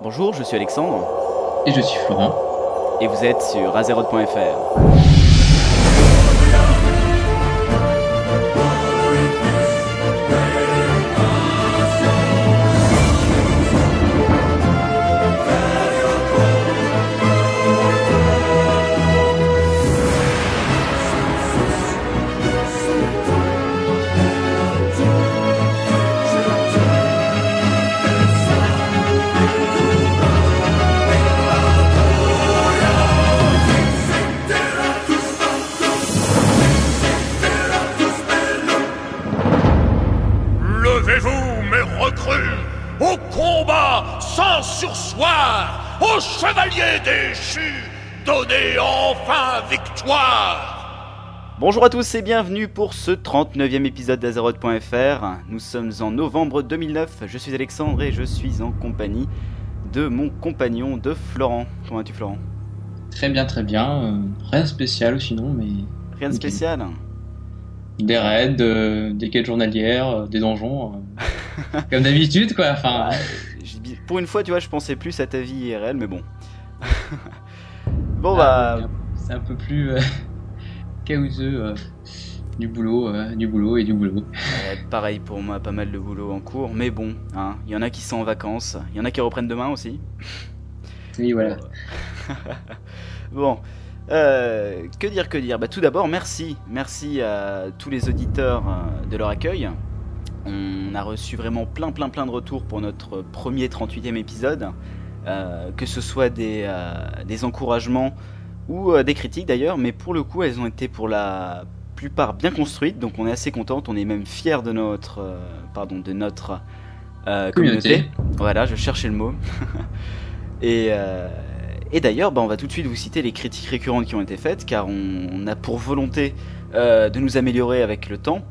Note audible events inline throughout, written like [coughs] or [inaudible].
Bonjour, je suis Alexandre. Et je suis Florent. Et vous êtes sur Azeroth.fr. aux chevaliers déchus, donnez enfin victoire Bonjour à tous et bienvenue pour ce 39e épisode d'Azeroth.fr. Nous sommes en novembre 2009, je suis Alexandre et je suis en compagnie de mon compagnon de Florent. Comment vas-tu Florent? Très bien, très bien. Euh, rien de spécial sinon, mais Rien de spécial? Des raids, euh, des quêtes journalières, euh, des donjons. euh, [laughs] comme d'habitude, quoi. Enfin, Pour une fois, tu vois, je pensais plus à ta vie IRL, mais bon. [laughs] bon ah, bah, c'est un peu plus euh, [laughs] causeux. euh, du boulot, euh, du boulot et du boulot. pareil pour moi, pas mal de boulot en cours, mais bon, hein, il y en a qui sont en vacances, il y en a qui reprennent demain aussi. Oui, voilà. [laughs] Bon, euh, que dire, que dire? Bah, Tout d'abord, merci. Merci à tous les auditeurs de leur accueil. On a reçu vraiment plein, plein, plein de retours pour notre premier 38e épisode. Euh, que ce soit des, euh, des encouragements ou euh, des critiques d'ailleurs, mais pour le coup, elles ont été pour la plupart bien construites, donc on est assez contente, on est même fiers de notre, pardon, de notre communauté. Communauté. Voilà, je cherchais le mot. [laughs] Et, et d'ailleurs, bah, on va tout de suite vous citer les critiques récurrentes qui ont été faites, car on, on a pour volonté de nous améliorer avec le temps.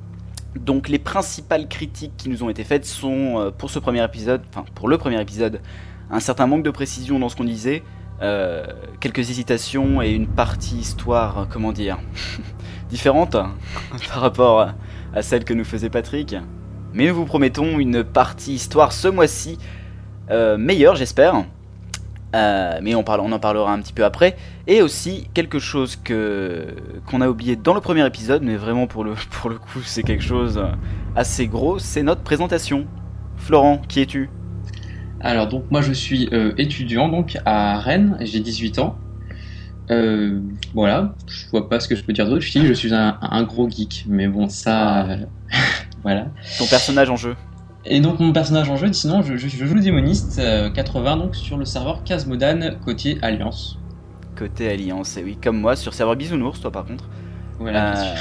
Donc les principales critiques qui nous ont été faites sont euh, pour ce premier épisode, enfin pour le premier épisode, un certain manque de précision dans ce qu'on disait, euh, quelques hésitations et une partie histoire, euh, comment dire, [laughs] différente [laughs] par rapport à- celle que nous faisait Patrick. Mais nous vous promettons une partie histoire ce mois-ci meilleure, j'espère. Mais on en parlera un petit peu après. Et aussi quelque chose que qu'on a oublié dans le premier épisode, mais vraiment pour le, [laughs] pour le coup c'est quelque chose assez gros, c'est notre présentation. Florent, qui es-tu? Alors, donc, moi, je suis euh, étudiant donc à Rennes, j'ai 18 ans. Euh, voilà, je vois pas ce que je peux dire d'autre. Je dis, je suis un, un gros geek, mais bon, ça. euh, [laughs] voilà. Ton personnage en jeu? Et donc mon personnage en jeu, sinon je, je- je joue le démoniste euh, 80 donc sur le serveur Casmodan côté Alliance. Côté Alliance, et oui, comme moi, sur serveur Bisounours, toi par contre. Voilà. Euh,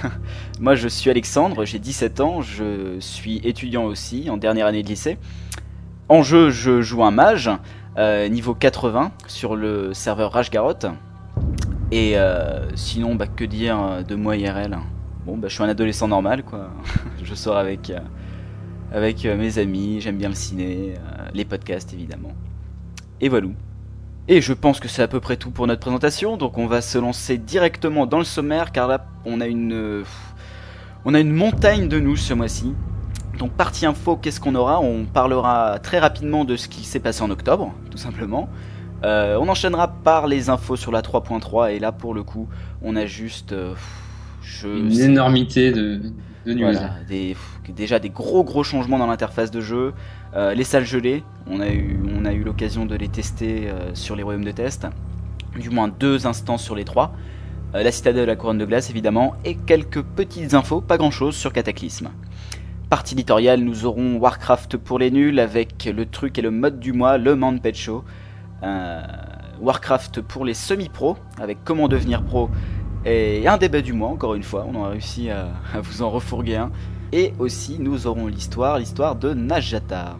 [laughs] moi je suis Alexandre, j'ai 17 ans, je suis étudiant aussi, en dernière année de lycée. En jeu, je joue un mage, euh, niveau 80, sur le serveur Rashgarot. Et euh, sinon, bah, que dire de moi IRL Bon, bah, je suis un adolescent normal, quoi. [laughs] je sors avec, euh, avec euh, mes amis, j'aime bien le ciné, les podcasts évidemment. Et voilà. Et je pense que c'est à peu près tout pour notre présentation, donc on va se lancer directement dans le sommaire, car là, on a une, euh, on a une montagne de news ce mois-ci. Donc partie info, qu'est-ce qu'on aura? On parlera très rapidement de ce qui s'est passé en octobre, tout simplement. Euh, on enchaînera par les infos sur la 3.3, et là, pour le coup, on a juste... euh, je Une énormité de, de déjà des gros gros changements dans l'interface de jeu. Euh, les salles gelées, on a eu, eu l'occasion de les tester euh, sur les royaumes de test. Du moins deux instances sur les trois. Euh, la citadelle, la couronne de glace évidemment, et quelques petites infos, pas grand chose sur Cataclysme. Partie éditoriale, nous aurons Warcraft pour les nuls avec le truc et le mode du mois, le Man Pet Show. Warcraft pour les semi-pros, avec comment devenir pro et un débat du mois, encore une fois, on a réussi à, vous en refourguer un. Et aussi, nous aurons l'histoire, l'histoire de Najatar.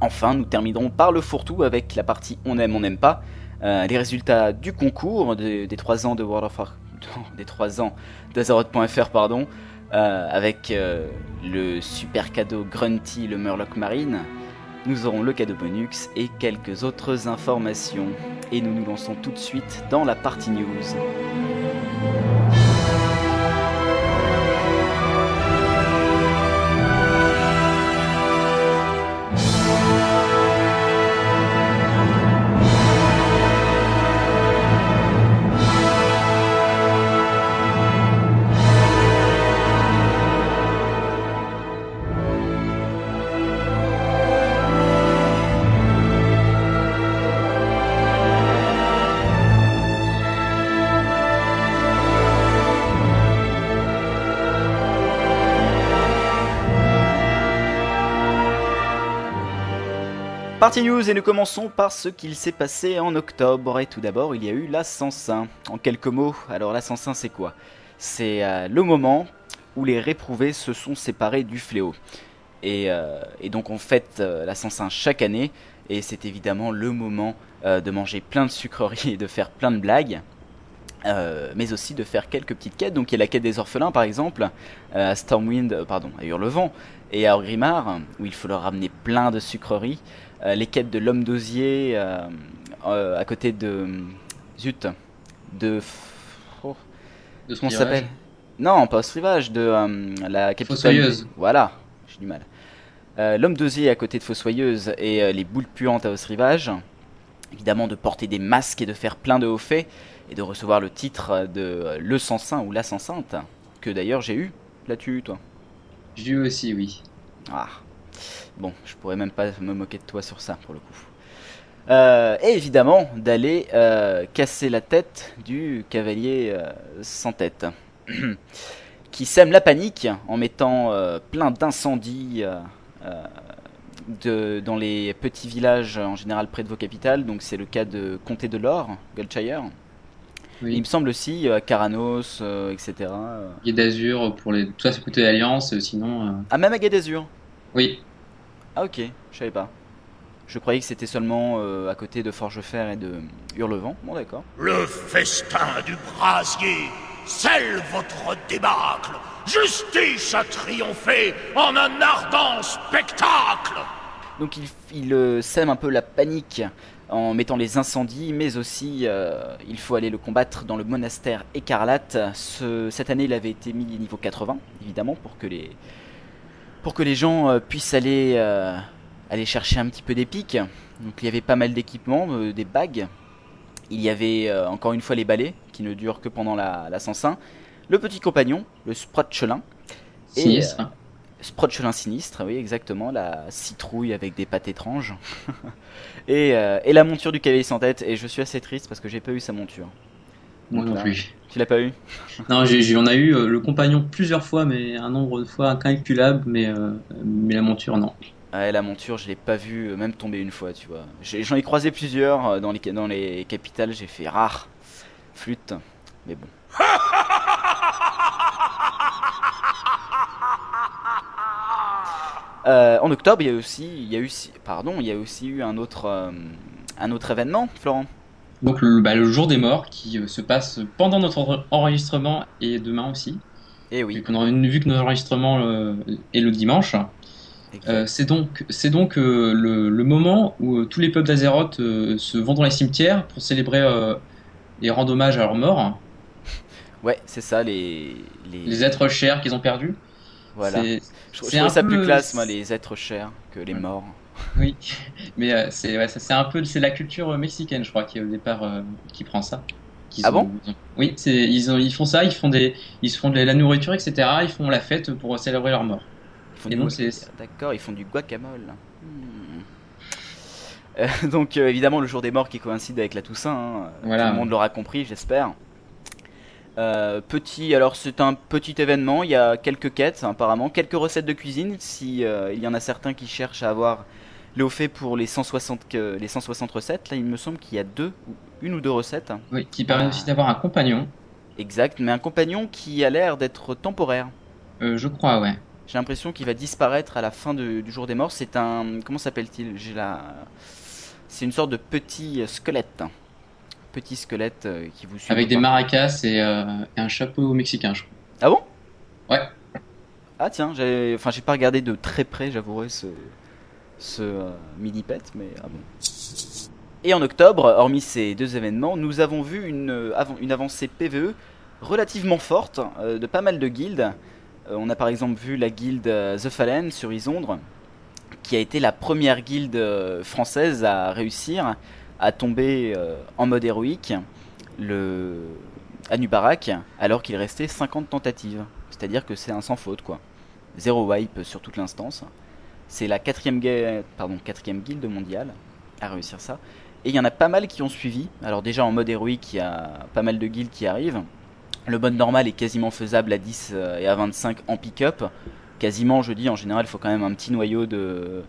Enfin, nous terminerons par le fourre-tout avec la partie on aime, on n'aime pas, euh, les résultats du concours de- des 3 ans de World of War- [laughs] des 3 ans d'Azeroth.fr, pardon, euh, avec euh, le super cadeau Grunty, le Murloc Marine. Nous aurons le cadeau Bonux et quelques autres informations. Et nous nous lançons tout de suite dans la partie news. Et nous commençons par ce qu'il s'est passé en octobre. Et tout d'abord, il y a eu la 105. En quelques mots, alors la 105 c'est quoi? C'est euh, le moment où les réprouvés se sont séparés du fléau. Et, euh, donc on fête euh, la 105 chaque année. Et c'est évidemment le moment euh, de manger plein de sucreries et de faire plein de blagues. Mais aussi de faire quelques petites quêtes. Donc il y a la quête des orphelins par exemple, à Stormwind, pardon, à Hurlevent, et à Orgrimmar, où il faut leur ramener plein de sucreries. Euh, les quêtes de l'homme d'osier euh, euh, à côté de... Zut, de... oh, De comment Rivage. s'appelle? Non, pas Rivage, de la capitale. Fossoyeuse. Voilà, j'ai du mal. L'homme d'osier à côté de Fossoyeuse et les boules puantes à Osrivage. Évidemment, de porter des masques et de faire plein de hauts faits. Et de recevoir le titre de Le Sansaint ou La Sainte, que d'ailleurs j'ai eu. L'as-tu eu, toi J'ai eu aussi, oui. Ah. Bon, je pourrais même pas me moquer de toi sur ça, pour le coup. Euh, et évidemment, d'aller euh, casser la tête du cavalier euh, sans tête. [clears throat] qui sème la panique en mettant plein d'incendies de- dans les petits villages en général près de vos capitales. Donc c'est le cas de Comté de l'Or, Goldshire. Oui. Il me semble aussi euh, Caranos, euh, etc. Guide d'Azur pour les. Tout ça, c'est côté Alliance, sinon. euh, Ah, même à Gadazur. Oui. Ah ok, je savais pas. Je croyais que c'était seulement euh, à côté de Forgefer et de Hurlevent. Bon d'accord. Le festin du brasier scelle votre débâcle. Justice a triomphé en un ardent spectacle. Donc il, il, euh, sème un peu la panique en mettant les incendies, mais aussi euh, il faut aller le combattre dans le monastère écarlate. Ce- cette année il avait été mis niveau 80, évidemment, pour que les, pour que les gens euh, puissent aller, euh, aller chercher un petit peu des pics. Donc il y avait pas mal d'équipements, euh, des bagues. Il y avait encore une fois les balais, qui ne durent que pendant la, la Sansin. Le petit compagnon, le Sprotchelin. Sinistre. Sprotchelin sinistre, oui exactement, la citrouille avec des pattes étranges. [laughs] et, euh, et la monture du cavalier sans tête, et je suis assez triste parce que j'ai pas eu sa monture. Moi non là. plus. Tu l'as pas eu? Non, j'ai, on a eu euh, le compagnon plusieurs fois, mais un nombre de fois incalculable, mais, euh, mais la monture, non. Ouais, la monture, je l'ai pas vue euh, même tomber une fois, tu vois. J'en ai, croisé plusieurs dans les, dans les capitales, j'ai fait rare, flûte, mais bon. [laughs] Euh, en octobre, il y a aussi, il y a eu, pardon, il y a aussi eu un autre, euh, un autre événement, Florent? Donc le, bah, le jour des morts qui euh, se passe pendant notre en- enregistrement et demain aussi. Eh Vu oui, qu'on a vu que notre enregistrement euh, est le dimanche. Euh, c'est donc, c'est donc euh, le, le moment où euh, tous les peuples d'Azeroth se vont dans les cimetières pour célébrer et rendre hommage à leurs morts, [laughs] ouais, c'est ça, les, les, les êtres chers qu'ils ont perdus. voilà. C'est- Je, un ça plus classe, moi, les êtres chers que les Ouais. morts. [laughs] Oui, mais euh, c'est ouais, c'est un peu c'est la culture euh, mexicaine, je crois, qui au départ euh, qui prend ça. Ah ont- bon? ils ont- Oui, c'est ils ont ils font ça, ils font des ils se font de la nourriture, etc. Ils font la fête pour célébrer leur mort. D'accord, ils font du guacamole. Hmm. Euh, [laughs] donc évidemment le jour des morts qui coïncide avec la Toussaint, hein. Voilà. tout le monde l'aura compris j'espère. Euh, petit, alors c'est un petit événement, il y a quelques quêtes apparemment, quelques recettes de cuisine, si euh, il y en a certains qui cherchent à avoir haut fait pour les 160, que- les 160 recettes, là il me semble qu'il y a deux, une ou deux recettes, Oui, qui permet aussi d'avoir un compagnon. exact, mais un compagnon qui a l'air d'être temporaire. Euh, je crois, ouais. J'ai l'impression qu'il va disparaître à la fin de- du jour des morts. C'est un. Comment s'appelle-t-il? J'ai la. C'est une sorte de petit squelette. Petit squelette euh, qui vous suit. Avec des maracas et, euh, et un chapeau mexicain, je crois. Ah bon? Ouais. Ah tiens, j'ai. Enfin, j'ai pas regardé de très près, j'avouerai, ce. Ce euh, mini-pet, mais ah bon. Et en octobre, hormis ces deux événements, nous avons vu une, euh, avancée PVE relativement forte euh, de pas mal de guildes. Euh, on a par exemple vu la guilde The Fallen sur Isondre, qui a été la première guilde française à réussir à tomber en mode héroïque le à Nubarak alors qu'il restait 50 tentatives. C'est-à-dire que c'est un sans faute quoi. Zéro wipe sur toute l'instance. C'est la quatrième, pardon, quatrième guilde mondiale à réussir ça. Et il y en a pas mal qui ont suivi. Alors déjà en mode héroïque, il y a pas mal de guildes qui arrivent. Le mode normal est quasiment faisable à 10 euh, et à 25 en pick-up. Quasiment, je dis, en général, il faut quand même un petit noyau de,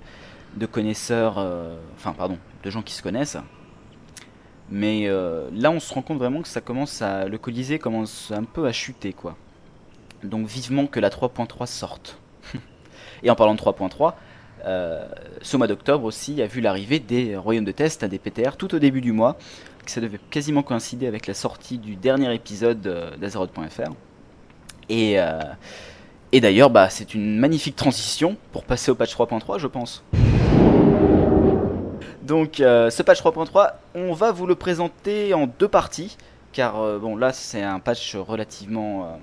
de connaisseurs, enfin pardon, de gens qui se connaissent. Mais là, on se rend compte vraiment que ça commence à, le Colisée commence un peu à chuter, quoi. Donc vivement que la 3.3 sorte. [laughs] Et en parlant de 3.3, euh, ce mois d'octobre aussi a vu l'arrivée des royaumes de test, des PTR, tout au début du mois. Ça devait quasiment coïncider avec la sortie du dernier épisode d'Azeroth.fr. Et, euh, et d'ailleurs, bah, c'est une magnifique transition pour passer au patch 3.3, je pense. Donc, euh, ce patch 3.3, on va vous le présenter en deux parties, car bon, là, c'est un patch relativement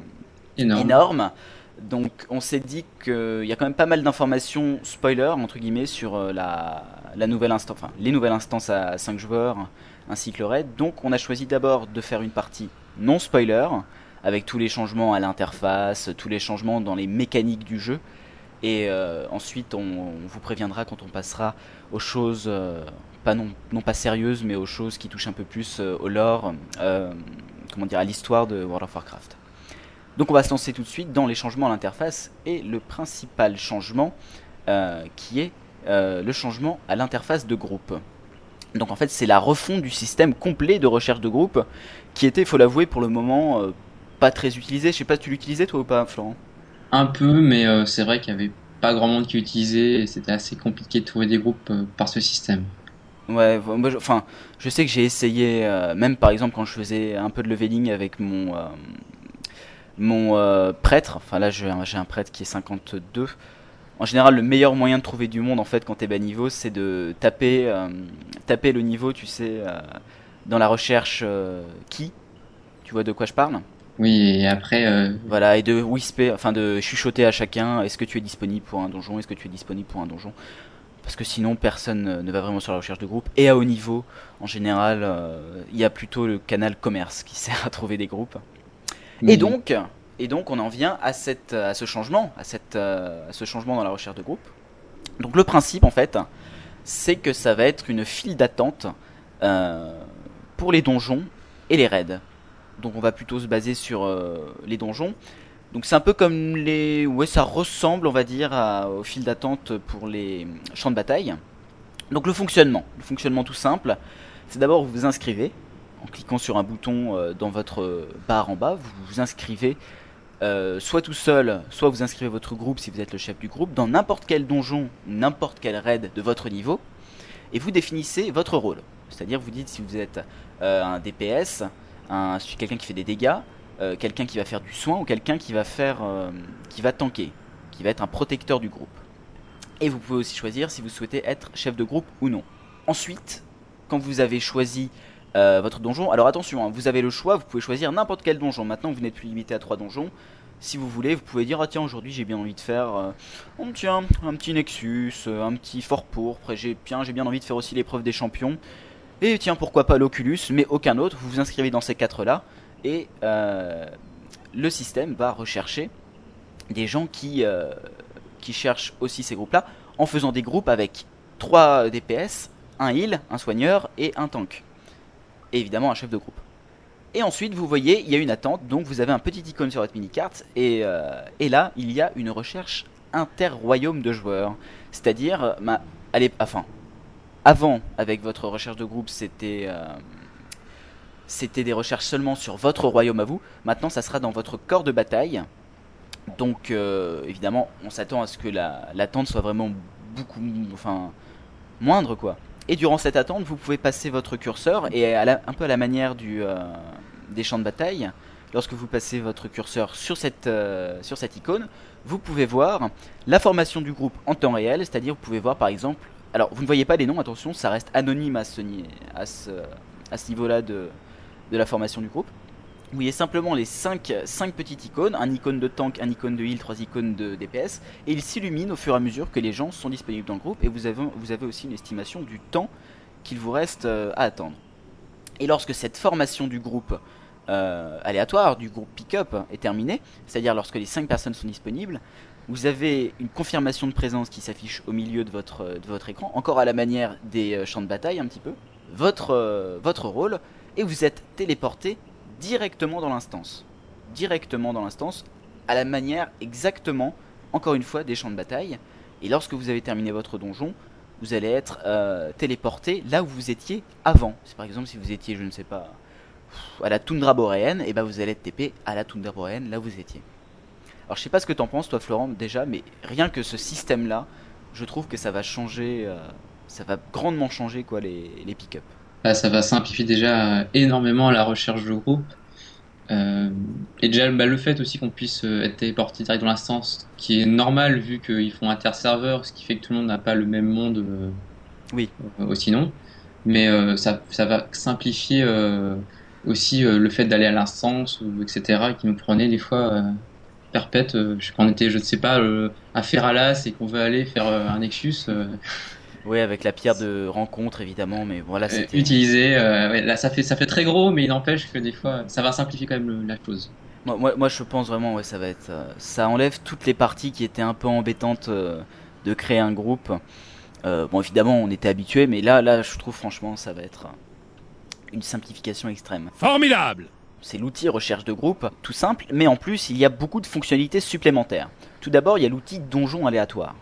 énorme. Donc on s'est dit qu'il y a quand même pas mal d'informations spoiler entre guillemets sur euh, la, nouvelle instance, les nouvelles instances à 5 joueurs ainsi que le raid. Donc on a choisi d'abord de faire une partie non spoiler avec tous les changements à l'interface, tous les changements dans les mécaniques du jeu. Et euh, ensuite on, vous préviendra quand on passera aux choses euh, pas non, non, pas sérieuses mais aux choses qui touchent un peu plus au lore, comment dire à l'histoire de World of Warcraft. Donc on va se lancer tout de suite dans les changements à l'interface et le principal changement euh, qui est euh, le changement à l'interface de groupe. Donc en fait c'est la refonte du système complet de recherche de groupe qui était, il faut l'avouer, pour le moment euh, pas très utilisé. Je sais pas, tu l'utilisais toi ou pas, Florent? Un peu, mais c'est vrai qu'il y avait pas grand monde qui l'utilisait et c'était assez compliqué de trouver des groupes par ce système. Ouais, moi, enfin, je sais que j'ai essayé, même par exemple quand je faisais un peu de leveling avec mon, mon euh, prêtre, enfin là j'ai un, prêtre qui est 52. En général, le meilleur moyen de trouver du monde en fait quand t'es bas niveau, c'est de taper, euh, taper le niveau, tu sais, euh, dans la recherche qui. Tu vois de quoi je parle? Oui, et après. Voilà, et de whisper, enfin de chuchoter à chacun. Est-ce que tu es disponible pour un donjon? Est-ce que tu es disponible pour un donjon? Parce que sinon personne ne va vraiment sur la recherche de groupe. Et à haut niveau, en général, il y a plutôt le canal commerce qui [laughs] sert à trouver des groupes. Et donc, et donc, on en vient à, cette, à ce changement, à, cette, euh, à ce changement dans la recherche de groupe. Donc, le principe, en fait, c'est que ça va être une file d'attente euh, pour les donjons et les raids. Donc, on va plutôt se baser sur euh, les donjons. Donc, c'est un peu comme les. Ouais, ça ressemble, on va dire, à, aux files d'attente pour les champs de bataille. Donc, le fonctionnement. Le fonctionnement tout simple, c'est d'abord vous vous inscrivez en cliquant sur un bouton euh, dans votre barre en bas, vous vous inscrivez euh, soit tout seul, soit vous inscrivez votre groupe si vous êtes le chef du groupe, dans n'importe quel donjon, n'importe quel raid de votre niveau, et vous définissez votre rôle. C'est-à-dire vous dites si vous êtes euh, un DPS, un, quelqu'un qui fait des dégâts, quelqu'un qui va faire du soin ou quelqu'un qui va faire, qui va tanker, qui va être un protecteur du groupe. Et vous pouvez aussi choisir si vous souhaitez être chef de groupe ou non. Ensuite, quand vous avez choisi euh, votre donjon. Alors attention, hein, vous avez le choix, vous pouvez choisir n'importe quel donjon. Maintenant, vous n'êtes plus limité à 3 donjons. Si vous voulez, vous pouvez dire ah tiens aujourd'hui j'ai bien envie de faire euh, oh, un petit Nexus, euh, un petit Fort pourpre, j'ai bien bien envie de faire aussi l'épreuve des champions. Et tiens pourquoi pas l'Oculus, mais aucun autre. Vous vous inscrivez dans ces quatre là et le système va rechercher des gens qui qui cherchent aussi ces groupes là en faisant des groupes avec 3 DPS, un heal, un soigneur et un tank et évidemment un chef de groupe. Et ensuite, vous voyez, il y a une attente, donc vous avez un petit icône sur votre mini-carte, et, euh, là, il y a une recherche inter-royaume de joueurs. C'est-à-dire, euh, allez, enfin, avant, avec votre recherche de groupe, c'était euh, c'était des recherches seulement sur votre royaume à vous. Maintenant, ça sera dans votre corps de bataille. Donc, évidemment, on s'attend à ce que l'attente soit vraiment beaucoup, enfin, moindre, quoi. Et durant cette attente, vous pouvez passer votre curseur et un peu à la manière euh, des champs de bataille, lorsque vous passez votre curseur sur cette, euh, sur cette icône, vous pouvez voir la formation du groupe en temps réel, c'est-à-dire vous pouvez voir par exemple, alors vous ne voyez pas les noms, attention, ça reste anonyme à ce, à ce, à ce niveau-là de, de la formation du groupe. Vous voyez simplement les 5, 5 petites icônes, un icône de tank, un icône de heal, 3 icônes de DPS, et ils s'illuminent au fur et à mesure que les gens sont disponibles dans le groupe, et vous avez, aussi une estimation du temps qu'il vous reste euh, à attendre. Et lorsque cette formation du groupe euh, aléatoire, du groupe pick-up, est terminée, c'est-à-dire lorsque les 5 personnes sont disponibles, vous avez une confirmation de présence qui s'affiche au milieu de votre, de votre écran, encore à la manière des euh, champs de bataille un petit peu, votre rôle, et vous êtes téléporté directement dans l'instance. Directement dans l'instance, à la manière exactement, encore une fois, des champs de bataille. Et lorsque vous avez terminé votre donjon, vous allez être euh, téléporté là où vous étiez avant. Par exemple si vous étiez, je ne sais pas, à la toundra boréenne, et ben vous allez être TP à la toundra boréenne là où vous étiez. Alors je sais pas ce que t'en penses toi Florent déjà, mais rien que ce système là, je trouve que ça va changer, euh, ça va grandement changer quoi les, les pick-up. Bah, ça va simplifier déjà énormément la recherche de groupe. Euh, et déjà bah, le fait aussi qu'on puisse euh, être téléporté direct dans l'instance, qui est normal vu qu'ils font inter-serveur, ce qui fait que tout le monde n'a pas le même monde euh, Oui. euh, aussi non. Mais euh, ça, ça va simplifier euh, aussi euh, le fait d'aller à l'instance, ou etc. qui nous prenait des fois euh, perpète. euh, je- quand on était, je ne sais pas, euh, à Ferralas et qu'on veut aller faire euh, un Nexus, euh, Oui, avec la pierre de rencontre évidemment, mais voilà, euh, c'était. utiliser. euh, ouais, là, ça fait, ça fait très gros, mais il n'empêche que des fois, ça va simplifier quand même le- la chose. Moi, moi, moi, je pense vraiment, ouais, ça va être. euh, ça enlève toutes les parties qui étaient un peu embêtantes euh, de créer un groupe. Euh, bon, évidemment, on était habitué, mais là, là, je trouve franchement, ça va être une simplification extrême. Formidable C'est l'outil recherche de groupe, tout simple, mais en plus, il y a beaucoup de fonctionnalités supplémentaires. Tout d'abord, il y a l'outil donjon aléatoire.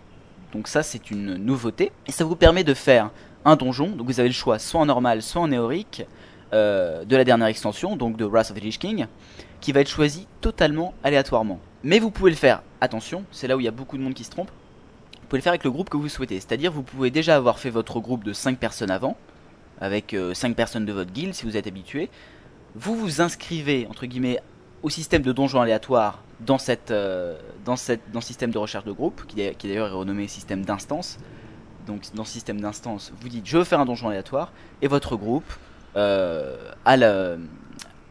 Donc ça, c'est une nouveauté, et ça vous permet de faire un donjon. Donc vous avez le choix, soit en normal, soit en héroïque, euh, de la dernière extension, donc de Wrath of the Lich King, qui va être choisi totalement aléatoirement. Mais vous pouvez le faire, attention, c'est là où il y a beaucoup de monde qui se trompe, vous pouvez le faire avec le groupe que vous souhaitez. C'est-à-dire vous pouvez déjà avoir fait votre groupe de 5 personnes avant, avec 5 personnes de votre guild si vous êtes habitué. Vous vous inscrivez, entre guillemets, au système de donjon aléatoire dans, cette, euh, dans, cette, dans ce système de recherche de groupe, qui, d'ailleurs- est renommé système d'instance. Donc dans ce système d'instance, vous dites je veux faire un donjon aléatoire, et votre groupe euh, a, la,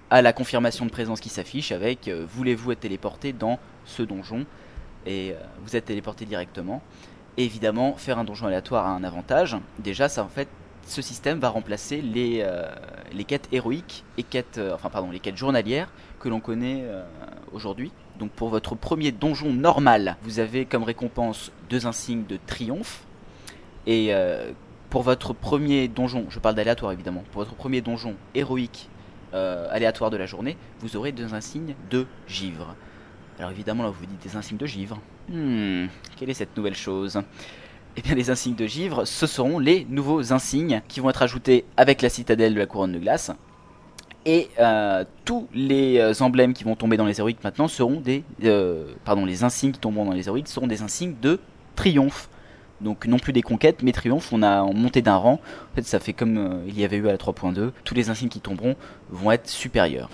a la confirmation de présence qui s'affiche avec euh, voulez-vous être téléporté dans ce donjon, et euh, vous êtes téléporté directement. Évidemment, faire un donjon aléatoire a un avantage. Déjà, ça en fait, ce système va remplacer les, les quêtes héroïques et quêtes, enfin pardon, les quêtes journalières que l'on connaît euh, aujourd'hui. Donc pour votre premier donjon normal, vous avez comme récompense deux insignes de triomphe. Et euh, pour votre premier donjon, je parle d'aléatoire évidemment, pour votre premier donjon héroïque euh, aléatoire de la journée, vous aurez deux insignes de givre. Alors évidemment là vous vous dites des insignes de givre. Hmm, quelle est cette nouvelle chose? Eh bien les insignes de givre, ce seront les nouveaux insignes qui vont être ajoutés avec la citadelle de la couronne de glace. Et euh, tous les euh, emblèmes qui vont tomber dans les héroïques maintenant seront des... euh, pardon, les insignes qui tomberont dans les héroïques seront des insignes de triomphe. Donc non plus des conquêtes, mais triomphe, on a monté d'un rang. En fait, ça fait comme il y avait eu à la 3.2. Tous les insignes qui tomberont vont être supérieurs.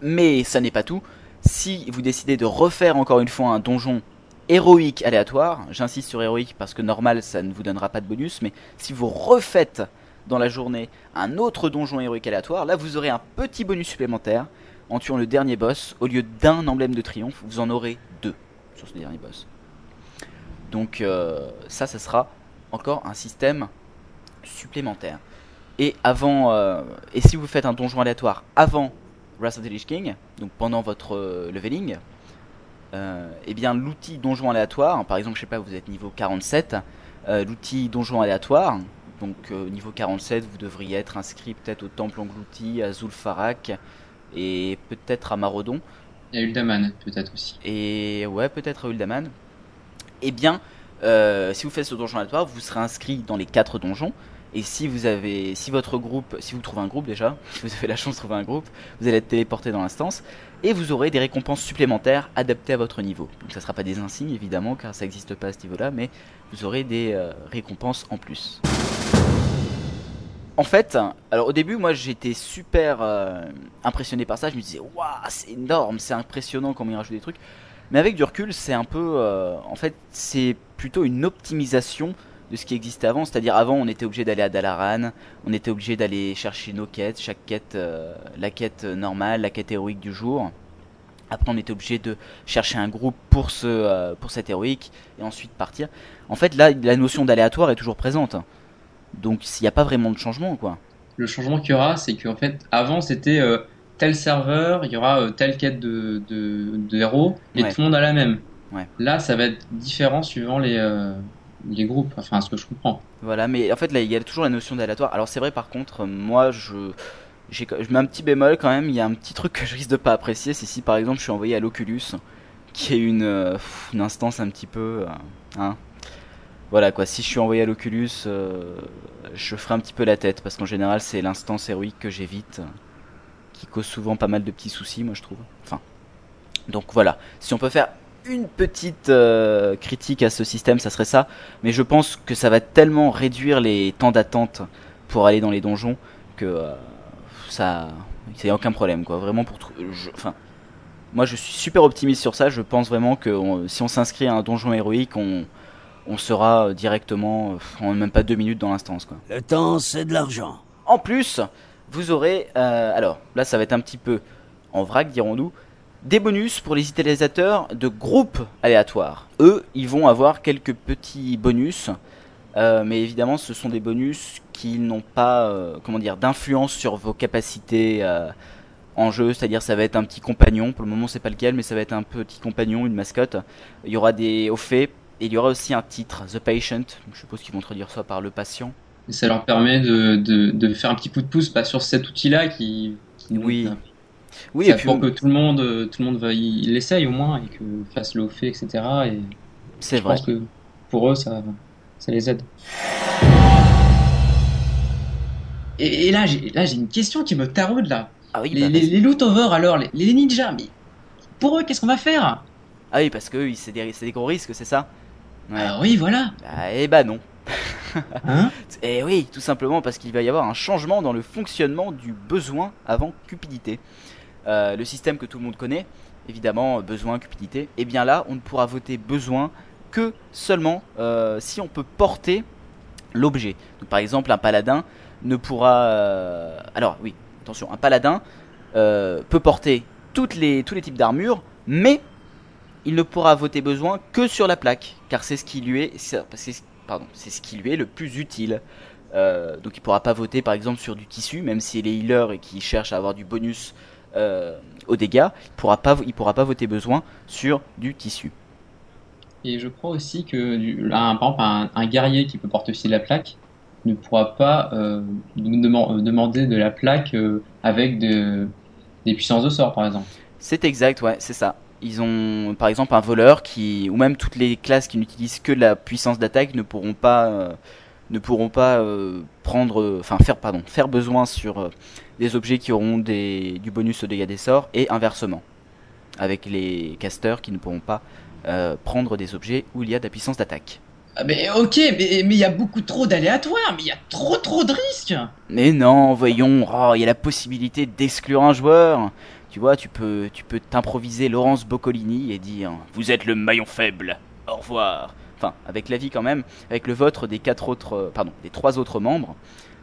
Mais ça n'est pas tout. Si vous décidez de refaire encore une fois un donjon héroïque aléatoire, j'insiste sur héroïque parce que normal ça ne vous donnera pas de bonus, mais si vous refaites dans la journée un autre donjon héroïque aléatoire, là vous aurez un petit bonus supplémentaire en tuant le dernier boss. Au lieu d'un emblème de triomphe, vous en aurez deux sur ce dernier boss. Donc euh, ça, ça sera encore un système supplémentaire. Et avant, euh, et si vous faites un donjon aléatoire avant Wrath of the Lich King, donc pendant votre euh, leveling, euh, eh bien l'outil donjon aléatoire, par exemple, je sais pas, vous êtes niveau 47, euh, l'outil donjon aléatoire, donc euh, niveau 47, vous devriez être inscrit peut-être au temple englouti, à Zulfarak et peut-être à Marodon y a Uldaman peut-être aussi. et ouais peut-être à Uldaman. Eh bien, euh, si vous faites ce donjon aléatoire, vous serez inscrit dans les quatre donjons. Et si vous avez, si votre groupe, si vous trouvez un groupe déjà, [laughs] si vous avez la chance de trouver un groupe, vous allez être téléporté dans l'instance et vous aurez des récompenses supplémentaires adaptées à votre niveau. Donc ça sera pas des insignes évidemment car ça n'existe pas à ce niveau-là, mais vous aurez des euh, récompenses en plus. En fait, alors au début, moi j'étais super euh, impressionné par ça. Je me disais, waouh, c'est énorme, c'est impressionnant comment ils rajoutent des trucs. Mais avec du recul, c'est un peu. euh, en fait, c'est plutôt une optimisation de ce qui existait avant. C'est-à-dire, avant, on était obligé d'aller à Dalaran, on était obligé d'aller chercher nos quêtes, chaque quête, euh, la quête normale, la quête héroïque du jour. Après, on était obligé de chercher un groupe pour, ce, pour cette héroïque et ensuite partir. En fait, là, la notion d'aléatoire est toujours présente. Donc, il n'y a pas vraiment de changement, quoi. Le changement qu'il y aura, c'est qu'en fait, avant c'était euh, tel serveur, il y aura euh, telle quête de, de, de héros, et Ouais. tout le monde a la même. Ouais. Là, ça va être différent suivant les, euh, les groupes, enfin ce que je comprends. Voilà, mais en fait là il y a toujours la notion d'aléatoire. Alors c'est vrai par contre, moi je, mets un petit bémol quand même. Il y a un petit truc que je risque de pas apprécier, c'est si par exemple je suis envoyé à l'Oculus, qui est une, euh, une instance un petit peu, euh, hein, voilà quoi, si je suis envoyé à l'Oculus, euh, je ferai un petit peu la tête parce qu'en général c'est l'instance héroïque que j'évite, qui cause souvent pas mal de petits soucis, moi je trouve. Enfin, donc voilà, si on peut faire une petite euh, critique à ce système, ça serait ça. Mais je pense que ça va tellement réduire les temps d'attente pour aller dans les donjons que euh, ça, c'est aucun problème quoi. Vraiment pour, moi je suis super optimiste sur ça. Je pense vraiment que si on s'inscrit à un donjon héroïque, on, on sera directement euh, en même pas deux minutes dans l'instance quoi. Le temps, c'est de l'argent. En plus, vous aurez, euh, alors là ça va être un petit peu en vrac dirons-nous, des bonus pour les utilisateurs de groupes aléatoires. Eux, ils vont avoir quelques petits bonus, euh, mais évidemment ce sont des bonus qui n'ont pas, euh, comment dire, d'influence sur vos capacités euh, en jeu, c'est-à-dire ça va être un petit compagnon, pour le moment c'est pas lequel, mais ça va être un petit compagnon, une mascotte. Il y aura des hauts faits, et il y aura aussi un titre, The Patient, je suppose qu'ils vont traduire ça par le patient. Et ça leur permet de, de, de faire un petit coup de pouce bah, sur cet outil-là qui, qui Oui. Oui, ça et puis que tout le monde, tout le monde va y- l'essaye au moins et que fasse le fait, etc. Et c'est je vrai. pense que pour eux, ça, ça les aide. Et, et là, j'ai là, j'ai une question qui me taraude là. Ah oui, Les, bah, les, vas-y. les loot over alors, les, les ninjas, mais pour eux, qu'est-ce qu'on va faire? Ah oui, parce que c'est des, c'est des gros risques, c'est ça? Ouais. Ah oui, voilà. Bah, eh bah non. Hein [laughs] Et oui, tout simplement parce qu'il va y avoir un changement dans le fonctionnement du besoin avant cupidité. Euh, le système que tout le monde connaît, évidemment, euh, besoin, cupidité, et bien là, on ne pourra voter besoin que seulement euh, si on peut porter l'objet. Donc, par exemple, un paladin ne pourra... euh, Alors oui, attention, un paladin peut porter toutes les, tous les types d'armures, mais il ne pourra voter besoin que sur la plaque, car c'est ce qui lui est, pardon, c'est ce qui lui est le plus utile. Euh, donc il pourra pas voter par exemple sur du tissu, même s'il est healer et qu'il cherche à avoir du bonus euh, aux dégâts, il pourra pas, il pourra pas voter besoin sur du tissu. Et je crois aussi que du- un, par exemple, un, un guerrier qui peut porter aussi la plaque ne pourra pas euh, euh, demander de la plaque avec de- des puissances de sort, par exemple. C'est exact, ouais, c'est ça. Ils ont par exemple un voleur qui, ou même toutes les classes qui n'utilisent que la puissance d'attaque ne pourront pas, euh, ne pourront pas euh, prendre, euh, enfin faire, pardon, faire besoin sur euh, des objets qui auront des, du bonus aux dégâts des sorts et inversement, avec les casters qui ne pourront pas prendre des objets où il y a de la puissance d'attaque. Ah, mais ok, mais mais il y a beaucoup trop d'aléatoires, mais il y a trop trop de risques. Mais non, voyons, oh, il y a la possibilité d'exclure un joueur. Tu vois, tu peux, tu peux t'improviser Laurence Boccolini et dire Vous êtes le maillon faible, au revoir. Enfin, avec l'avis quand même, avec le vote des quatre autres, euh, pardon, des trois autres membres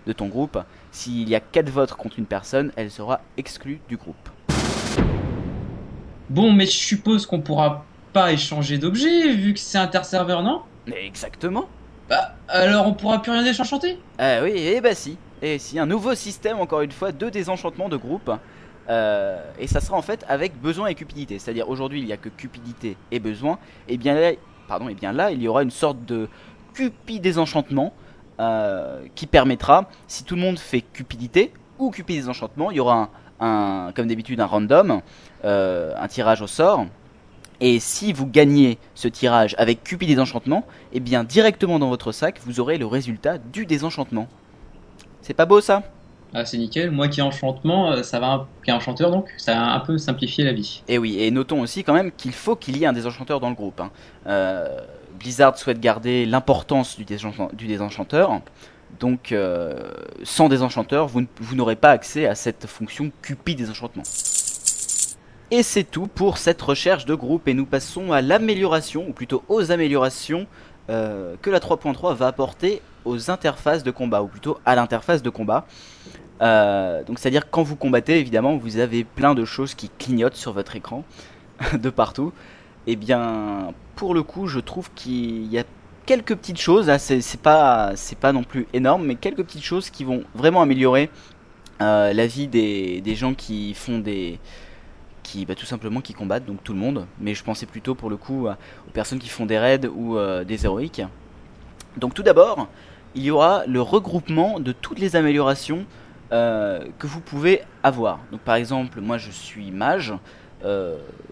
de ton groupe, s'il y a quatre votes contre une personne, elle sera exclue du groupe. Bon, mais je suppose qu'on pourra pas échanger d'objets vu que c'est interserveur, non? Exactement. Bah alors on pourra plus rien désenchanter Ah oui, et bah si. Et si, un nouveau système, encore une fois, de désenchantement de groupe. Euh, et ça sera en fait avec besoin et cupidité. C'est-à-dire aujourd'hui il n'y a que cupidité et besoin. Et bien là, pardon, et bien là il y aura une sorte de cupid désenchantement euh, qui permettra, si tout le monde fait cupidité ou cupid désenchantement, il y aura un, comme d'habitude un random, euh, un tirage au sort. Et si vous gagnez ce tirage avec cupid désenchantement, et bien directement dans votre sac vous aurez le résultat du désenchantement. C'est pas beau ça? Ah c'est nickel, moi qui ai enchantement, euh, ça va, est enchanteur donc, ça a un peu simplifié la vie. Et oui, et notons aussi quand même qu'il faut qu'il y ait un désenchanteur dans le groupe. hein. Euh, Blizzard souhaite garder l'importance du, désenchan- du désenchanteur. Donc, euh, sans désenchanteur, vous, n'aurez pas accès à cette fonction Cupid désenchantement. Et c'est tout pour cette recherche de groupe. Et nous passons à l'amélioration, ou plutôt aux améliorations que la 3.3 va apporter aux interfaces de combat, ou plutôt à l'interface de combat. Euh, donc c'est-à-dire quand vous combattez, évidemment, vous avez plein de choses qui clignotent sur votre écran [laughs] de partout. Et bien, pour le coup, je trouve qu'il y a quelques petites choses. Là, c'est pas, c'est pas non plus énorme, mais quelques petites choses qui vont vraiment améliorer euh, la vie des, des gens qui font des, qui, bah, tout simplement, qui combattent, donc tout le monde. Mais je pensais plutôt pour le coup aux personnes qui font des raids ou euh, des héroïques. Donc tout d'abord, il y aura le regroupement de toutes les améliorations euh, que vous pouvez avoir. Donc par exemple, moi je suis mage,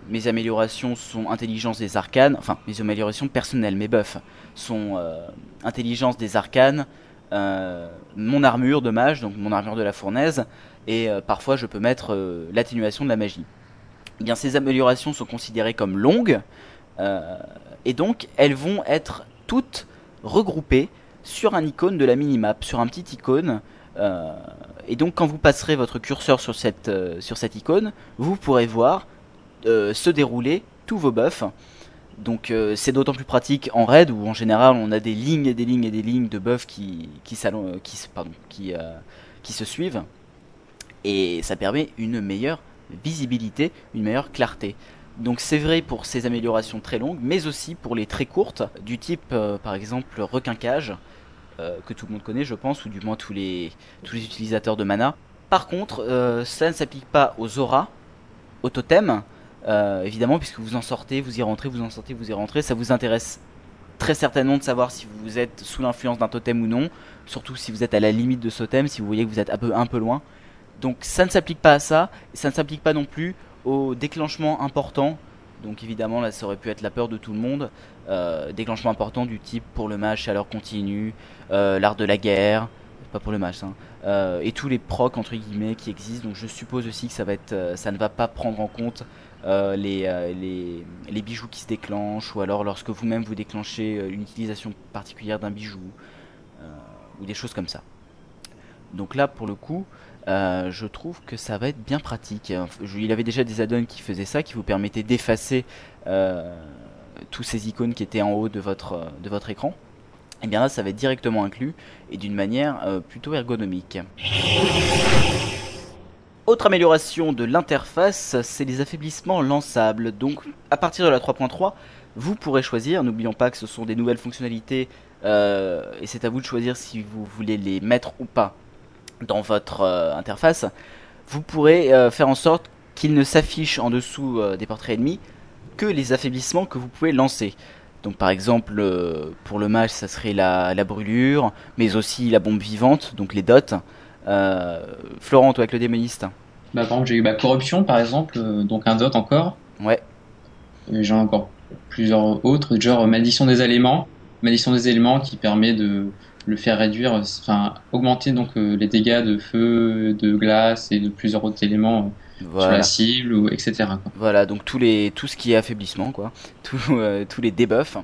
mes améliorations sont intelligence des arcanes, enfin mes améliorations personnelles, mes buffs sont intelligence des arcanes, mon armure de mage, donc mon armure de la fournaise, et parfois je peux mettre l'atténuation de la magie. Eh bien ces améliorations sont considérées comme longues, et donc elles vont être toutes regroupées sur un icône de la minimap, sur un petit icône. Euh, et donc quand vous passerez votre curseur sur cette, euh, icône, vous pourrez voir euh, se dérouler tous vos buffs. Donc c'est d'autant plus pratique en raid où en général on a des lignes et des lignes et des lignes de buffs qui, se suivent. Et ça permet une meilleure visibilité, une meilleure clarté. Donc c'est vrai pour ces améliorations très longues, mais aussi pour les très courtes, du type euh, par exemple requinquage, euh, que tout le monde connaît je pense, ou du moins tous les, utilisateurs de mana. Par contre, euh, ça ne s'applique pas aux auras, aux totems, évidemment, puisque vous en sortez, vous y rentrez, vous en sortez, vous y rentrez, ça vous intéresse très certainement de savoir si vous êtes sous l'influence d'un totem ou non, surtout si vous êtes à la limite de ce totem, si vous voyez que vous êtes un peu, loin. Donc ça ne s'applique pas à ça, ça ne s'applique pas non plus au déclenchement important. Donc évidemment là ça aurait pu être la peur de tout le monde. Euh, déclenchement important du type pour le match chaleur continue, euh, l'art de la guerre, pas pour le match, hein, euh, et tous les procs entre guillemets qui existent. Donc je suppose aussi que ça ne va pas prendre en compte les, bijoux qui se déclenchent, ou alors lorsque vous-même vous déclenchez une utilisation particulière d'un bijou, ou des choses comme ça. Donc là pour le coup, euh, je trouve que ça va être bien pratique. il avait déjà des add-ons qui faisaient ça, qui vous permettaient d'effacer euh, tous ces icônes qui étaient en haut de votre, votre écran. Et eh bien là, ça va être directement inclus et d'une manière euh, plutôt ergonomique. Autre amélioration de l'interface, c'est les affaiblissements lançables. Donc à partir de la 3.3, vous pourrez choisir, n'oublions pas que ce sont des nouvelles fonctionnalités et c'est à vous de choisir si vous voulez les mettre ou pas dans votre euh, interface, vous pourrez euh, faire en sorte qu'il ne s'affiche en dessous euh, des portraits ennemis que les affaiblissements que vous pouvez lancer. Donc par exemple pour le mage ça serait la, brûlure, mais aussi la bombe vivante, donc les dots. Florent, toi avec le démoniste bah, Par exemple j'ai eu ma corruption par exemple, donc un dot encore. Ouais. J'ai encore plusieurs autres, genre malédiction des éléments. Malédiction des éléments qui permet de, le faire réduire, enfin augmenter donc euh, les dégâts de feu, de glace et de plusieurs autres éléments euh, sur la cible, ou, etc. Voilà, donc tous les, tout ce qui est affaiblissement, quoi, euh, tous les debuffs.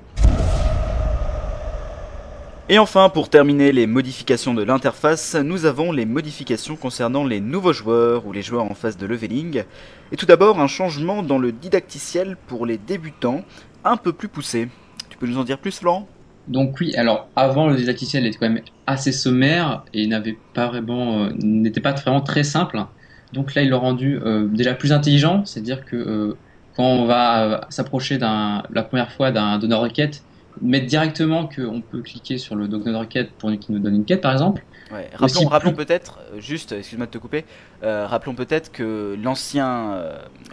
Et enfin, pour terminer les modifications de l'interface, nous avons les modifications concernant les nouveaux joueurs ou les joueurs en phase de leveling. Et tout d'abord, un changement dans le didacticiel pour les débutants, un peu plus poussé. Tu peux nous en dire plus, Florent donc oui, alors avant le didacticiel était quand même assez sommaire et n'avait pas vraiment, euh, n'était pas vraiment très simple. Donc là, il l'a rendu euh, déjà plus intelligent, c'est-à-dire que euh, quand on va s'approcher d'un, la première fois d'un donneur requête, mettre directement qu'on peut cliquer sur le donneur requête pour qu'il nous donne une quête, par exemple. Ouais. Rappelons, rappelons peut-être, juste, excuse-moi de te couper, rappelons peut-être que l'ancien,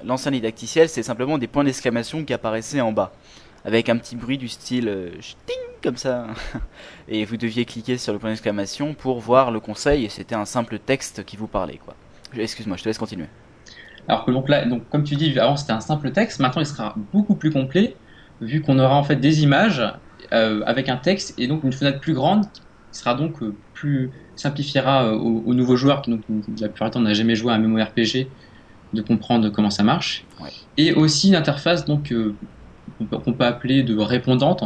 l'ancien didacticiel, c'est simplement des points d'exclamation qui apparaissaient en bas avec un petit bruit du style euh, comme ça. [laughs] et vous deviez cliquer sur le point d'exclamation pour voir le conseil et c'était un simple texte qui vous parlait quoi. Excuse-moi, je te laisse continuer. Alors que donc là, donc comme tu dis, avant c'était un simple texte, maintenant il sera beaucoup plus complet vu qu'on aura en fait des images euh, avec un texte et donc une fenêtre plus grande qui sera donc euh, plus simplifiera aux, nouveaux joueurs qui donc la plupart du temps n'a jamais joué à un MMORPG de comprendre comment ça marche. Et aussi une interface donc qu'on peut appeler de répondante.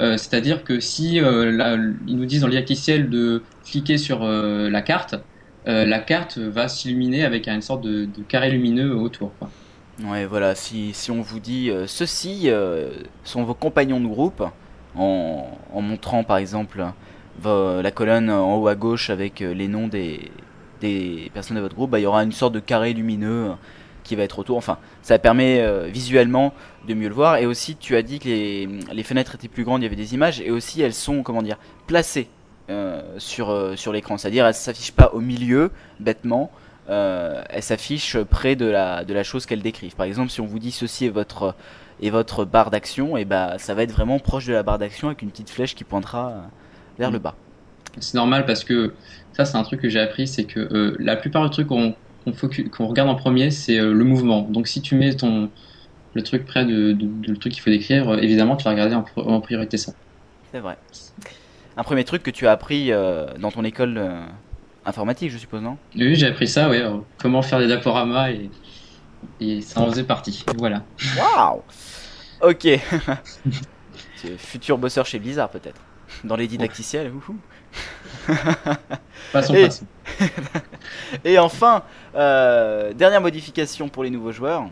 Euh, c'est-à-dire que si euh, ils nous disent dans l'IACTCL de cliquer sur euh, la carte, la carte va s'illuminer avec une sorte de, carré lumineux autour. Ouais, voilà, si, si on vous dit ceux-ci sont vos compagnons de groupe, en, montrant par exemple la colonne en haut à gauche avec les noms des, des personnes de votre groupe, bah, il y aura une sorte de carré lumineux qui va être autour. Enfin, ça permet visuellement de mieux le voir. Et aussi, tu as dit que les, les, fenêtres étaient plus grandes, il y avait des images, et aussi elles sont, comment dire, placées euh, sur, euh, sur l'écran. C'est-à-dire, elles s'affichent pas au milieu, bêtement. elles s'affichent près de la, de la chose qu'elles décrivent. Par exemple, si on vous dit ceci est votre, est votre barre d'action, et bah ça va être vraiment proche de la barre d'action avec une petite flèche qui pointera vers le bas. C'est normal parce que ça, c'est un truc que j'ai appris, c'est que la plupart des trucs qu'on qu'on regarde en premier, c'est le mouvement. Donc si tu mets ton le truc près de, le truc qu'il faut décrire, évidemment, tu vas regarder en, priorité ça. C'est vrai. Un premier truc que tu as appris dans ton école informatique, je suppose, non? Oui, j'ai appris ça, oui. comment faire des diaporamas et, et ça en faisait partie. Voilà. Waouh Ok. [laughs] Futur bosseur chez Blizzard, peut-être. Dans les didacticiels. [laughs] passons, et... passons. [laughs] et enfin, euh, dernière modification pour les nouveaux joueurs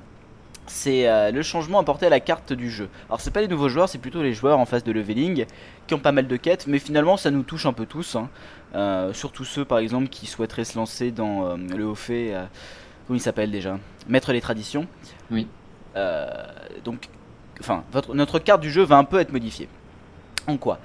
c'est euh, le changement apporté à la carte du jeu. Alors c'est pas les nouveaux joueurs, c'est plutôt les joueurs en phase de leveling qui ont pas mal de quêtes, mais finalement ça nous touche un peu tous. Hein. Euh, surtout ceux par exemple qui souhaiteraient se lancer dans euh, le haut fait, comment il s'appelle déjà? Maître des traditions. Oui. donc, enfin, notre carte du jeu va un peu être modifiée. En quoi?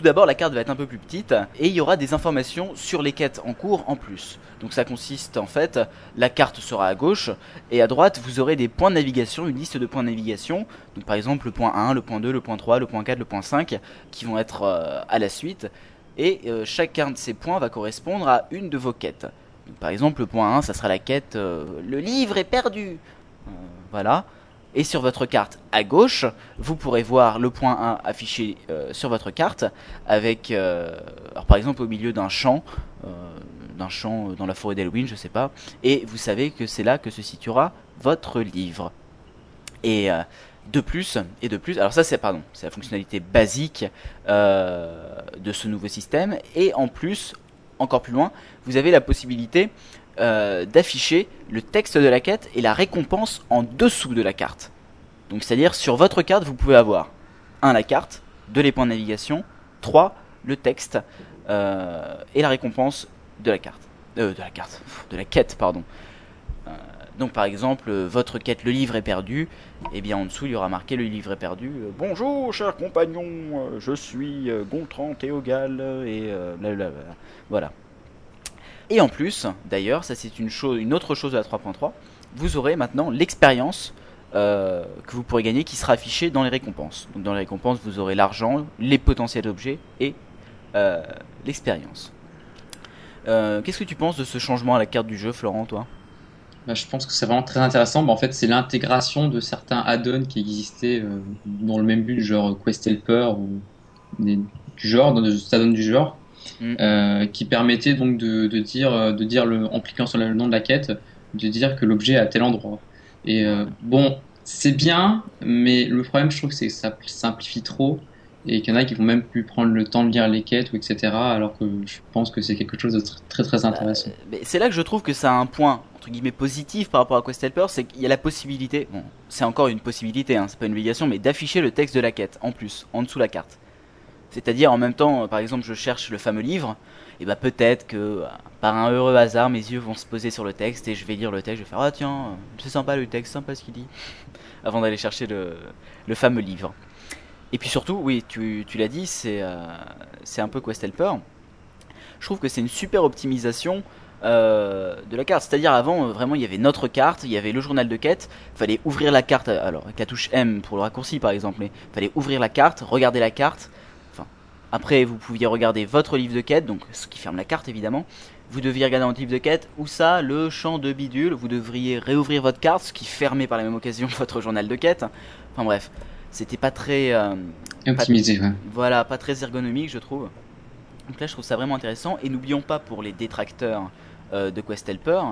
Tout d'abord, la carte va être un peu plus petite et il y aura des informations sur les quêtes en cours en plus. Donc ça consiste en fait, la carte sera à gauche et à droite vous aurez des points de navigation, une liste de points de navigation. Donc par exemple le point 1, le point 2, le point 3, le point 4, le point 5 qui vont être euh, à la suite. Et euh, chacun de ces points va correspondre à une de vos quêtes. par exemple le point 1 ça sera la quête euh, Le livre est perdu. voilà. Et sur votre carte à gauche, vous pourrez voir le point 1 affiché euh, sur votre carte avec, euh, par exemple au milieu d'un champ, euh, d'un champ dans la forêt d'Halloween, je sais pas, et vous savez que c'est là que se situera votre livre. Et de plus, et de plus, alors ça c'est pardon, c'est la fonctionnalité basique de ce nouveau système, et en plus, encore plus loin, vous avez la possibilité euh, d'afficher le texte de la quête et la récompense en dessous de la carte. Donc c'est-à-dire sur votre carte, vous pouvez avoir 1 la carte, 2 les points de navigation, 3 le texte euh, et la récompense de la carte. Euh, de la carte, de la quête, pardon. donc par exemple, votre quête, le livre est perdu, et eh bien en dessous il y aura marqué le livre est perdu. Bonjour cher compagnon, je suis Gontran Théogal et blablabla. Voilà. Et en plus, d'ailleurs, ça c'est une, autre chose de la 3.3, vous aurez maintenant l'expérience euh, que vous pourrez gagner qui sera affichée dans les récompenses. Donc dans les récompenses, vous aurez l'argent, les potentiels objets et euh, l'expérience. Euh, qu'est-ce que tu penses de ce changement à la carte du jeu, Florent, toi? Bah, Je pense que c'est vraiment très intéressant. Bah, en fait, c'est l'intégration de certains add-ons qui existaient dans le même but, genre Quest Helper ou du genre, dans des add-ons du genre, Mm. Euh, qui permettait donc de, dire, euh, de dire le, en cliquant sur le nom de la quête, de dire que l'objet est à tel endroit. Et euh, bon, c'est bien, mais le problème, je trouve, c'est que ça simplifie trop et qu'il y en a qui vont même plus prendre le temps de lire les quêtes ou etc. Alors que je pense que c'est quelque chose de très très, intéressant. Bah, c'est là que je trouve que ça a un point entre guillemets positif par rapport à Quest Helper, c'est qu'il y a la possibilité, bon, c'est encore une possibilité, hein, c'est pas une obligation, mais d'afficher le texte de la quête en plus, en dessous de la carte. C'est-à-dire en même temps, par exemple, je cherche le fameux livre, et bah peut-être que par un heureux hasard, mes yeux vont se poser sur le texte et je vais lire le texte, je vais faire ah tiens, c'est sympa le texte, sympa ce qu'il dit, [laughs] avant d'aller chercher le, le, fameux livre. Et puis surtout, oui, tu, tu l'as dit, c'est euh, c'est un peu Quest Helper. Je trouve que c'est une super optimisation euh, de la carte. C'est-à-dire avant, euh, vraiment, il y avait notre carte, il y avait le journal de quête. Fallait ouvrir la carte, alors avec la touche M pour le raccourci par exemple, mais fallait ouvrir la carte, regarder la carte, après, vous pouviez regarder votre livre de quête, donc ce qui ferme la carte évidemment. Vous deviez regarder votre livre de quête, où ça, le champ de bidule. Vous devriez réouvrir votre carte, ce qui fermait par la même occasion votre journal de quête. Enfin bref, c'était pas très. Euh, Optimisé, Voilà, pas très ergonomique, je trouve. Donc là, je trouve ça vraiment intéressant. Et n'oublions pas pour les détracteurs euh, de Quest Helper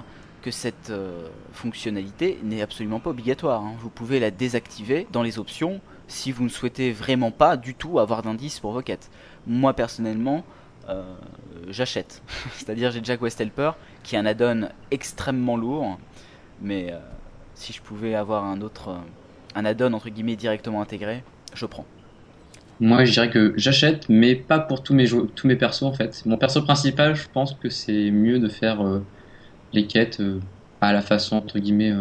que cette euh, fonctionnalité n'est absolument pas obligatoire. Hein. Vous pouvez la désactiver dans les options si vous ne souhaitez vraiment pas du tout avoir d'indices pour vos quêtes. Moi personnellement, euh, j'achète. [laughs] C'est-à-dire j'ai déjà Quest Helper, qui est un add-on extrêmement lourd, mais euh, si je pouvais avoir un autre, un add-on entre guillemets directement intégré, je prends. Moi, je dirais que j'achète, mais pas pour tous mes tous mes persos en fait. Mon perso principal, je pense que c'est mieux de faire euh, les quêtes à la façon entre guillemets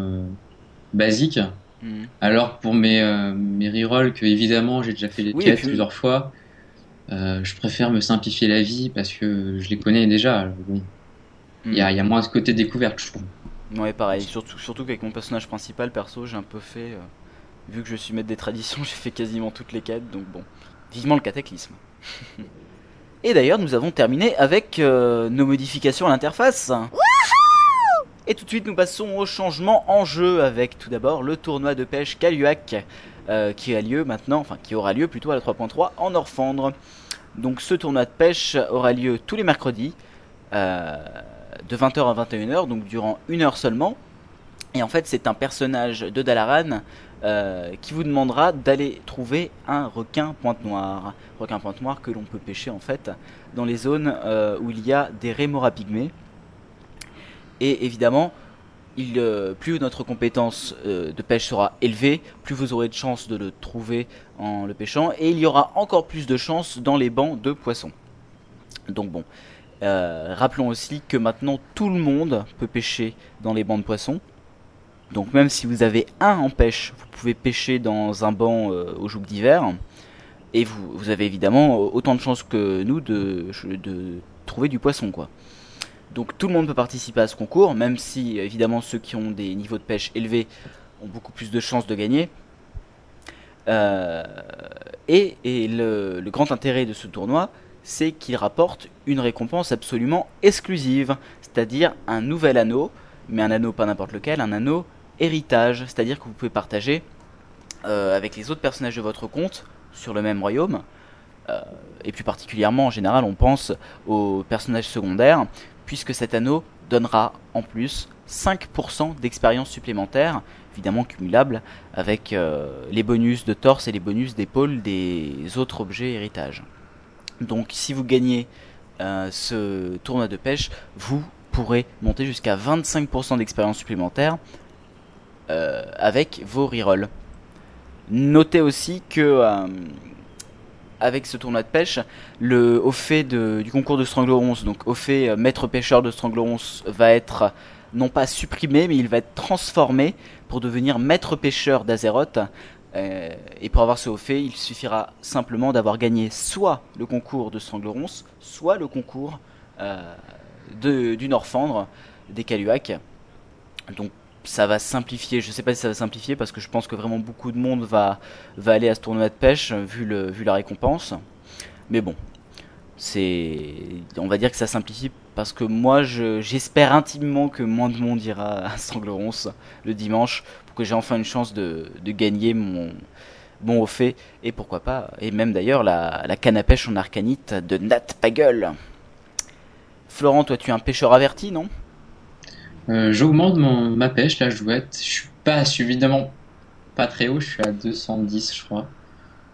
basique Mm. Alors pour mes, euh, mes rerolls, que évidemment j'ai déjà fait les quêtes plusieurs fois, euh, je préfère me simplifier la vie parce que je les connais déjà. Bon, il y, a, y, a, moins ce côté découverte, je trouve. Ouais, pareil. Surtout, surtout qu'avec mon personnage principal, perso, j'ai un peu fait. Euh, vu que je suis maître des traditions, [laughs] j'ai fait quasiment toutes les quêtes, donc bon. Vivement le cataclysme. [laughs] Et d'ailleurs, nous avons terminé avec nos modifications à l'interface. Et tout de suite, nous passons au changement en jeu avec tout d'abord le tournoi de pêche Caluac euh, qui a lieu maintenant, enfin qui aura lieu plutôt à la 3.3 en Orfandre. Donc ce tournoi de pêche aura lieu tous les mercredis euh, de 20h à 21h, donc durant une heure seulement. Et en fait, c'est un personnage de Dalaran euh, qui vous demandera d'aller trouver un requin pointe noire. Requin pointe noire que l'on peut pêcher en fait dans les zones où il y a des rémora pygmées. Et évidemment, euh, plus notre compétence euh, de pêche sera élevée, plus vous aurez de chances de le trouver en le pêchant, et il y aura encore plus de chances dans les bancs de poissons. Donc bon, euh, rappelons aussi que maintenant tout le monde peut pêcher dans les bancs de poissons. Donc même si vous avez un en pêche, vous pouvez pêcher dans un banc au joug d'hiver. Et vous, vous, avez évidemment autant de chances que nous de, de trouver du poisson quoi. Donc tout le monde peut participer à ce concours, même si évidemment ceux qui ont des niveaux de pêche élevés ont beaucoup plus de chances de gagner. Euh, et, le, grand intérêt de ce tournoi, c'est qu'il rapporte une récompense absolument exclusive, c'est-à-dire un nouvel anneau, mais un anneau pas n'importe lequel, un anneau héritage, c'est-à-dire que vous pouvez partager euh, avec les autres personnages de votre compte sur le même royaume. Euh, et plus particulièrement, en général, on pense aux personnages secondaires, puisque cet anneau donnera en plus 5% d'expérience supplémentaire, évidemment cumulable avec euh, les bonus de torse et les bonus d'épaule des autres objets héritage. Donc si vous gagnez euh, ce tournoi de pêche, vous pourrez monter jusqu'à 25% d'expérience supplémentaire euh, avec vos rerolls. Notez aussi que avec ce tournoi de pêche, le, au fait du concours de Stranglerons, donc au fait euh, maître pêcheur de Stranglerons va être non pas supprimé, mais il va être transformé pour devenir maître pêcheur d'Azeroth. Euh, et pour avoir ce haut fait, il suffira simplement d'avoir gagné soit le concours de Stranglerons, soit le concours euh, de, du Norfandre, des Caluac. Donc ça va simplifier. Je sais pas si ça va simplifier parce que je pense que vraiment beaucoup de monde va, aller à ce tournoi de pêche vu, la récompense. Mais bon, c'est, on va dire que ça simplifie parce que moi j'espère intimement que moins de monde ira à Stranglerons le dimanche pour que j'ai enfin une chance de, de gagner mon, bon au fait et pourquoi pas et même d'ailleurs la, la canne à pêche en arcanite de Nat Pagel. Florent, toi tu es un pêcheur averti, non? Euh, J'augmente ma pêche, la jouette. Je suis pas évidemment pas très haut, je suis à 210 je crois.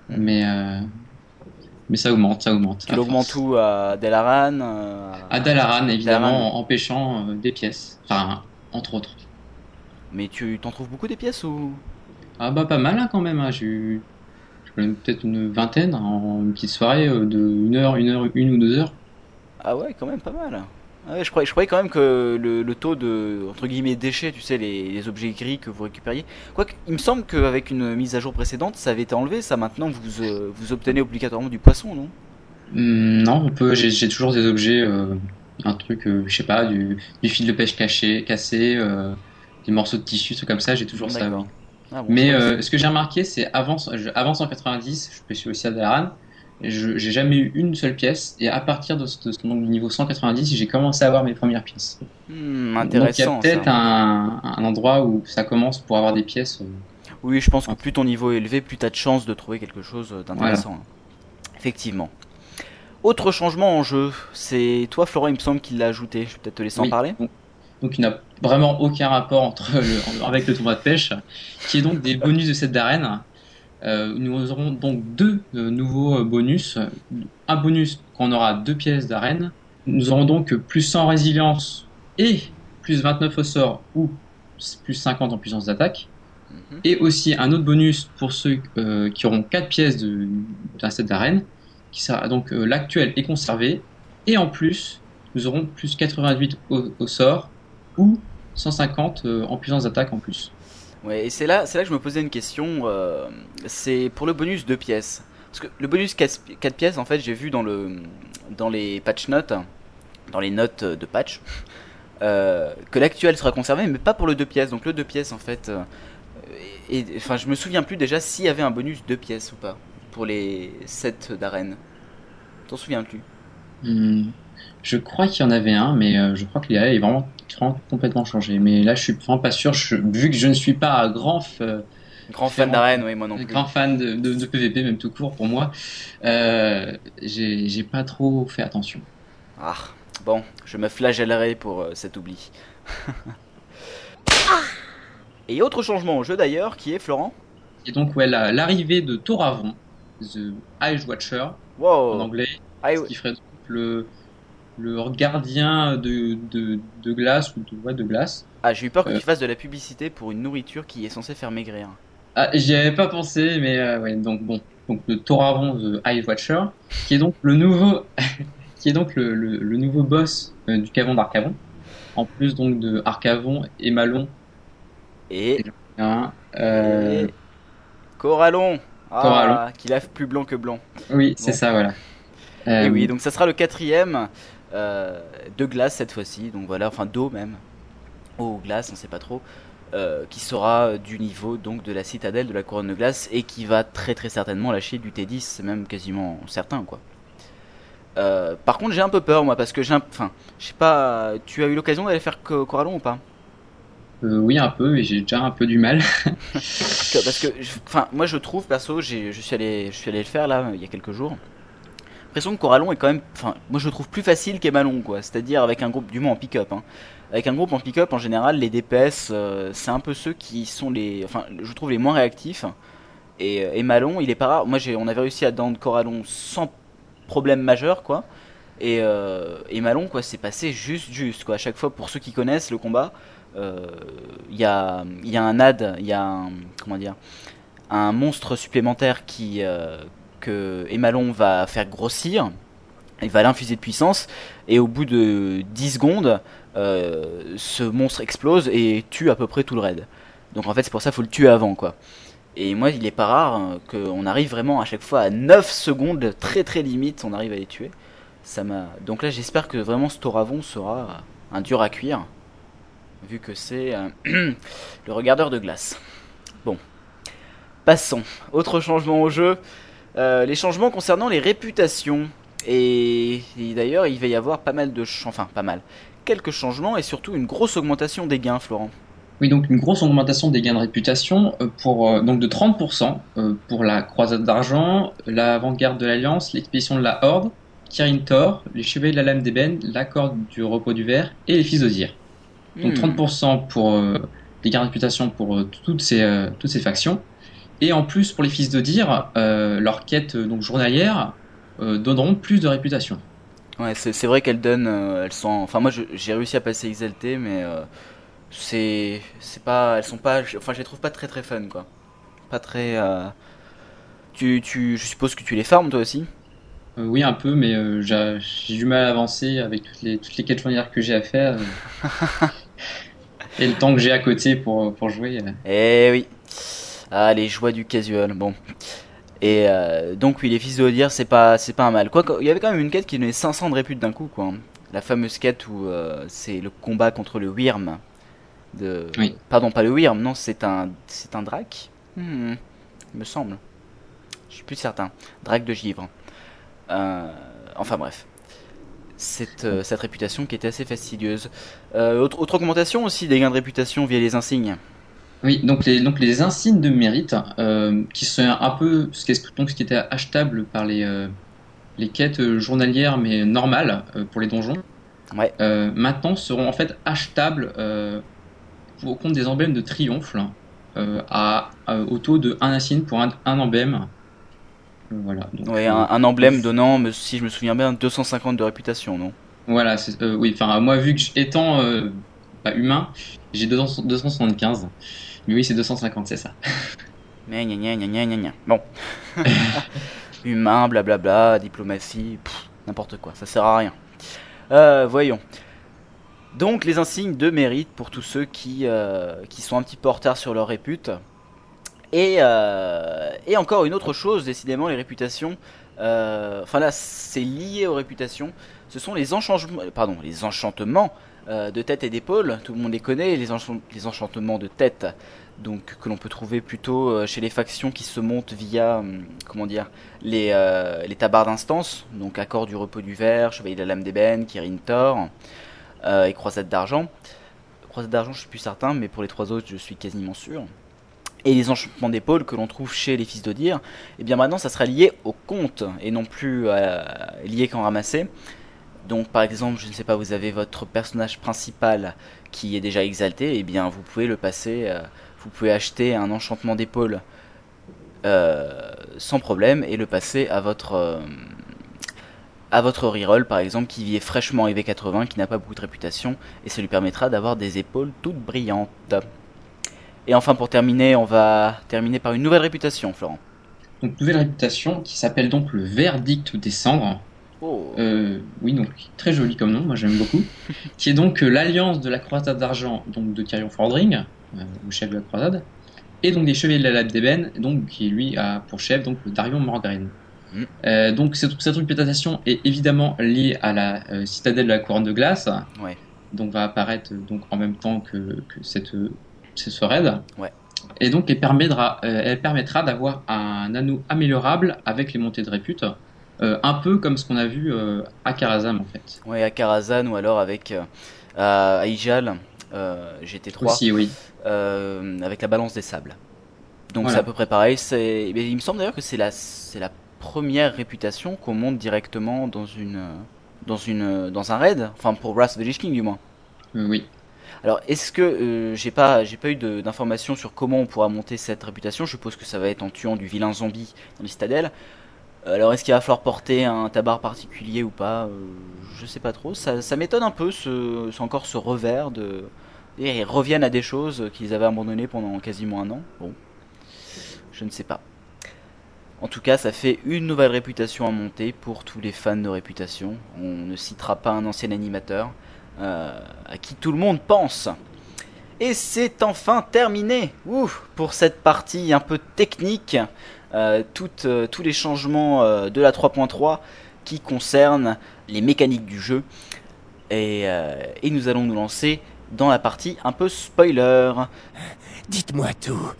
Hmm. Mais euh, mais ça augmente, ça augmente. Tu l'augmentes où? À Dalaran euh, À Dalaran, évidemment, en, pêchant des pièces. Enfin, entre autres. Mais tu t'en trouves beaucoup des pièces ou? Ah bah pas mal hein, quand même. Hein. J'ai eu peut-être une vingtaine en une petite soirée de une heure, une heure, une ou deux heures. Ah ouais, quand même pas mal. Je, croyais, je croyais quand même que le, taux de entre guillemets déchets, tu sais, les, objets gris que vous récupériez. Quoique, il me semble qu'avec une mise à jour précédente, ça avait été enlevé. Ça maintenant, vous euh, vous obtenez obligatoirement du poisson, non? Hmm, Non, on peut. J'ai toujours des objets, euh, un truc, euh, je sais pas, du, fil de pêche caché, cassé, des morceaux de tissu, tout comme ça. J'ai toujours ça. Ah Mais ce que j'ai remarqué, c'est avant, avant 190, je suis aussi à J'ai jamais eu une seule pièce. Et à partir de, ce, du niveau 190 j'ai commencé à avoir mes premières pièces. Hmm, intéressant donc il y a peut-être un, endroit où ça commence pour avoir des pièces euh, oui je pense que plus ton niveau est élevé plus tu as de chances de trouver quelque chose d'intéressant. Effectivement. Autre changement en jeu c'est toi Florent il me semble qu'il l'a ajouté. Je vais peut-être te laisser en parler. Donc il n'a vraiment aucun rapport entre avec le tournoi de pêche qui est donc des bonus de cette d'arène euh, nous aurons donc deux euh, nouveaux euh, bonus. Un bonus quand on aura deux pièces d'arène. Nous aurons donc plus 100 résilience et plus 29 au sort ou plus 50 en puissance d'attaque. Mhm. Et aussi un autre bonus pour ceux qui auront 4 pièces d'un set d'arène, qui sera donc l'actuel est conservé. Et en plus, nous aurons plus 88 au, au sort ou 150 en puissance d'attaque en plus. Ouais, et c'est là, là que je me posais une question. Euh, c'est pour le bonus 2 pièces. Parce que le bonus 4, pièces, en fait, j'ai vu dans, le, dans les patch notes, dans les notes de patch, euh, que l'actuel sera conservé, mais pas pour le 2 pièces. Donc le 2 pièces, en fait. Euh, enfin, je me souviens plus déjà s'il y avait un bonus 2 pièces ou pas pour les 7 d'arène. T'en souviens plus? Hmm, Je crois qu'il y en avait un, mais je crois qu'il y avait vraiment complètement changé. Mais là, je suis vraiment pas sûr. Je, vu que je ne suis pas un grand, f- Grand fan d'arène, oui, moi non plus. grand fan de, de- de PVP, même tout court pour moi, euh, j'ai pas trop fait attention. Ah, bon, je me flagellerai pour euh, cet oubli. [laughs] Et autre changement au jeu d'ailleurs, qui est Florent Et donc, ouais, la- l'arrivée de Thoravon, The Eye Watcher en anglais, Ah, ce qui ferait donc le, le gardien de, de, de glace ou de, ouais, de glace. Ah, j'ai eu peur que Euh. tu fasses de la publicité pour une nourriture qui est censée faire maigrir. Ah, j'y avais pas pensé, mais euh, ouais, donc bon, donc le Thoravon The Eye Watcher, qui est donc le nouveau, [laughs] qui est donc le, le, le nouveau boss euh, du Cavon d'Arcavon, en plus donc de Arcavon et Malon. Et... hein, euh, et- Corallon Ah, Corallon. qui lave plus blanc que blanc. oui, c'est Bon. ça, voilà. Et Euh, oui, donc ça sera le quatrième euh, de glace cette fois-ci, donc voilà, enfin d'eau même, eau ou glace, on sait pas trop, euh, qui sera du niveau donc de la citadelle de la couronne de glace et qui va très très certainement lâcher du T10, c'est même quasiment certain quoi. Euh, par contre j'ai un peu peur moi parce que j'ai un... enfin je sais pas tu as eu l'occasion d'aller faire Co- Corallon ou pas? Euh, oui, un peu, et j'ai déjà un peu du mal. [laughs] Parce que enfin moi je trouve perso je suis allé je suis allé le faire là il y a quelques jours l'impression que Corallon est quand même enfin moi je le trouve plus facile qu'Emalon quoi. C'est-à-dire avec un groupe du moins en pick-up hein. avec un groupe en pick-up en général les DPS euh, c'est un peu ceux qui sont les enfin je trouve les moins réactifs. Et euh, Emalon il est pas rare. Moi on avait réussi à down Corallon sans problème majeur quoi. Et euh, Emalon quoi c'est passé juste juste quoi. À chaque fois pour ceux qui connaissent le combat euh, il y a y a un ad il y a un comment dire un monstre supplémentaire qui que Emalon va faire grossir il va l'infuser de puissance. Et au bout de 10 secondes euh, ce monstre explose et tue à peu près tout le raid. Donc en fait c'est pour ça qu'il faut le tuer avant quoi. Et moi il est pas rare euh, qu'on arrive vraiment à chaque fois à 9 secondes très très limite on arrive à les tuer. Ça m'a donc là j'espère que vraiment ce Toravon sera un dur à cuire vu que c'est euh, [clears throat] le regardeur de glace. Bon. Passons. Autre changement au jeu euh, les changements concernant les réputations et, et d'ailleurs il va y avoir pas mal de enfin pas mal quelques changements et surtout une grosse augmentation des gains Florent Oui, donc une grosse augmentation des gains de réputation euh, pour euh, donc de 30% euh, pour la croisade d'argent, l'avant-garde de l'Alliance, l'expédition de la Horde, Kirin Tor, les chevaliers de la lame d'ébène, la corde du repos du verre et les fils d'Ozir. Donc Hmm. 30% pour euh, les gains de réputation pour toutes ces toutes ces factions. Et en plus pour les fils d'Odir, euh, leurs quêtes euh, donc journalières euh, donneront plus de réputation. Ouais, c'est vrai qu'elles donnent, euh, elles sont, enfin moi j'ai réussi à passer XLT, mais c'est, c'est pas, elles sont pas, enfin je les trouve pas très très fun quoi, pas très. Tu, tu, je suppose que tu les farmes toi aussi? Euh, oui, un peu, mais euh, j'ai du mal à avancer avec toutes les, toutes les quêtes journalières que j'ai à faire. euh. [laughs] et le temps que j'ai à côté pour, pour jouer. Eh oui, ah les joies du casual, bon. Et euh, donc oui, les fils de Odir, c'est pas, c'est pas un mal. Quoi, il y avait quand même une quête qui donnait 500 de répute d'un coup quoi. hein. La fameuse quête où euh, c'est le combat contre le Wyrm. De... Oui. Pardon, pas le Wyrm, non, c'est un, c'est un Drac. Hmm, il me semble. Je suis plus certain. Drac de givre. Euh, enfin bref. Cette, euh, cette réputation qui était assez fastidieuse. Euh, autre, autre augmentation aussi des gains de réputation via les insignes. Oui, donc les, donc les insignes de mérite, euh, qui sont un peu ce qui, donc ce qui était achetable par les, euh, les quêtes journalières, mais normales euh, pour les donjons, Ouais. maintenant seront en fait achetables au compte des emblèmes de triomphe euh, à, à- au taux de 1 insigne pour un, un emblème. Voilà. Donc, Ouais, un, un emblème donnant, si je me souviens bien, 250 de réputation, non? Voilà, oui, enfin, moi, vu que je- étant pas humain, j'ai 200 275. Mais oui, c'est 250, c'est ça. [laughs] Gna gna gna gna. Bon. [laughs] Humain, blablabla, diplomatie, n'importe quoi, ça sert à rien. Euh, voyons. Donc les insignes de mérite pour tous ceux qui, euh, qui sont un petit peu en retard sur leur répute. Et, euh, et encore une autre chose, décidément, les réputations. euh, Enfin là, c'est lié aux réputations. Ce sont les enchantements, pardon, les enchantements euh, de tête et d'épaule. Tout le monde les connaît, les, enchan- les enchantements de tête donc que l'on peut trouver plutôt euh, chez les factions qui se montent via hum, comment dire les, euh, les tabards d'instance donc accord du repos du verre chevalier de la lame d'ébène Kirin Tor et croisade d'argent croisade d'argent, je suis plus certain, mais pour les trois autres, je suis quasiment sûr. Et les enchantements d'épaule que l'on trouve chez les fils d'Odir, et bien maintenant ça sera lié au compte et non plus lié qu'en ramasser. Donc par exemple, je ne sais pas, vous avez votre personnage principal qui est déjà exalté, et bien vous pouvez le passer, euh, vous pouvez acheter un enchantement d'épaule euh, sans problème et le passer à votre euh, à votre reroll par exemple qui est fraîchement EV80 qui n'a pas beaucoup de réputation et ça lui permettra d'avoir des épaules toutes brillantes. Et enfin pour terminer, on va terminer par une nouvelle réputation, Florent. Donc nouvelle réputation qui s'appelle donc le verdict des cendres. Oh. Euh, oui, donc très joli comme nom, moi j'aime beaucoup. [laughs] qui est donc euh, l'alliance de la croisade d'argent, donc de Tyrion Fordring, euh, le chef de la croisade, et donc des chevaliers de la Lab d'Eben, donc qui lui a pour chef donc le Darion Morgraine. Mm. donc cette, cette réputation est évidemment liée à la citadelle de la couronne de glace, Ouais. donc va apparaître donc en même temps que, que cette, ce raid. Ouais. Et donc elle permettra, elle permettra d'avoir un anneau améliorable avec les montées de répute. Euh, un peu comme ce qu'on a vu euh, à Karazam en fait. Ouais, à Karazhan ou alors avec euh, à Ijal, GT3. Aussi, oui. avec la balance des sables. Donc Voilà. c'est à peu près pareil. C'est, il me semble d'ailleurs que c'est la, c'est la première réputation qu'on monte directement dans une, dans une, dans un raid. Enfin pour Wrath of the Lich King du moins. Euh, oui. Alors est-ce que euh, j'ai pas, j'ai pas eu d'informations sur comment on pourra monter cette réputation. Je suppose que ça va être en tuant du vilain zombie dans les citadelles. Alors est-ce qu'il va falloir porter un tabac particulier ou pas Euh, Je sais pas trop. Ça, m'étonne un peu ce, encore ce revers de. Ils reviennent à des choses qu'ils avaient abandonnées pendant quasiment un an. Bon, je ne sais pas. En tout cas, ça fait une nouvelle réputation à monter pour tous les fans de réputation. On ne citera pas un ancien animateur euh, à qui tout le monde pense. Et c'est enfin terminé Ouf, pour cette partie un peu technique. Euh, toutes, euh, tous les changements euh, de la 3.3 qui concernent les mécaniques du jeu. Et, et nous allons nous lancer dans la partie un peu spoiler. Dites-moi tout,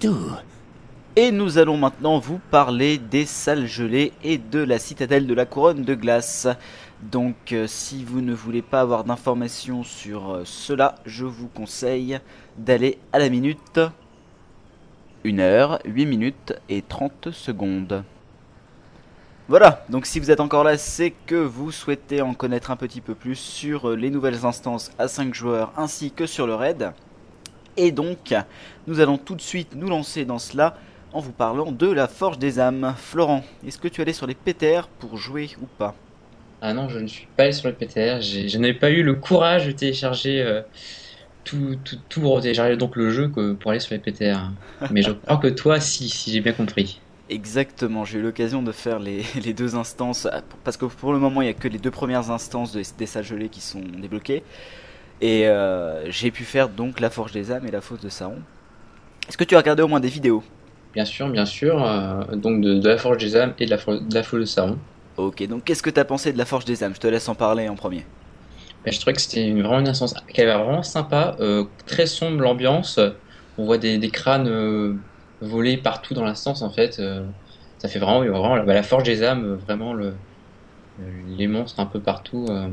tout. Et nous allons maintenant vous parler des salles gelées et de la citadelle de la couronne de glace. Donc euh, si vous ne voulez pas avoir d'informations sur euh, cela, je vous conseille d'aller à la minute 1 heure, 8 minutes et 30 secondes. Voilà, donc si vous êtes encore là, c'est que vous souhaitez en connaître un petit peu plus sur euh, les nouvelles instances à 5 joueurs ainsi que sur le raid. Et donc, nous allons tout de suite nous lancer dans cela en vous parlant de la Forge des âmes. Florent, est-ce que tu allais sur les PTR pour jouer ou pas? Ah non, je ne suis pas allé sur le PTR. Je n'avais pas eu le courage de télécharger euh, tout, tout, tout télécharger donc le jeu que- pour aller sur les PTR. Mais je [laughs] crois que toi, si, si j'ai bien compris. Exactement, j'ai eu l'occasion de faire les, [laughs] les deux instances, parce que pour le moment il n'y a que les deux premières instances de- des salles gelées qui sont débloquées. Et euh, j'ai pu faire donc la Forge des âmes et la fosse de Saron. Est-ce que tu as regardé au moins des vidéos? Bien sûr, bien sûr. euh, donc de, de la Forge des âmes et de la, de la foule de Saron. Ok, donc qu'est-ce que tu as pensé de la Forge des âmes? Je te laisse en parler en premier. Ben, je trouvais que c'était une, vraiment une instance qui avait vraiment sympa, euh, très sombre l'ambiance. On voit des, des crânes euh, voler partout dans l'instance en fait. euh, ça fait vraiment, vraiment la, bah, la forge des âmes, euh, vraiment le, le- les monstres un peu partout. euh.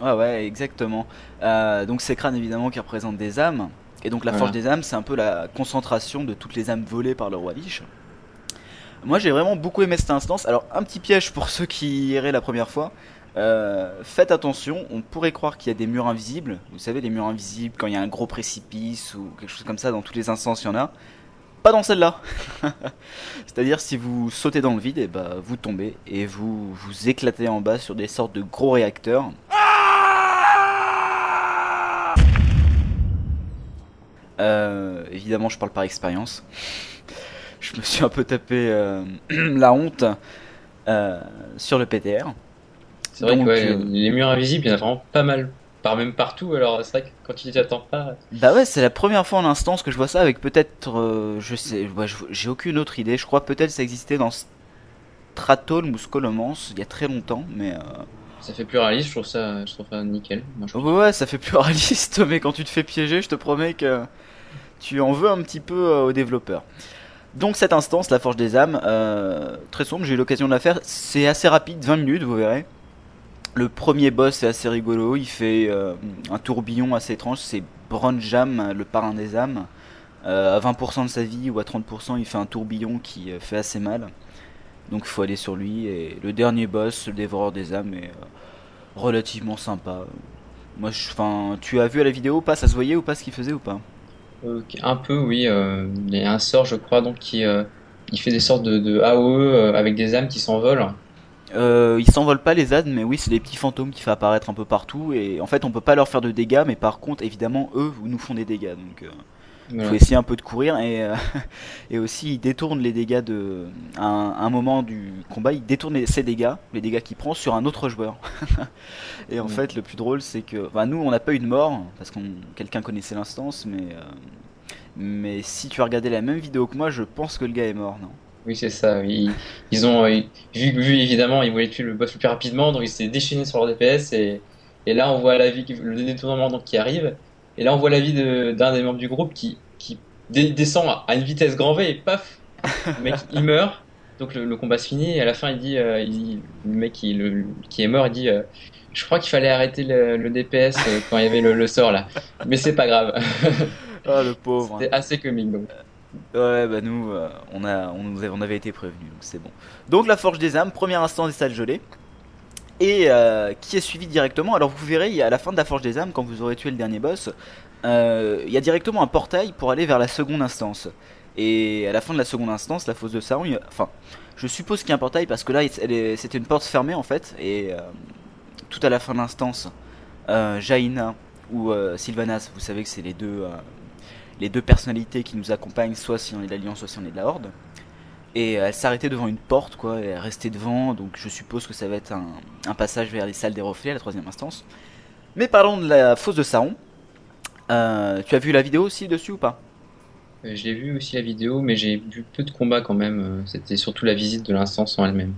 Ouais, ouais, exactement. Donc ces crânes évidemment qui représentent des âmes. Et donc la Voilà. forge des âmes, c'est un peu la concentration de toutes les âmes volées par le roi Lich. Moi j'ai vraiment beaucoup aimé cette instance. Alors un petit piège pour ceux qui iraient la première fois. Euh, faites attention, on pourrait croire qu'il y a des murs invisibles. Vous savez, les murs invisibles quand il y a un gros précipice ou quelque chose comme ça, dans toutes les instances il y en a. Pas dans celle-là. [laughs] C'est-à-dire si vous sautez dans le vide, et bah, vous tombez et vous vous éclatez en bas sur des sortes de gros réacteurs. Euh, évidemment, je parle par expérience. Je me suis un peu tapé euh, [clears throat] la honte sur le PTR. C'est vrai Donc, que ouais, euh, les murs invisibles, il y en a vraiment pas mal, par même partout. Alors c'est vrai que quand tu t'y attends pas, Bah ouais, c'est la première fois en instance que je vois ça avec peut-être, euh, je sais, je- j'ai aucune autre idée. Je crois peut-être ça existait dans Stratholm ou Scolomance il y a très longtemps, mais euh, ça fait plus réaliste. Je trouve ça, je trouve ça nickel. Moi, je ouais, ça fait plus [laughs] réaliste. Mais quand tu te fais piéger, je te promets que tu en veux un petit peu aux développeurs. Donc cette instance, la Forge des âmes, euh, très sombre, j'ai eu l'occasion de la faire. C'est assez rapide, 20 minutes, vous verrez. Le premier boss est assez rigolo, il fait euh, un tourbillon assez étrange, c'est Bronjam, le parrain des âmes. Euh, à 20% de sa vie ou à 30%, il fait un tourbillon qui euh, fait assez mal. Donc il faut aller sur lui. Et le dernier boss, le dévoreur des âmes, est relativement sympa. Moi, enfin, tu as vu à la vidéo pas? Ça se voyait ou pas ce qu'il faisait ou pas? Un peu, oui. il y a un sort, je crois, donc qui il fait des sortes de, de AOE avec des âmes qui s'envolent. Euh, ils s'envolent pas les ânes, mais oui, c'est des petits fantômes qui fait apparaître un peu partout. Et en fait, on peut pas leur faire de dégâts, mais par contre, évidemment, eux nous font des dégâts. Donc, euh, il faut essayer un peu de courir. Et, euh, [laughs] et aussi, ils détournent les dégâts de. À un, moment du combat, ils détournent ces dégâts, les dégâts qu'il prend, sur un autre joueur. [laughs] et en fait, le plus drôle, c'est que. Bah, nous, on n'a pas eu de mort, parce que quelqu'un connaissait l'instance, mais. mais si tu as regardé la même vidéo que moi, je pense que le gars est mort, non? Oui, c'est ça. Ils, ils ont vu, vu, évidemment, ils voulaient tuer le boss le plus rapidement, donc ils s'est déchaîné sur leur DPS et, et là on voit la vie, le détournement donc qui arrive. Et là on voit la vie d'un des membres du groupe qui, qui descend à une vitesse grand V et paf, le mec il [laughs] meurt. Donc le, combat se finit et à la fin il dit, euh, il le mec qui, le, qui est mort, il dit, euh, je crois qu'il fallait arrêter le, DPS euh, quand il y avait le, sort là, mais c'est pas grave. oh le pauvre. [laughs] C'était assez comique donc. Ouais, bah nous, euh, on, a, avait, été prévenus, donc c'est bon. Donc la Forge des âmes, premier instant des salles gelées, et euh, qui est suivi directement. Alors vous verrez, à la fin de la Forge des âmes, quand vous aurez tué le dernier boss, euh, il y a directement un portail pour aller vers la seconde instance. Et à la fin de la seconde instance, la fosse de Saron, enfin, je suppose qu'il y a un portail parce que là, c'était une porte fermée en fait, et tout à la fin de l'instance, Jaina ou Sylvanas, vous savez que c'est les deux les deux personnalités qui nous accompagnent, soit si on est de l'Alliance, soit si on est de la Horde. Et elle s'arrêtait devant une porte, quoi, et elle restait devant, donc je suppose que ça va être un, passage vers les salles des reflets, à la troisième instance. Mais parlons de la fosse de Saron. Euh, tu as vu la vidéo aussi dessus ou pas? Euh, J'ai vu aussi la vidéo, mais j'ai vu peu de combats quand même. Euh, c'était surtout la visite de l'instance en elle-même.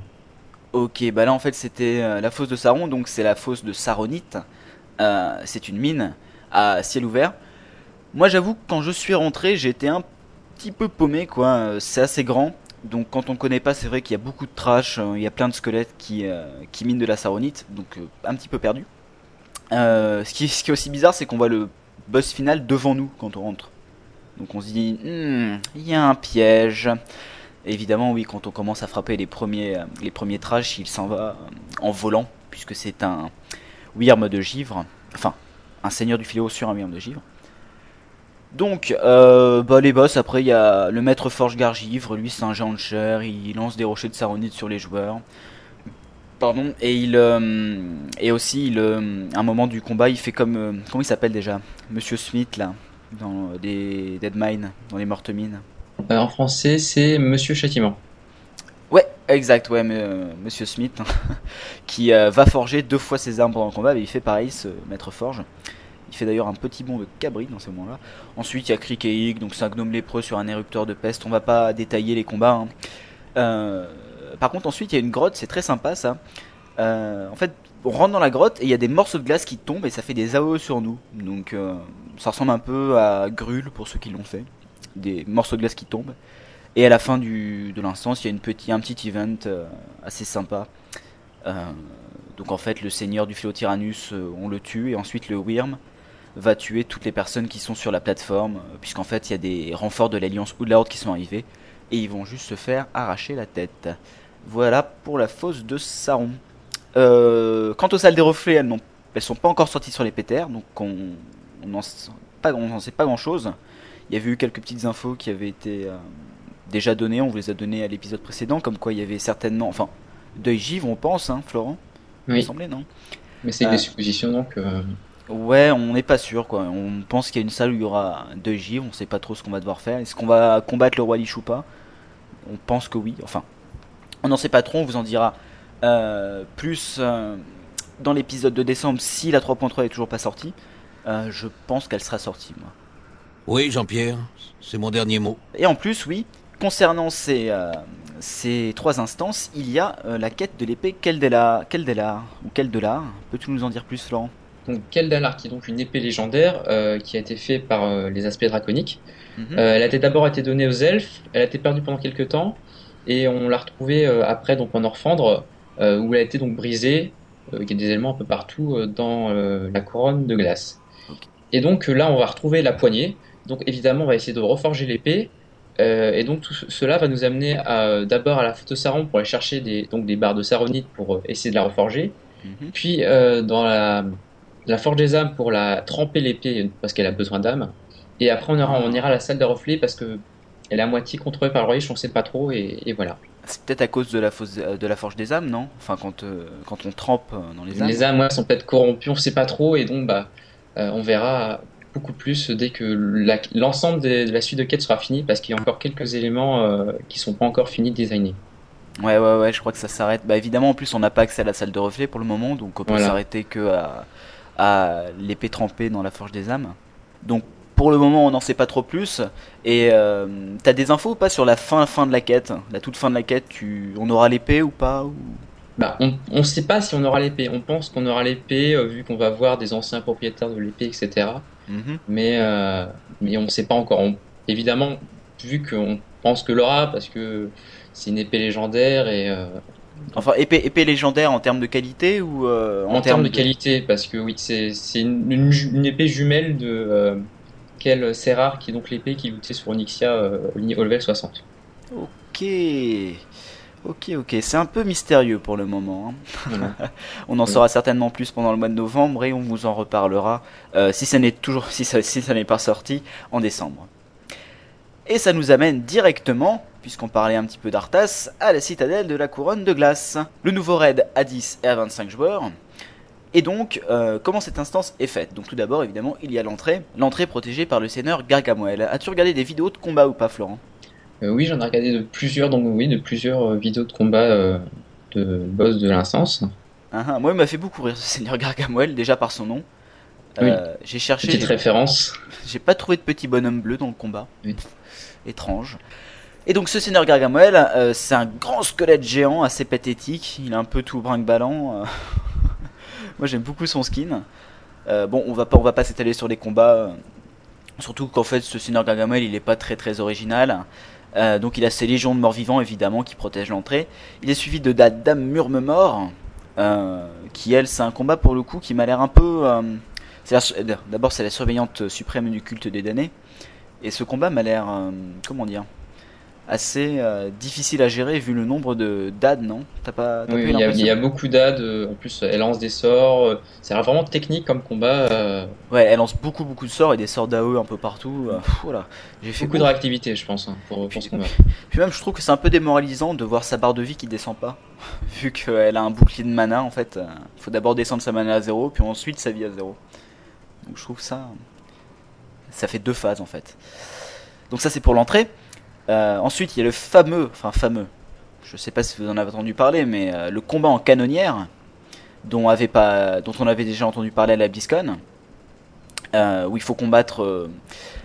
Ok, bah là en fait c'était la fosse de Saron, donc c'est la fosse de Saronite. c'est une mine à ciel ouvert. Moi j'avoue que quand je suis rentré, été un petit peu paumé quoi. Euh, c'est assez grand. Donc quand on connaît pas, c'est vrai qu'il y a beaucoup de trash, euh, il y a plein de squelettes qui, euh, qui minent de la saronite, donc un petit peu perdu. ce, qui, est aussi bizarre, c'est qu'on voit le boss final devant nous quand on rentre. Donc on se dit, hmm, il y a un piège. évidemment, oui, quand on commence à frapper les premiers, les premiers trash, il s'en va en volant, puisque c'est un Wyrm de givre. Enfin, un seigneur du filéo sur un Wyrm de givre. Donc, euh, bah, les boss, après, il y a le maître Forge Gargivre, lui c'est un géant de chair, il lance des rochers de saronite sur les joueurs. Pardon, et il euh, et aussi il, euh, un moment du combat, il fait comme comment il s'appelle déjà, Monsieur Smith là, dans des Dead Mine, dans les mortes mines. en français, c'est Monsieur Châtiment. Ouais, exact, ouais, Monsieur Smith, [laughs] qui va forger deux fois ses armes pendant le combat, mais il fait pareil, ce maître Forge. Il fait d'ailleurs un petit bond de cabri dans ce moment-là. Ensuite, il y a Crick donc c'est un gnome lépreux sur un érupteur de peste. On va pas détailler les combats. Hein. Euh, par contre, ensuite, il y a une grotte, c'est très sympa ça. Euh, en fait, on rentre dans la grotte et il y a des morceaux de glace qui tombent et ça fait des AOE sur nous. Donc, euh, ça ressemble un peu à Grul pour ceux qui l'ont fait. Des morceaux de glace qui tombent. Et à la fin de l'instance, il y a une petit, un petit event assez sympa. donc en fait, le seigneur du Philotyrannus, on le tue et ensuite le Wyrm va tuer toutes les personnes qui sont sur la plateforme, euh, puisqu'en fait il y a des renforts de l'Alliance ou de la Horde qui sont arrivés, et ils vont juste se faire arracher la tête. Voilà pour la fosse de Saron. Euh, quant aux salles des reflets, elles, n'ont, elles sont pas encore sorties sur les pétères, donc on n'en sait pas grand chose. Il y avait eu quelques petites infos qui avaient été euh, déjà données, on vous les a données à l'épisode précédent, comme quoi il y avait certainement, enfin, deuil givre on pense, hein, Florent Oui. Il semblait, non? Mais c'est des suppositions donc. Ouais, on n'est pas sûr quoi. On pense qu'il y a une salle où il y aura deux givres, on sait pas trop ce qu'on va devoir faire. Est-ce qu'on va combattre le roi Lich ou pas? On pense que oui. Enfin, on n'en sait pas trop, on vous en dira euh, plus euh, dans l'épisode de décembre si la 3.3 est toujours pas sortie. Euh, je pense qu'elle sera sortie, moi. Oui, Jean-Pierre, c'est mon dernier mot. Et en plus, oui, concernant ces, ces trois instances, il y a la quête de l'épée Keldela, Keldela ou Keldela. Peux-tu nous en dire plus, Florent? Donc Keldalar, qui est donc une épée légendaire euh, qui a été faite par euh, les aspects draconiques. Mhm. Euh, elle a d'abord été donnée aux elfes, elle a été perdue pendant quelques temps, et on l'a retrouvée après donc en Orfandre, où elle a été donc brisée, il y a des éléments un peu partout dans la couronne de glace. Et donc là, on va retrouver la poignée. Donc évidemment, on va essayer de reforger l'épée. et donc tout cela va nous amener d'abord à la photosaron pour aller chercher des, donc des barres de saronite pour essayer de la reforger. Mhm. Puis dans la, la forge des âmes pour la tremper l'épée parce qu'elle a besoin d'âme. Et après, on ira, on ira à la salle de reflets parce que elle est à moitié contrôlée par le riche, on sait pas trop, et, voilà. C'est peut-être à cause de la, de la forge des âmes, non? Enfin, quand, euh, quand on trempe euh, dans les âmes. Les âmes, ouais, sont peut-être corrompues, on sait pas trop, et donc, bah, euh, on verra beaucoup plus dès que l'ensemble de, la suite de quêtes sera fini, parce qu'il y a encore quelques éléments qui sont pas encore finis de designer. Ouais, ouais, ouais, je crois que ça s'arrête. Bah, évidemment, en plus, on n'a pas accès à la salle de reflet pour le moment, donc on peut s'arrêter que à, à l'épée trempée dans la forge des âmes. Donc, pour le moment, on n'en sait pas trop plus. Et euh, t'as des infos ou pas sur la fin, fin de la quête? La toute fin de la quête, tu... on aura l'épée ou pas ou... Bah, on ne sait pas si on aura l'épée. On pense qu'on aura l'épée, euh, vu qu'on va voir des anciens propriétaires de l'épée, etc. Mhm. Mais, euh, mais on ne sait pas encore. évidemment, vu qu'on pense que l'aura, parce que c'est une épée légendaire et. Euh, enfin, épée, épée légendaire en termes de qualité ou en, en, termes de... qualité, parce que oui, c'est une, une, épée jumelle de c'est rare qui est donc l'épée qui lootait sur Onyxia euh, au level 60. Ok. Ok, ok, c'est un peu mystérieux pour le moment. Hein. [laughs] on en saura certainement plus pendant le mois de novembre et on vous en reparlera euh, si ça n'est toujours si ça, si ça n'est pas sorti en décembre. Et ça nous amène directement, puisqu'on parlait un petit peu d'Arthas, à la citadelle de la couronne de glace. Le nouveau raid à 10 et à 25 joueurs, et donc, euh, comment cette instance est faite? Donc tout d'abord, évidemment, il y a l'entrée. L'entrée protégée par le seigneur Gargamel. As-tu regardé des vidéos de combat ou pas, Florent? Euh, Oui, j'en ai regardé de plusieurs, donc oui, de plusieurs euh, vidéos de combat de boss de l'instance. Ah, ah, moi, il m'a fait beaucoup rire ce seigneur Gargamel, déjà par son nom. Oui. j'ai cherché. Petite référence. J'ai pas trouvé de petit bonhomme bleu dans le combat. Étrange. Et donc ce seigneur Gargamel, c'est un grand squelette géant assez pathétique. Il est un peu tout brinque-ballant. [laughs] Moi j'aime beaucoup son skin. Euh, bon, on va pas, on va pas s'étaler sur les combats. Euh, surtout qu'en fait, ce Seigneur Gargamel, il est pas très très original. Euh, donc il a ses légions de morts vivants évidemment qui protègent l'entrée. Il est suivi de Dame Murmemort, euh, qui elle, c'est un combat pour le coup qui m'a l'air un peu. D'abord, c'est la surveillante suprême du culte des damnés. Et ce combat m'a l'air, comment dire, assez euh, difficile à gérer vu le nombre de d'ad, non? T'as pas Oui, il y, a beaucoup d'ad. Euh, en plus, elle lance des sorts. Euh, c'est vraiment technique comme combat. Ouais, elle lance beaucoup beaucoup de sorts et des sorts d'AE un peu partout. voilà. J'ai fait beaucoup de réactivité, je pense, hein, pour, ce combat. [laughs] Puis même, je trouve que c'est un peu démoralisant de voir sa barre de vie qui descend pas, [laughs] vu qu'elle a un bouclier de mana. En fait, il faut d'abord descendre sa mana à zéro, puis ensuite sa vie à zéro. Donc je trouve ça, ça fait deux phases en fait. Donc ça c'est pour l'entrée. Euh, ensuite, il y a le fameux, enfin fameux, je sais pas si vous en avez entendu parler, mais euh, le combat en canonnière, dont, on avait déjà entendu parler à la BlizzCon, euh, où il faut combattre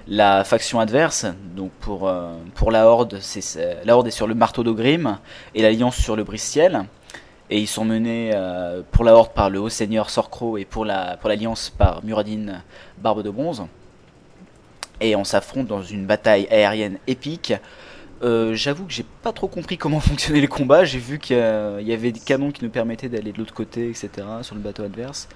la faction adverse. Donc pour, pour la Horde, c'est, la Horde est sur le marteau d'Ogrim et l'Alliance sur le brise-ciel. Et ils sont menés pour la Horde par le Haut Seigneur Sorcro et pour, pour l'Alliance par Muradin Barbe de Bronze et on s'affronte dans une bataille aérienne épique. Euh, j'avoue que j'ai pas trop compris comment [laughs] fonctionnaient les combats. J'ai vu qu'il y avait des canons qui nous permettaient d'aller de l'autre côté, etc. sur le bateau adverse.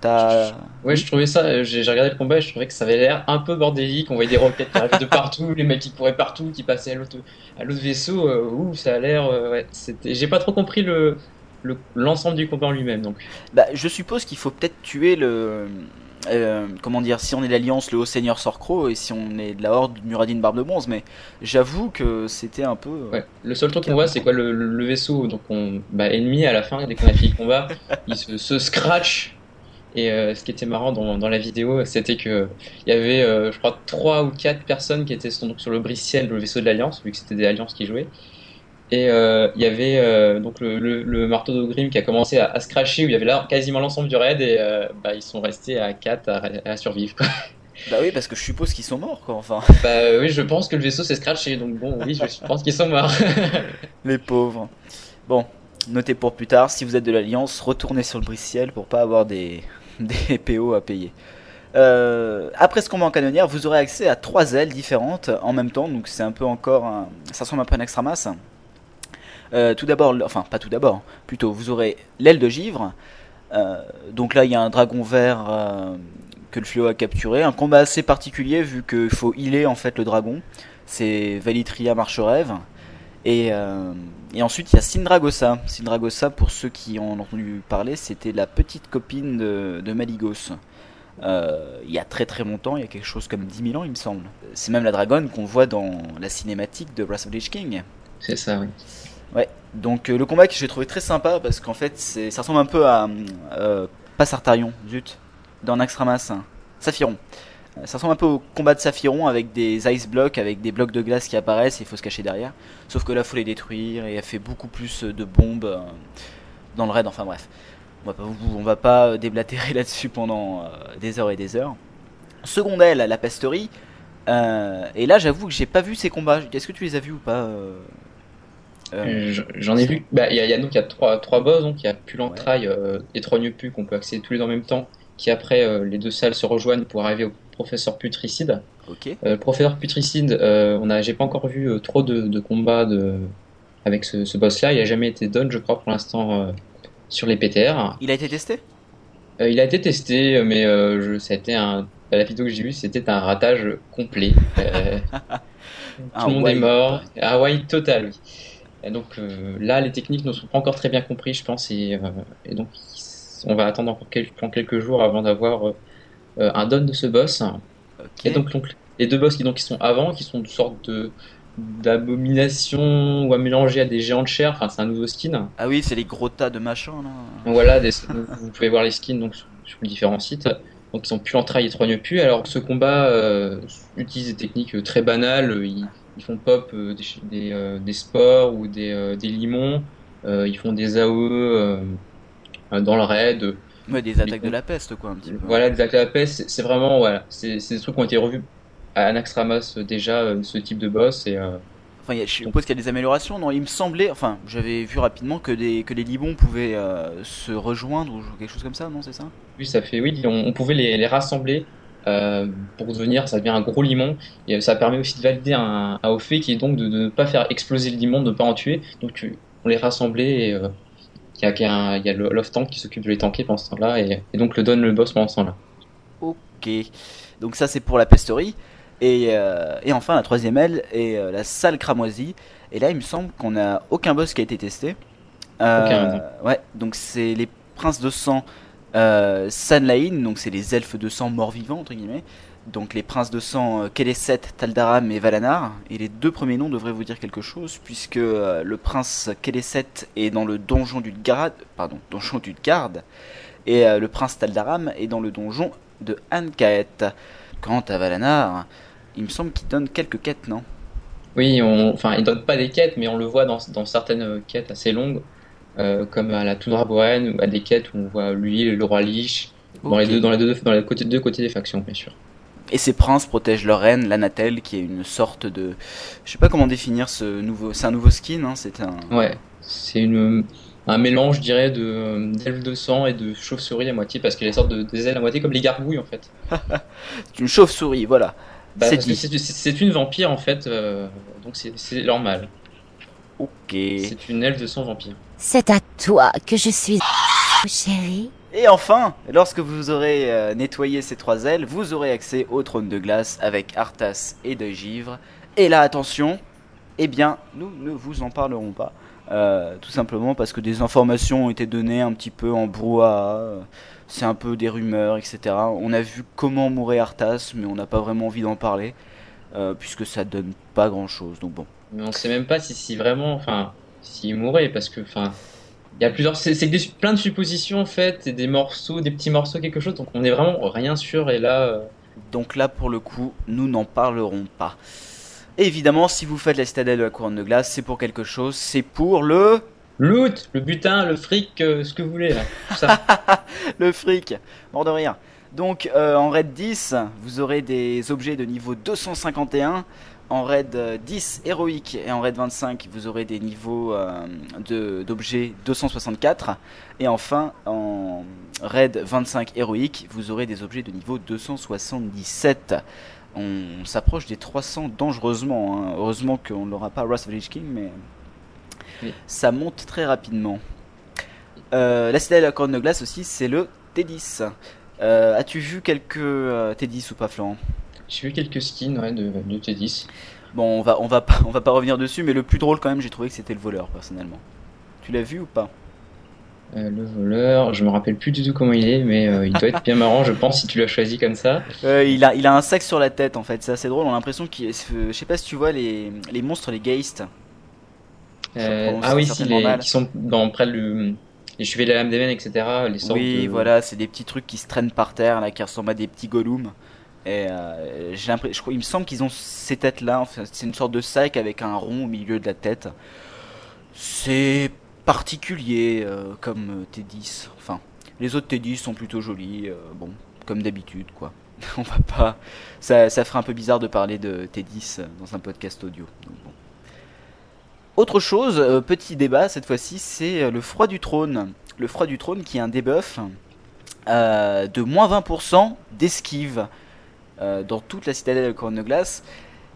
T'as... Ouais, je trouvais ça. J'ai regardé le combat et je trouvais que ça avait l'air un peu bordélique. On voyait des roquettes qui arrivaient de partout, les mecs qui couraient partout, qui passaient à l'autre, à l'autre vaisseau. Euh, ouh, ça a l'air. Euh, ouais. J'ai pas trop compris le l'ensemble du combat en lui-même. Donc. Bah, je suppose qu'il faut peut-être tuer le euh, comment dire, si on est l'Alliance, le Haut Seigneur Sorcro, et si on est de la Horde, Muradin Barbe de Bronze, mais j'avoue que c'était un peu. Euh, ouais. Le seul truc qu'on voit, c'est quoi le, vaisseau, donc on, bah, ennemi à la fin, dès qu'on a fini le combat, [laughs] il se, scratch. Et euh, ce qui était marrant dans, dans la vidéo, c'était que il y avait, je crois, trois ou quatre personnes qui étaient donc, sur le brise-ciel, le vaisseau de l'Alliance, vu que c'était des Alliances qui jouaient. Et euh, il y avait euh, donc le, le, marteau d'Ogrim qui a commencé à, se cracher, où il y avait là quasiment l'ensemble du raid, et euh, bah, ils sont restés à 4 à, survivre. Quoi. Bah oui, parce que je suppose qu'ils sont morts, quoi, enfin. [laughs] Bah oui, je pense que le vaisseau s'est scratché, donc bon, oui, je [laughs] pense qu'ils sont morts. [laughs] Les pauvres. Bon, notez pour plus tard, si vous êtes de l'Alliance, retournez sur le brise-ciel pour pas avoir des, des PO à payer. après ce combat en canonnière, vous aurez accès à trois ailes différentes en même temps, donc c'est un peu encore un... ça ressemble un peu à un extra Euh, tout d'abord, enfin pas tout d'abord, plutôt vous aurez l'aile de givre, Euh, donc là, il y a un dragon vert euh, que le fléau a capturé. Un combat assez particulier vu qu'il faut healer en fait le dragon. C'est Valitria Marche-Rêve. Et, et ensuite, il y a Sindragosa. Sindragosa, pour ceux qui en ont entendu parler, c'était la petite copine de, Maligos. Il y a très très longtemps, il y a quelque chose comme 10 000 ans, il me semble. C'est même la dragonne qu'on voit dans la cinématique de Wrath of the King. C'est ça, oui. Ouais, donc euh, le combat que j'ai trouvé très sympa parce qu'en fait ça ressemble un peu à euh, pas Sartarion, zut, dans Naxxramas, hein, Saphiron. Euh, Ça ressemble un peu au combat de Saphiron avec des ice blocks, avec des blocs de glace qui apparaissent et il faut se cacher derrière. Sauf que là faut les détruire et elle fait beaucoup plus de bombes euh, dans le raid, enfin bref. On va pas, déblatérer [laughs] là-dessus pendant euh, des heures et des heures. Seconde aile, la pesterie. Euh, et là j'avoue que j'ai pas vu ces combats. Est-ce que tu les as vus ou pas euh, euh, J'en ai vu. Bah, il y a, il y a donc y a trois, trois boss donc il y a Pulantrail euh, et Trogne-Pu qu'on peut accéder tous les deux en même temps, qui après les deux salles se rejoignent pour arriver au professeur Putricide. Ok. Le professeur Putricide, on a, j'ai pas encore vu trop de, de combats de avec ce, ce boss-là. Il a jamais été done, je crois, pour l'instant sur les PTR. Il a été testé? Il a été testé, mais je, ça a été un. La vidéo que j'ai vue, c'était un ratage complet. Euh, [laughs] tout le monde est mort. Un Hawaii total, oui. Et donc euh, là, les techniques ne sont pas encore très bien comprises, je pense, et, euh, et donc on va attendre encore quelques, jours avant d'avoir euh, un don de ce boss. Et donc, donc, les deux boss qui, donc, qui sont avant, qui sont une sorte de d'abomination ou à mélanger à des géants de chair, enfin c'est un nouveau skin. Ah oui, c'est les gros tas de machins là. Voilà, des- vous pouvez voir les skins donc, sur, sur différents sites. Donc ils sont plus entrailles et trogne pu. Alors ce combat euh, utilise des techniques très banales. Ils, ils font pop euh, des, euh, des spores ou des, euh, des limons. Ils font des AOE dans le raid. Ouais, des attaques de la peste quoi un petit peu. Voilà, des actes de la paix, c'est vraiment voilà, c'est des trucs qui ont été revus à Anaxramas euh, déjà ce type de boss et euh, Enfin, il y a- je suppose qu'il y a des améliorations. Non, il me semblait, enfin, j'avais vu rapidement que des que les libons pouvaient euh, se rejoindre ou quelque chose comme ça, non, c'est ça? Oui ça fait oui on, on pouvait les, les rassembler euh, pour devenir ça devient un gros limon et ça permet aussi de valider un, fait qui est donc de, de ne pas faire exploser le limon, de ne pas en tuer. Donc on les rassemblait et euh, il y a, y a y Love Tank qui s'occupe de les tanker pendant ce temps-là et, et donc le donne le boss pendant ce temps-là. Ok. Donc ça c'est pour la pesterie. Et, euh, et enfin la troisième aile est la salle cramoisie. Et là il me semble qu'on n'a aucun boss qui a été testé. Ouais, donc c'est les princes de sang euh, Sanlain, donc c'est les elfes de sang morts-vivants entre guillemets. Donc les princes de sang euh, Keleset, Taldaram et Valanar. Et les deux premiers noms devraient vous dire quelque chose puisque euh, le prince Keleset est dans le donjon du garde, pardon, [laughs] donjon du et euh, le prince Taldaram est dans le donjon de Ankaet. Quant à Valanar, il me semble qu'il donne quelques quêtes, non? Oui, on, enfin, il donne pas des quêtes, mais on le voit dans certaines quêtes assez longues, euh, comme à la Toundra Boréenne ou à des quêtes où on voit lui, le roi Lich, dans les deux, dans les deux, dans les côtés, deux côtés des factions, bien sûr. Et ces princes protègent leur reine, l'Anatel, qui est une sorte de... Je sais pas comment définir ce nouveau... C'est un nouveau skin, hein c'est un... Ouais, c'est une, un mélange, je dirais, de d'elfe de sang et de chauve-souris à moitié, parce qu'elle est sorte de des ailes à moitié comme les gargouilles en fait. C'est [laughs] une chauve-souris, voilà. Bah, c'est une vampire en fait, euh, donc c'est c'est normal. Ok. C'est une elfe de sang vampire. C'est à toi que je suis, chérie. Et enfin, lorsque vous aurez euh, nettoyé ces trois ailes, vous aurez accès au trône de glace avec Arthas et de Givre. Et là, attention, eh bien, nous ne vous en parlerons pas. Euh, tout simplement parce que des informations ont été données un petit peu en brouhaha. euh, C'est un peu des rumeurs, etc. On a vu comment mourait Arthas, mais on n'a pas vraiment envie d'en parler. euh, puisque ça donne pas grand chose. Donc bon. Mais on sait même pas si, si vraiment, enfin, s'il mourait, parce que, enfin, il y a plusieurs, c'est plein de suppositions en fait, et des morceaux, des petits morceaux, quelque chose, donc on est vraiment rien sûr, et là, euh, Donc là, pour le coup, nous n'en parlerons pas. Évidemment, si vous faites la citadelle de la couronne de glace, c'est pour quelque chose, c'est pour le... loot, le butin, le fric, euh, ce que vous voulez, là, tout ça. [laughs] le fric, mort de rire. Donc euh, en raid 10, vous aurez des objets de niveau 251. En raid euh, 10 héroïque et en raid 25, vous aurez des niveaux euh, de- d'objets 264. Et enfin, en raid 25 héroïque, vous aurez des objets de niveau 277. On s'approche des 300 dangereusement. hein. Heureusement qu'on ne l'aura pas à Wrath Lich King, mais Oui. ça monte très rapidement. Euh, la citadelle de la couronne de glace aussi, c'est le T10. Euh, As-tu vu quelques euh, T10 ou pas, Florent? J'ai vu quelques skins ouais, de, de T10. Bon, on va, on, va pas, [laughs] on va pas revenir dessus, mais le plus drôle quand même, j'ai trouvé que c'était le voleur, personnellement. Tu l'as vu ou pas? Euh, le voleur, je me rappelle plus du tout comment il est, mais euh, il doit être bien marrant, je pense, si tu l'as choisi comme ça. Euh, il, a, il a un sac sur la tête en fait, c'est assez drôle. On a l'impression qu'il. Je sais pas si tu vois les, les monstres, les Geist. Prononce ah oui, si, les, mal. qui sont dans, près le, les cheveux de la lame des veines, etc. Les sortes Oui, de- voilà, c'est des petits trucs qui se traînent par terre là, qui ressemblent à des petits golems. Euh, j'ai je il me semble qu'ils ont ces têtes là. Enfin, c'est une sorte de sac avec un rond au milieu de la tête. C'est particulier euh, comme euh, T10. Enfin, les autres T10 sont plutôt jolis. bon, comme d'habitude quoi. [laughs] On va pas. Ça, ça ferait un peu bizarre de parler de T10 dans un podcast audio. Autre chose, petit débat cette fois-ci, c'est le froid du trône. Le froid du trône qui est un debuff de moins 20% d'esquive euh, dans toute la citadelle de Couronne de Glace.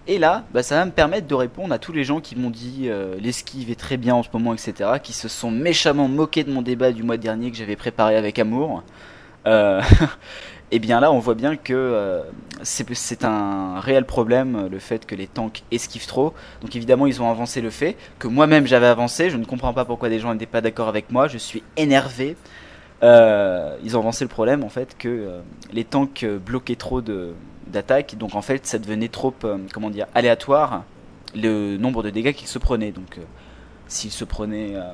Et là, bah, ça va me permettre de répondre à tous les gens qui m'ont dit euh, l'esquive est très bien en ce moment, etc. Qui se sont méchamment moqués de mon débat du mois dernier que j'avais préparé avec amour. Euh, [laughs] et bien là, on voit bien que euh, c'est un réel problème le fait que les tanks esquivent trop. Donc évidemment, ils ont avancé le fait que moi-même j'avais avancé. Je ne comprends pas pourquoi des gens n'étaient pas d'accord avec moi. Je suis énervé. Euh, ils ont avancé le problème en fait que euh, les tanks euh, bloquaient trop d'attaques. Donc en fait, ça devenait trop, comment dire, aléatoire le nombre de dégâts qu'ils se prenaient. Donc s'ils se prenaient euh,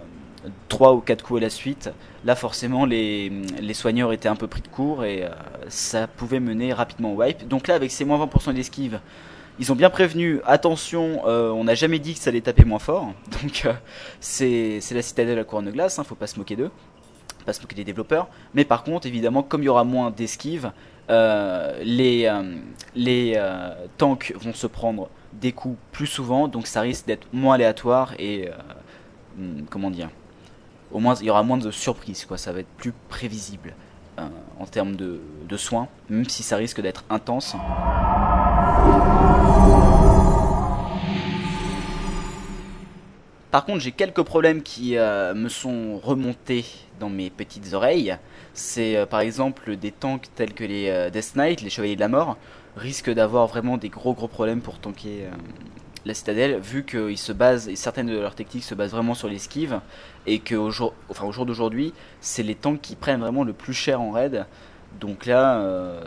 3 ou 4 coups à la suite, là forcément les, les soigneurs étaient un peu pris de court et ça pouvait mener rapidement au wipe. Donc là avec ces moins 20% d'esquive, ils ont bien prévenu, attention, on n'a jamais dit que ça allait taper moins fort. [laughs] Donc euh, c'est la citadelle à couronne de glace, hein, faut pas se moquer d'eux, pas se moquer des développeurs. Mais par contre, évidemment, comme il y aura moins d'esquive, euh, les, euh, les euh, tanks vont se prendre des coups plus souvent, donc ça risque d'être moins aléatoire et hum, comment dire au moins il y aura moins de surprises quoi ça va être plus prévisible en termes de, de soins même si ça risque d'être intense par contre j'ai quelques problèmes qui me sont remontés dans mes petites oreilles c'est euh, par exemple des tanks tels que les euh, Death Knight les chevaliers de la mort risquent d'avoir vraiment des gros gros problèmes pour tanker euh, la citadelle, vu qu'ils se basent, et certaines de leurs techniques se basent vraiment sur l'esquive, et qu'au jour, enfin, au jour d'aujourd'hui, c'est les tanks qui prennent vraiment le plus cher en raid. Donc là,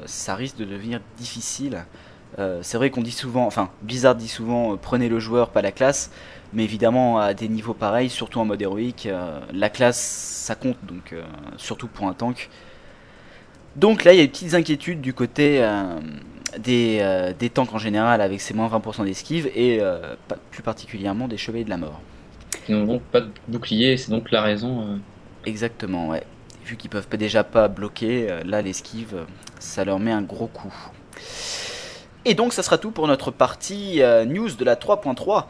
ça risque de devenir difficile. C'est vrai qu'on dit souvent, enfin, Blizzard dit souvent, prenez le joueur, pas la classe, mais évidemment, à des niveaux pareils, surtout en mode héroïque, euh, la classe, ça compte, donc euh, surtout pour un tank. Donc là, il y a des petites inquiétudes du côté euh, des, des tanks en général avec ces moins 20% d'esquive et plus particulièrement des chevaliers de la mort. Ils n'ont donc pas de bouclier, c'est donc la raison. Exactement, ouais. Vu qu'ils peuvent déjà pas bloquer, là l'esquive, ça leur met un gros coup. Et donc ça sera tout pour notre partie euh, news de la 3.3.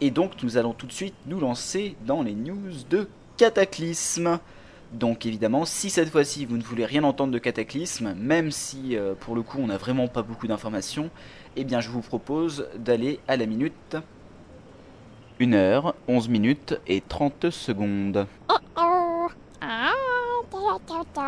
Et donc nous allons tout de suite nous lancer dans les news de Cataclysme. Donc évidemment, si cette fois-ci vous ne voulez rien entendre de Cataclysme, même si euh, pour le coup on n'a vraiment pas beaucoup d'informations, eh bien je vous propose d'aller à la minute 1 heure, 11 minutes et 30 secondes.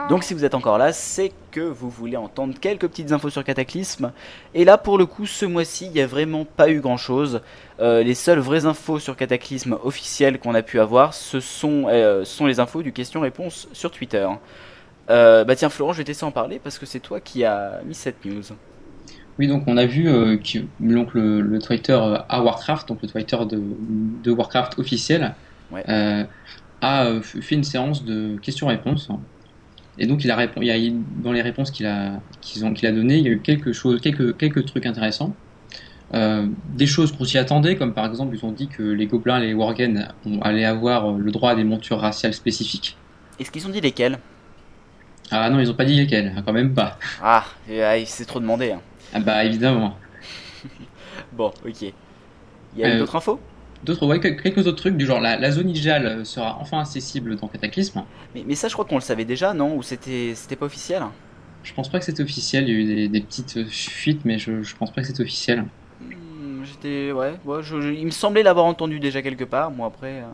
Donc si vous êtes encore là, c'est que vous voulez entendre quelques petites infos sur Cataclysme. Et là, pour le coup, ce mois-ci, il n'y a vraiment pas eu grand-chose. Euh, les seules vraies infos sur Cataclysme officielles qu'on a pu avoir, ce sont, euh, sont les infos du question-réponse sur Twitter. Euh, bah tiens, Florent, je vais te laisser en parler parce que c'est toi qui as mis cette news. Oui, donc on a vu euh, que donc le, le Twitter à Warcraft, donc le Twitter de, de Warcraft officiel, Ouais. euh, a euh, fait une séance de questions-réponses. Et donc il a il y a dans les réponses qu'il a ont a données, il y a eu quelque chose, quelques quelques trucs intéressants. Euh, des choses qu'on s'y attendait, comme par exemple ils ont dit que les gobelins et les worgen allaient avoir euh, le droit à des montures raciales spécifiques. Est-ce qu'ils ont dit lesquels Ah non, ils ont pas dit lesquelles, hein, quand même pas. Ah, euh, c'est trop demandé. hein. Ah bah évidemment. [laughs] Bon, ok. Il y a Euh, d'autres infos D'autres, ouais, quel- quelques autres trucs du genre la, la zone Ijal sera enfin accessible dans Cataclysme. mais, mais ça, je crois qu'on le savait déjà, non? Ou c'était c'était pas officiel? Je pense pas que c'est officiel, il y a eu des, des petites euh, fuites, mais je, je pense pas que c'est officiel. Hmm, J'étais. Ouais, ouais je- je- il me semblait l'avoir entendu déjà quelque part. Moi, après, euh,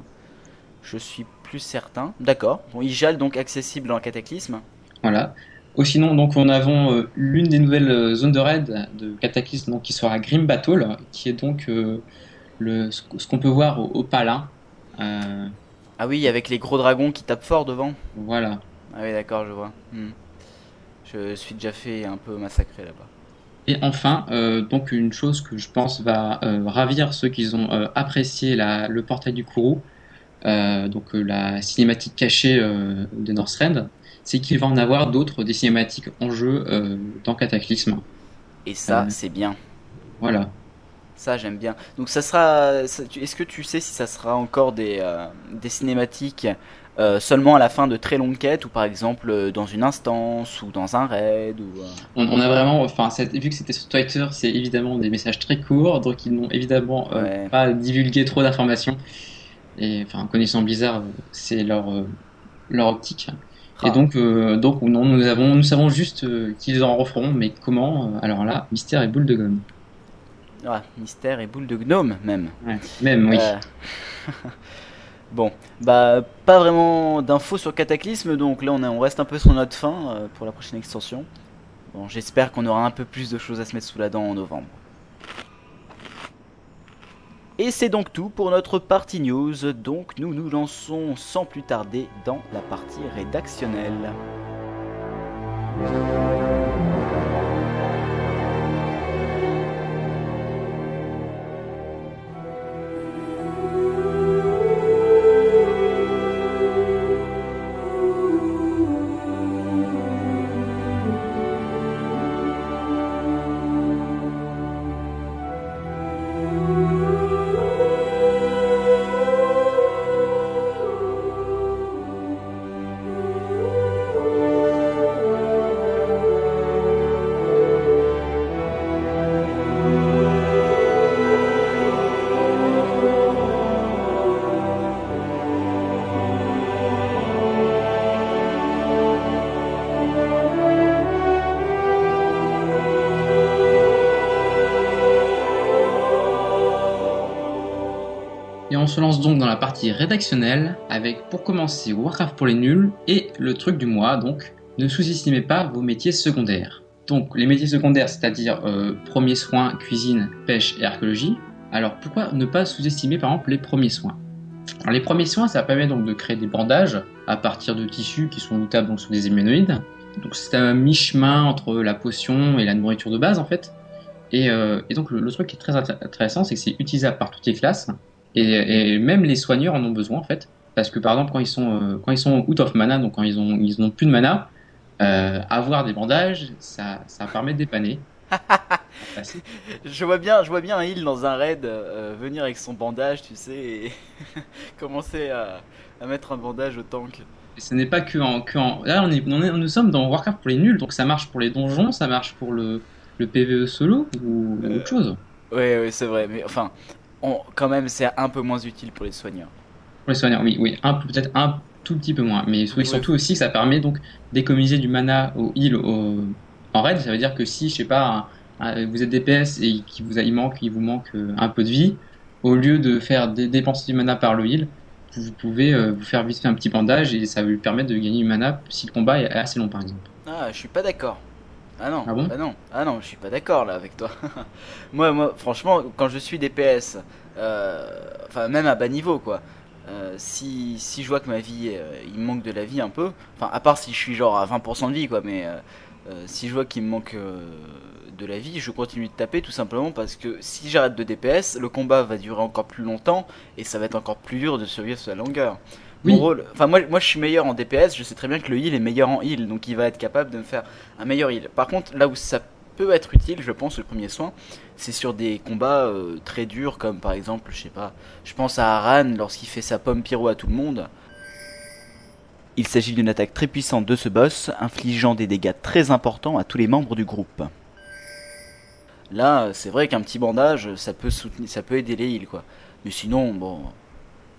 je suis plus certain. D'accord. Bon, Ijal donc accessible dans Cataclysme. Voilà. Ou sinon, donc, on avons euh, l'une des nouvelles euh, zones de raid de Cataclysme donc, qui sera Grim Battle, qui est donc euh, le, ce ce qu'on peut voir au, au Palin. Euh, Ah oui, avec les gros dragons qui tapent fort devant. voilà. Ah oui, d'accord, je vois. Hmm. Je suis déjà fait un peu massacrer là-bas. Et enfin, euh, donc une chose que je pense va euh, ravir ceux qui ont euh, apprécié la, le portail du Kourou, donc la cinématique cachée de Northrend, c'est qu'il va en avoir d'autres, des cinématiques en jeu dans Cataclysme. Et ça, c'est bien. Voilà. Ça, j'aime bien. Donc, ça sera. Est-ce que tu sais si ça sera encore des, euh, des cinématiques euh, seulement à la fin de très longues quêtes ou par exemple euh, dans une instance ou dans un raid ou. euh, On, on a vraiment, enfin, vu que c'était sur Twitter, c'est évidemment des messages très courts, donc ils n'ont évidemment Ouais. pas divulgué trop d'informations. Et enfin, connaissant Blizzard, c'est leur leur optique. Ah. Et donc, euh, donc non, nous avons, nous savons juste euh, qu'ils en referont, mais comment euh, Alors là, mystère et boule de gomme. Ah, mystère et boule de gnome même. Ouais. Même oui. Euh, [laughs] bon, bah pas vraiment d'infos sur Cataclysme, donc là on reste un peu sur notre fin euh, pour la prochaine extension. Bon, j'espère qu'on aura un peu plus de choses à se mettre sous la dent en novembre. Et c'est donc tout pour notre partie news, donc nous nous lançons sans plus tarder dans la partie rédactionnelle. Se lance donc dans la partie rédactionnelle avec, pour commencer, Warcraft pour les nuls et le truc du mois, donc ne sous-estimez pas vos métiers secondaires. Donc les métiers secondaires, c'est-à-dire euh, premiers soins, cuisine, pêche et archéologie. Alors pourquoi ne pas sous-estimer par exemple les premiers soins? Les premiers soins, ça permet donc de créer des bandages à partir de tissus qui sont notables donc sur des héménoïdes. Donc c'est un mi-chemin entre la potion et la nourriture de base en fait. Et, euh, donc le, truc qui est très intér- intéressant, c'est que c'est utilisable par toutes les classes. Et, et même les soigneurs en ont besoin en fait, parce que par exemple quand ils sont euh, quand ils sont out of mana, donc quand ils ont ils n'ont plus de mana, euh, avoir des bandages, ça ça permet de dépanner. [laughs] Je vois bien, je vois bien un heal dans un raid euh, venir avec son bandage, tu sais, et [laughs] commencer à, à mettre un bandage au tank. Et ce n'est pas que en, que en... là on est, on est nous sommes dans Warcraft pour les nuls, donc ça marche pour les donjons, ça marche pour le le PVE solo ou Euh, autre chose. Ouais, ouais, c'est vrai, mais enfin, on, quand même, c'est un peu moins utile pour les soigneurs. Pour les soigneurs, oui, oui, peut-être un tout petit peu moins, mais oui, Ouais. surtout aussi que ça permet donc d'économiser du mana au heal au, en raid. Ça veut dire que si, je sais pas, vous êtes DPS et qu'il vous a- il manque, il vous manque euh, un peu de vie, au lieu de faire dé- dépenser du mana par le heal, vous pouvez euh, vous faire vite fait un petit bandage et ça va lui permettre de gagner du mana si le combat est assez long, par exemple. Ah, je suis pas d'accord. Ah non, Ah bon bah non, ah non, je suis pas d'accord là avec toi. [laughs] moi, moi, franchement, quand je suis DPS, euh, enfin même à bas niveau quoi, euh, si, si je vois que ma vie, euh, il me manque de la vie un peu, enfin à part si je suis genre à 20% de vie quoi, mais euh, si je vois qu'il me manque de la vie, je continue de taper tout simplement parce que si j'arrête de DPS, le combat va durer encore plus longtemps et ça va être encore plus dur de survivre sur la longueur. Mon rôle, enfin moi, moi je suis meilleur en DPS, je sais très bien que le heal est meilleur en heal, donc il va être capable de me faire un meilleur heal. Par contre, là où ça peut être utile, je pense, le premier soin, c'est sur des combats euh, très durs, comme par exemple, je sais pas, je pense à Aran lorsqu'il fait sa pomme pyro à tout le monde. Il s'agit d'une attaque très puissante de ce boss, infligeant des dégâts très importants à tous les membres du groupe. Là, c'est vrai qu'un petit bandage, ça peut soutenir, ça peut aider les heals, quoi. Mais sinon, bon,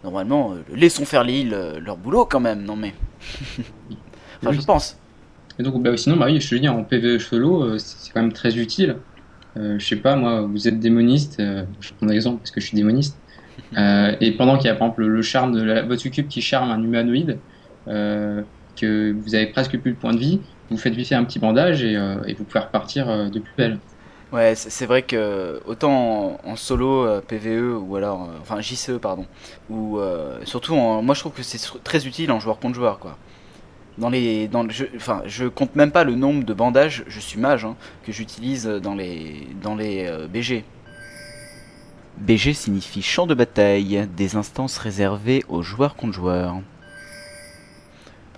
normalement, euh, laissons faire les heals euh, leur boulot quand même, non mais. [laughs] enfin, Oui. je pense. Et donc, bah, sinon, bah oui, je te dis, en PVE solo, euh, c'est quand même très utile. Euh, je sais pas, moi, vous êtes démoniste, euh, je prends un exemple parce que je suis démoniste. [laughs] Euh, et pendant qu'il y a par exemple le charme de la, votre succube qui charme un humanoïde, que vous avez presque plus de points de vie, vous faites vite un petit bandage et, et vous pouvez repartir de plus belle. Ouais, c'est vrai que autant en, solo euh, PVE ou alors euh, enfin JCE pardon ou euh, surtout en, moi je trouve que c'est très utile en joueur contre joueur quoi. Dans les dans le enfin je compte même pas le nombre de bandages, je suis mage hein, que j'utilise dans les dans les euh, BG. BG signifie champ de bataille, des instances réservées aux joueurs contre joueurs.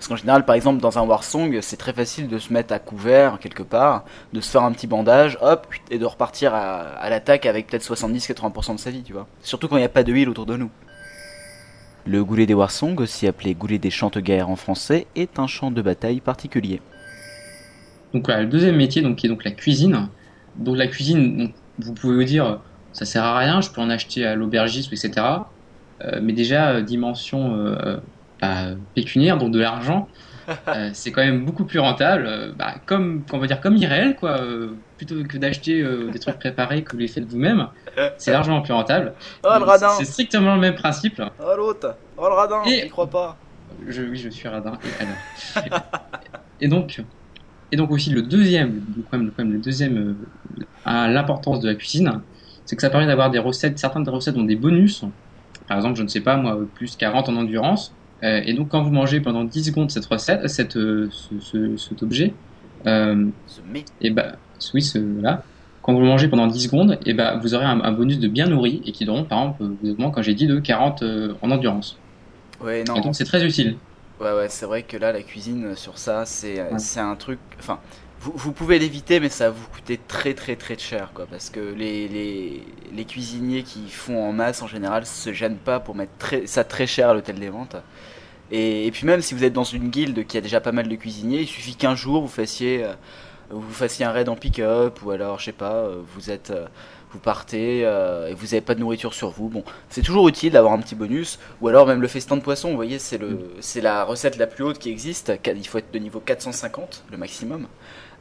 Parce qu'en général, par exemple, dans un Warsong, c'est très facile de se mettre à couvert quelque part, de se faire un petit bandage, hop, et de repartir à, l'attaque avec peut-être 70-80% de sa vie, tu vois. Surtout quand il n'y a pas de heal autour de nous. Le goulet des Warsong, aussi appelé goulet des chantes-guerres en français, est un champ de bataille particulier. Donc voilà, le deuxième métier, donc, qui est donc la cuisine. Donc la cuisine, vous pouvez vous dire, ça sert à rien, je peux en acheter à l'aubergiste, etc. Euh, mais déjà, euh, dimension euh, pécuniaire, donc de l'argent, [laughs] euh, c'est quand même beaucoup plus rentable. euh, bah, comme, on va dire, comme irréel, quoi. euh, plutôt que d'acheter des trucs préparés que vous les faites vous-même, c'est [laughs] largement plus rentable. Oh le Donc, radin C'est strictement le même principe. Oh l'autre Oh le radin Et- crois pas Je, oui, je suis radin. Et, alors. [laughs] et donc, et donc aussi le deuxième, quand même, quand même le deuxième, à l'importance de la cuisine, c'est que ça permet d'avoir des recettes, certaines des recettes ont des bonus. Par exemple, je ne sais pas moi, plus 40 en endurance. Euh, et donc quand vous mangez pendant 10 secondes cette recette, cette, euh, ce, ce- cet objet, euh, et bah, oui, ce, là, quand vous le mangez pendant 10 secondes, et bah, vous aurez un, un bonus de bien nourri et qui donne, par exemple, vous augmente, quand j'ai dit, de 40 euh, en endurance. Ouais, non. Et donc c'est très utile. Ouais, ouais, c'est vrai que là, la cuisine euh, sur ça, c'est euh, Ouais. un truc. Enfin, vous, vous pouvez l'éviter, mais ça va vous coûter très, très, très cher, quoi. Parce que les, les, les cuisiniers qui font en masse, en général, se gênent pas pour mettre très, ça très cher à l'hôtel des ventes. Et, et puis, même si vous êtes dans une guilde qui a déjà pas mal de cuisiniers, il suffit qu'un jour vous fassiez, euh, vous fassiez un raid en pick-up, ou alors, je sais pas, euh, vous êtes. euh, vous partez euh, et vous n'avez pas de nourriture sur vous. Bon, c'est toujours utile d'avoir un petit bonus, ou alors même le festin de poisson. Vous voyez, c'est le, c'est la recette la plus haute qui existe. Il faut être de niveau 450, le maximum.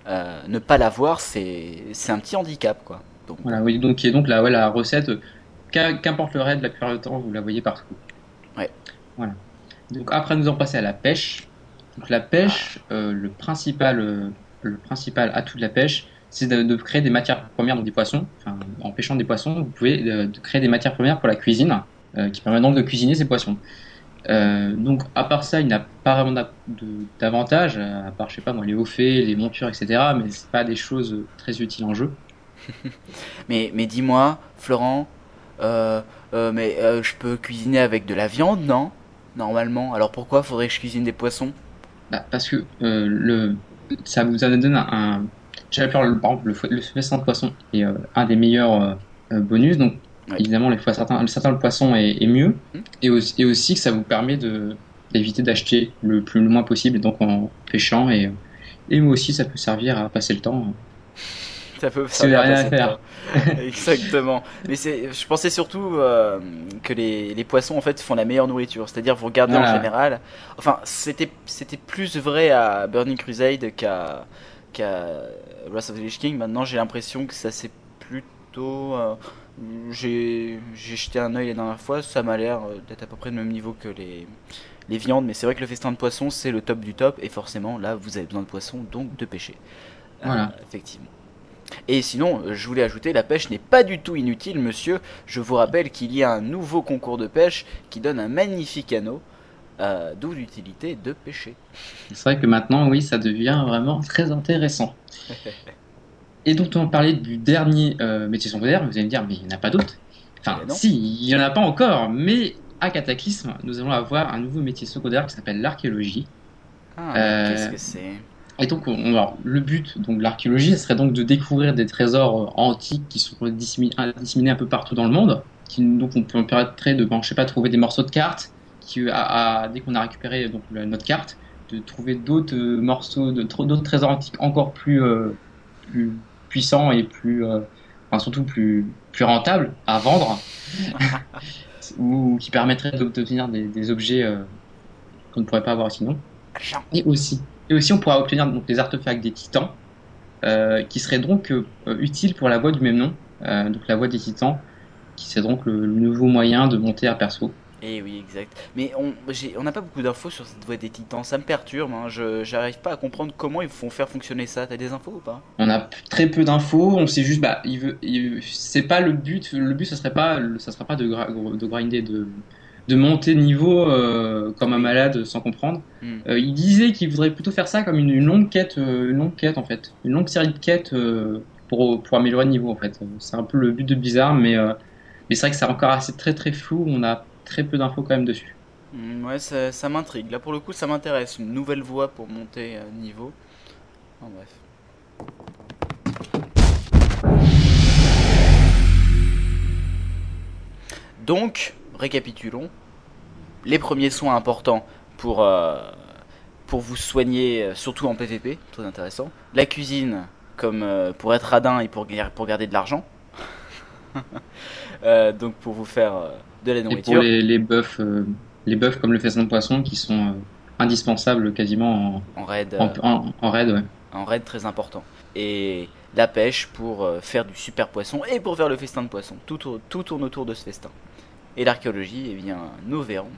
Ne pas l'avoir, c'est, c'est un petit handicap, quoi. Donc, Voilà, oui, donc qui est donc la, ouais, la recette, qu'im- qu'importe le raid, la plupart du temps, vous la voyez partout. Ouais. Voilà. Donc après, nous en passer à la pêche. Donc la pêche, euh, le principal, euh, le principal atout de la pêche, c'est de, créer des matières premières, donc des poissons. En pêchant des poissons, vous pouvez euh, créer des matières premières pour la cuisine, qui permet donc de cuisiner ces poissons. Donc à part ça, il n'a pas vraiment d'a- de- d'avantage, à part je sais pas moi les hauts faits, les montures, etc. Mais c'est pas des choses très utiles en jeu. [laughs] Mais, mais dis-moi, Florent, mais je peux cuisiner avec de la viande, non? Normalement. Alors pourquoi faudrait que je cuisine des poissons? Bah, parce que euh, le, ça vous donne un. un le, par exemple le, le festin de poisson est euh, un des meilleurs euh, bonus. Donc Ouais. évidemment, les fois certains, certains le poisson est, est mieux. Mhm. Et, aussi, et aussi que ça vous permet de d'éviter d'acheter le plus le moins possible, donc en pêchant et et moi aussi ça peut servir à passer le temps. Ça peut rien à faire. temps. [laughs] [laughs] Exactement. Mais c'est, je pensais surtout euh, que les, les poissons en fait font la meilleure nourriture. C'est-à-dire vous regardez en général. Enfin, c'était c'était plus vrai à Burning Crusade qu'à qu'à Wrath of the Lich King. Maintenant, j'ai l'impression que ça c'est plutôt. euh, j'ai j'ai jeté un œil la dernière fois. Ça m'a l'air euh, d'être à peu près le même niveau que les les viandes. Mais c'est vrai que le festin de poisson c'est le top du top. Et forcément, là, vous avez besoin de poisson, donc de pêcher. Euh, Voilà. effectivement. Et sinon, euh, je voulais ajouter, la pêche n'est pas du tout inutile, monsieur. Je vous rappelle qu'il y a un nouveau concours de pêche qui donne un magnifique anneau, euh, d'où l'utilité de pêcher. C'est vrai que maintenant, oui, ça devient vraiment très intéressant. [laughs] Et donc, on parlait du dernier euh, métier secondaire, vous allez me dire, mais il n'y en a pas d'autres. Enfin, Eh si, il n'y en a pas encore, mais à Cataclysme, nous allons avoir un nouveau métier secondaire qui s'appelle l'archéologie. Ah, Euh, qu'est-ce que c'est? Et donc, on, alors, le but donc, de l'archéologie, serait donc de découvrir des trésors euh, antiques qui sont disséminés, disséminés un peu partout dans le monde. Qui, donc, on peut permettrait de, bon, je sais pas, trouver des morceaux de cartes. Qui, à, à- dès qu'on a récupéré donc, la- notre carte, de trouver d'autres euh, morceaux, d'autres trésors antiques encore plus, euh, plus puissants et plus, euh, enfin, surtout plus, plus rentables à vendre, [laughs] ou qui permettraient d'obtenir des, des objets euh, qu'on ne pourrait pas avoir sinon. Et aussi, et aussi on pourra obtenir donc des artefacts des titans, euh, qui seraient donc euh, utiles pour la voie du même nom, euh, donc la voie des titans. qui c'est donc le, le nouveau moyen de monter à perso. Et oui, exact. Mais on n'a pas beaucoup d'infos sur cette voie des titans. Ça me perturbe. Hein. Je j'arrive pas à comprendre comment ils font faire fonctionner ça. T'as des infos ou pas? On a très peu d'infos, on sait juste, bah, il veut, il- c'est pas le but, le but, ça serait pas, ça serait pas de, gra- de grinder, de, de monter de niveau euh, comme un malade sans comprendre. Hmm. Euh, il disait qu'il voudrait plutôt faire ça comme une, une longue quête, euh, une longue quête en fait, une longue série de quêtes pour, pour améliorer le niveau en fait. C'est un peu le but de Blizzard, mais, mais c'est vrai que c'est encore assez très très flou, on a très peu d'infos quand même dessus. Hmm, Ouais, ça, ça m'intrigue. Là, pour le coup, ça m'intéresse. Une nouvelle voie pour monter niveau. En bref. Donc, récapitulons. Les premiers soins importants pour, euh, pour vous soigner, euh, surtout en PVP, très intéressant. La cuisine, comme euh, pour être radin et pour, pour garder de l'argent. [laughs] Euh, donc pour vous faire de la Et nourriture. pour les, les buffs, les buffs comme le festin de poisson qui sont indispensables quasiment En raid. en, euh, en, en, en raid, ouais. raid très important. Et la pêche pour faire du super poisson et pour faire le festin de poisson. Tout, tout tourne autour de ce festin. Et l'archéologie, eh bien, nous verrons.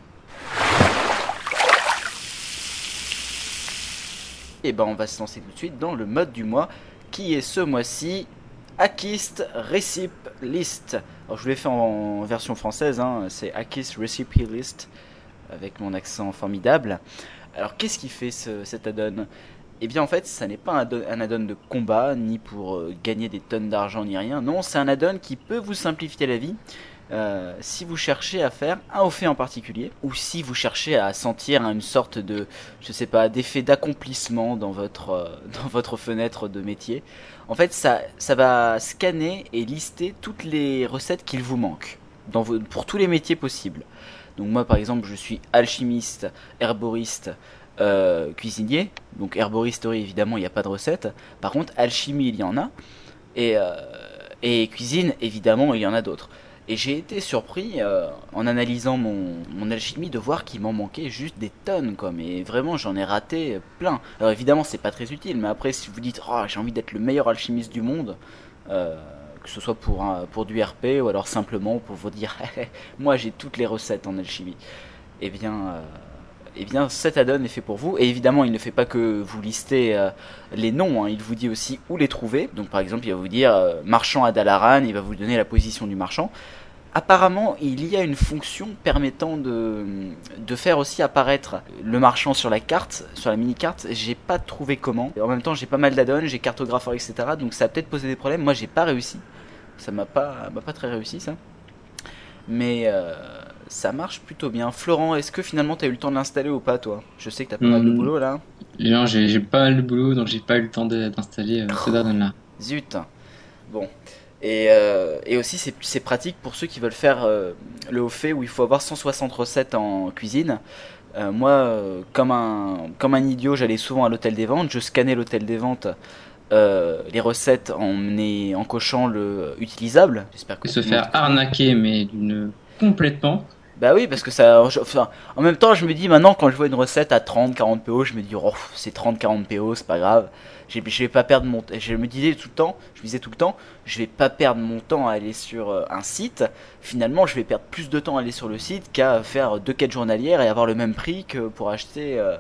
Et ben, on va se lancer tout de suite dans le mode du mois, qui est ce mois-ci Akist Recipe List. Alors, je l'ai fait en version française, hein, c'est Akist Recipe List, avec mon accent formidable. Alors, qu'est-ce qui fait ce, cet add-on? Eh bien en fait, ça n'est pas un add-on de combat, ni pour euh, gagner des tonnes d'argent, ni rien. Non, c'est un add-on qui peut vous simplifier la vie. Euh, si vous cherchez à faire un au fait en particulier, ou si vous cherchez à sentir une sorte de, je sais pas, d'effet d'accomplissement dans votre, euh, [laughs] dans votre fenêtre de métier, en fait, ça, ça va scanner et lister toutes les recettes qu'il vous manque, pour tous les métiers possibles. Donc moi, par exemple, je suis alchimiste, herboriste, euh, cuisinier. Donc herboristerie, évidemment, il n'y a pas de recette. Par contre, alchimie, il y en a. Et, et cuisine, évidemment, il y en a d'autres. Et j'ai été surpris euh, en analysant mon, alchimie de voir qu'il m'en manquait juste des tonnes, quoi. Mais vraiment, j'en ai raté plein. Alors évidemment, c'est pas très utile, mais après, si vous dites, oh, j'ai envie d'être le meilleur alchimiste du monde, euh, que ce soit pour du RP ou alors simplement pour vous dire, [laughs] moi j'ai toutes les recettes en alchimie, eh bien, euh, eh bien cet add-on est fait pour vous. Et évidemment, il ne fait pas que vous lister euh, les noms, hein. il vous dit aussi où les trouver. Donc par exemple, il va vous dire euh, marchand à Dalaran, il va vous donner la position du marchand. Apparemment, il y a une fonction permettant de, de faire aussi apparaître le marchand sur la carte, sur la mini-carte. J'ai pas trouvé comment. Et en même temps, j'ai pas mal d'add-ons, j'ai cartographeur, etc. Donc ça a peut-être posé des problèmes. Moi, j'ai pas réussi. Ça m'a pas, pas très réussi, ça. Mais euh, ça marche plutôt bien. Florent, est-ce que finalement t'as eu le temps de l'installer ou pas, toi? Je sais que t'as pas mal de Hmm. boulot là. Et non, j'ai pas mal de boulot, donc j'ai pas eu le temps d'installer euh, ce add-on-là. Zut. Bon. Et, euh, et aussi, c'est pratique pour ceux qui veulent faire euh, le haut fait où il faut avoir 160 recettes en cuisine. Euh, moi, comme un, comme un idiot, j'allais souvent à l'hôtel des ventes. Je scannais l'hôtel des ventes, euh, les recettes en, en cochant le utilisable. J'espère que se faire arnaquer, mais d'une complètement. Bah oui, parce que ça. enfin, en même temps, je me dis maintenant, quand je vois une recette à 30-40 PO, je me dis, oh, c'est 30-40 PO, c'est pas grave. Je vais pas perdre mon. Je me disais tout le temps, je me disais tout le temps, je vais pas perdre mon temps à aller sur euh, un site. Finalement, je vais perdre plus de temps à aller sur le site qu'à faire deux quêtes journalières et avoir le même prix que pour acheter euh,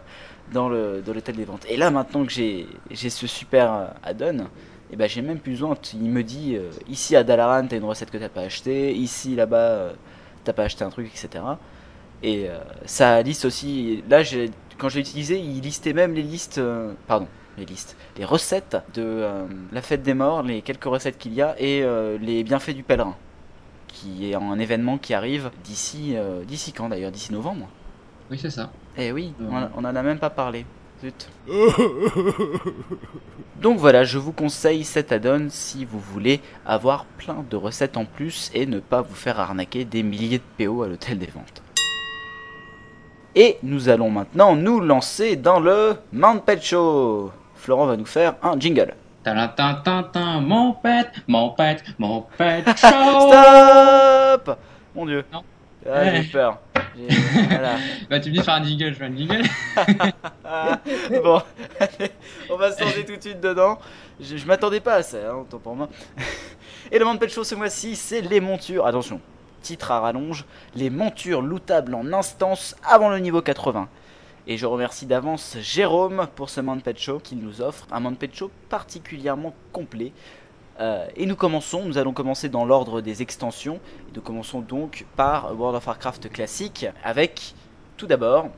dans le dans l'hôtel des ventes. Et là, maintenant que j'ai ce super euh, add-on, et ben j'ai même plus besoin. Il me dit, ici à Dalaran, t'as une recette que t'as pas acheté, ici là-bas. T'as pas acheté un truc, etc. Et euh, ça liste aussi. Là, quand je l'ai utilisé, il listait même les listes. euh, pardon, les listes. Les recettes de euh, la fête des morts, les quelques recettes qu'il y a, et les bienfaits du pèlerin. Qui est un événement qui arrive d'ici. d'ici quand d'ailleurs D'ici novembre Oui, c'est ça. Eh oui, on, a- on en a même pas parlé. Zut. Donc voilà, je vous conseille cet add-on si vous voulez avoir plein de recettes en plus et ne pas vous faire arnaquer des milliers de PO à l'hôtel des ventes. Et nous allons maintenant nous lancer dans le Mount Pet Show. Florent va nous faire un jingle. Talantintintin, mon pet, mon pet, mon pet [laughs] show. Stop Mon dieu. Non. Ah, j'ai peur. Voilà. [laughs] Bah, tu me dis faire un jingle, je fais un jingle. [laughs] Bon, allez, on va se lancer tout de suite dedans. Je, je m'attendais pas à ça, hein, autant pour moi. [laughs] Et le Manpet Show ce mois-ci, c'est les montures. Attention, titre à rallonge, les montures lootables en instance avant le niveau 80. Et je remercie d'avance Jérôme pour ce Manpet Show qu'il nous offre, un Manpet Show particulièrement complet. Euh, et nous commençons, nous allons commencer dans l'ordre des extensions. Nous commençons donc par World of Warcraft classique avec tout d'abord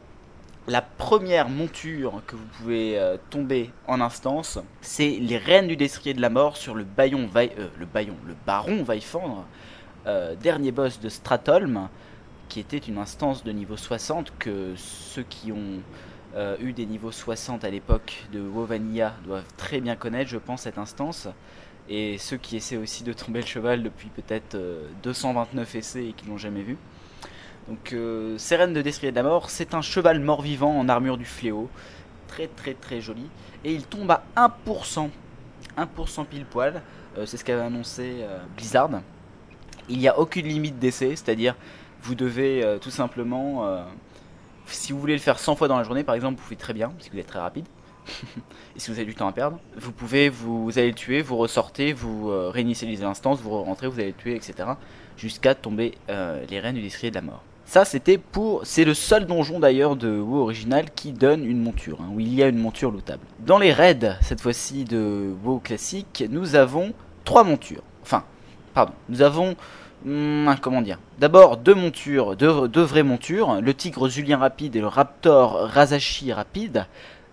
la première monture que vous pouvez euh, tomber en instance, c'est les reines du destrier de la mort sur le baillon, euh, le baillon, le baron Vaifandre, dernier boss de Stratholm, qui était une instance de niveau 60 que ceux qui ont eu des niveaux 60 à l'époque de WoW Vanilla doivent très bien connaître, je pense, cette instance. Et ceux qui essaient aussi de tomber le cheval depuis peut-être euh, 229 essais et qui l'ont jamais vu. Donc, euh, de Destrier de la Mort, c'est un cheval mort-vivant en armure du fléau. Très très très joli. Et il tombe à 1%. 1% pile poil. Euh, c'est ce qu'avait annoncé euh, Blizzard. Il n'y a aucune limite d'essai, c'est-à-dire vous devez euh, tout simplement. euh, si vous voulez le faire 100 fois dans la journée, par exemple, vous pouvez très bien, si vous êtes très rapide. [laughs] et si vous avez du temps à perdre, vous pouvez, vous, allez le tuer, vous ressortez, vous euh, réinitialisez l'instance, vous rentrez, vous allez le tuer, etc. Jusqu'à tomber euh, les reines du destrier de la mort. Ça, c'était pour. C'est le seul donjon d'ailleurs de WoW original qui donne une monture, hein, où il y a une monture lootable. Dans les raids, cette fois-ci de WoW classique, nous avons trois montures. Enfin, pardon, nous avons. hum, comment dire D'abord deux montures, deux, deux vraies montures, le tigre Julien rapide et le raptor Razashi rapide,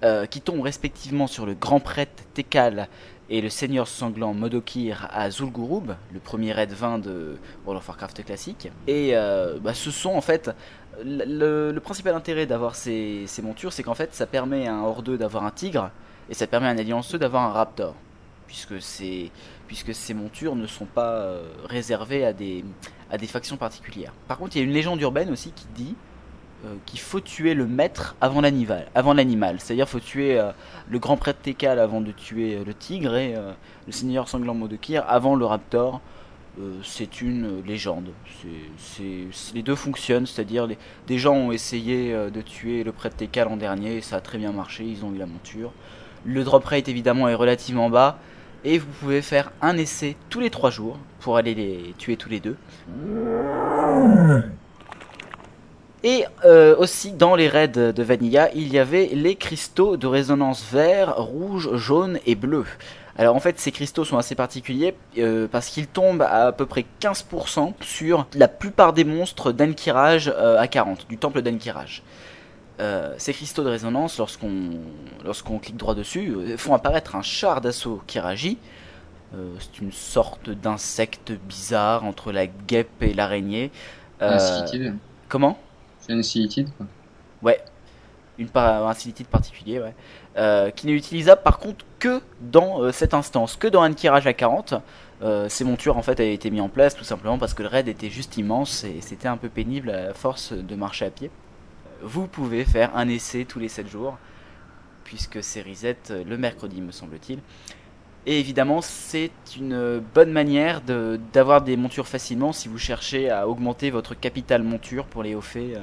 euh, qui tombent respectivement sur le grand prêtre Tekal et le seigneur sanglant Modokir à Zul'Gurub, le premier raid 20 de World of Warcraft classique. Et euh, bah, ce sont en fait le, principal intérêt d'avoir ces, montures, c'est qu'en fait ça permet à un 2 d'avoir un tigre et ça permet à un alliance 2 d'avoir un raptor, puisque ces montures ne sont pas euh, réservées à des factions particulières. Par contre, il y a une légende urbaine aussi qui dit qu'il faut tuer le maître avant l'animal, avant l'animal. C'est-à-dire faut tuer euh, le grand prêtre Tekal avant de tuer euh, le tigre et euh, le seigneur sanglant Modokir avant le raptor. Euh, c'est une euh, légende. Les deux fonctionnent, c'est-à-dire des gens ont essayé euh, de tuer le prêtre Tekal en dernier et ça a très bien marché, ils ont eu la monture. Le drop rate évidemment est relativement bas et vous pouvez faire un essai tous les trois jours pour aller les tuer tous les deux. Et euh, aussi dans les raids de Vanilla, il y avait les cristaux de résonance vert, rouge, jaune et bleu. Alors en fait ces cristaux sont assez particuliers euh, parce qu'ils tombent à, à peu près 15% sur la plupart des monstres d'Ankiraj euh, à 40, du temple d'Ankiraj. Euh, ces cristaux de résonance, lorsqu'on lorsqu'on clique droit dessus, font apparaître un char d'assaut Kiraji. C'est une sorte d'insecte bizarre entre la guêpe et l'araignée. Comment? C'est un silitide. Ouais, une par un silitide particulier, ouais. Euh, qui n'est utilisable par contre que dans euh, cette instance, que dans un tirage à 40. Euh, ces montures en fait avaient été mis en place tout simplement parce que le raid était juste immense et c'était un peu pénible à force de marcher à pied. Vous pouvez faire un essai tous les 7 jours, puisque c'est reset euh, le mercredi me semble-t-il. Et évidemment, c'est une bonne manière d'avoir des montures facilement si vous cherchez à augmenter votre capital monture pour les hauts euh,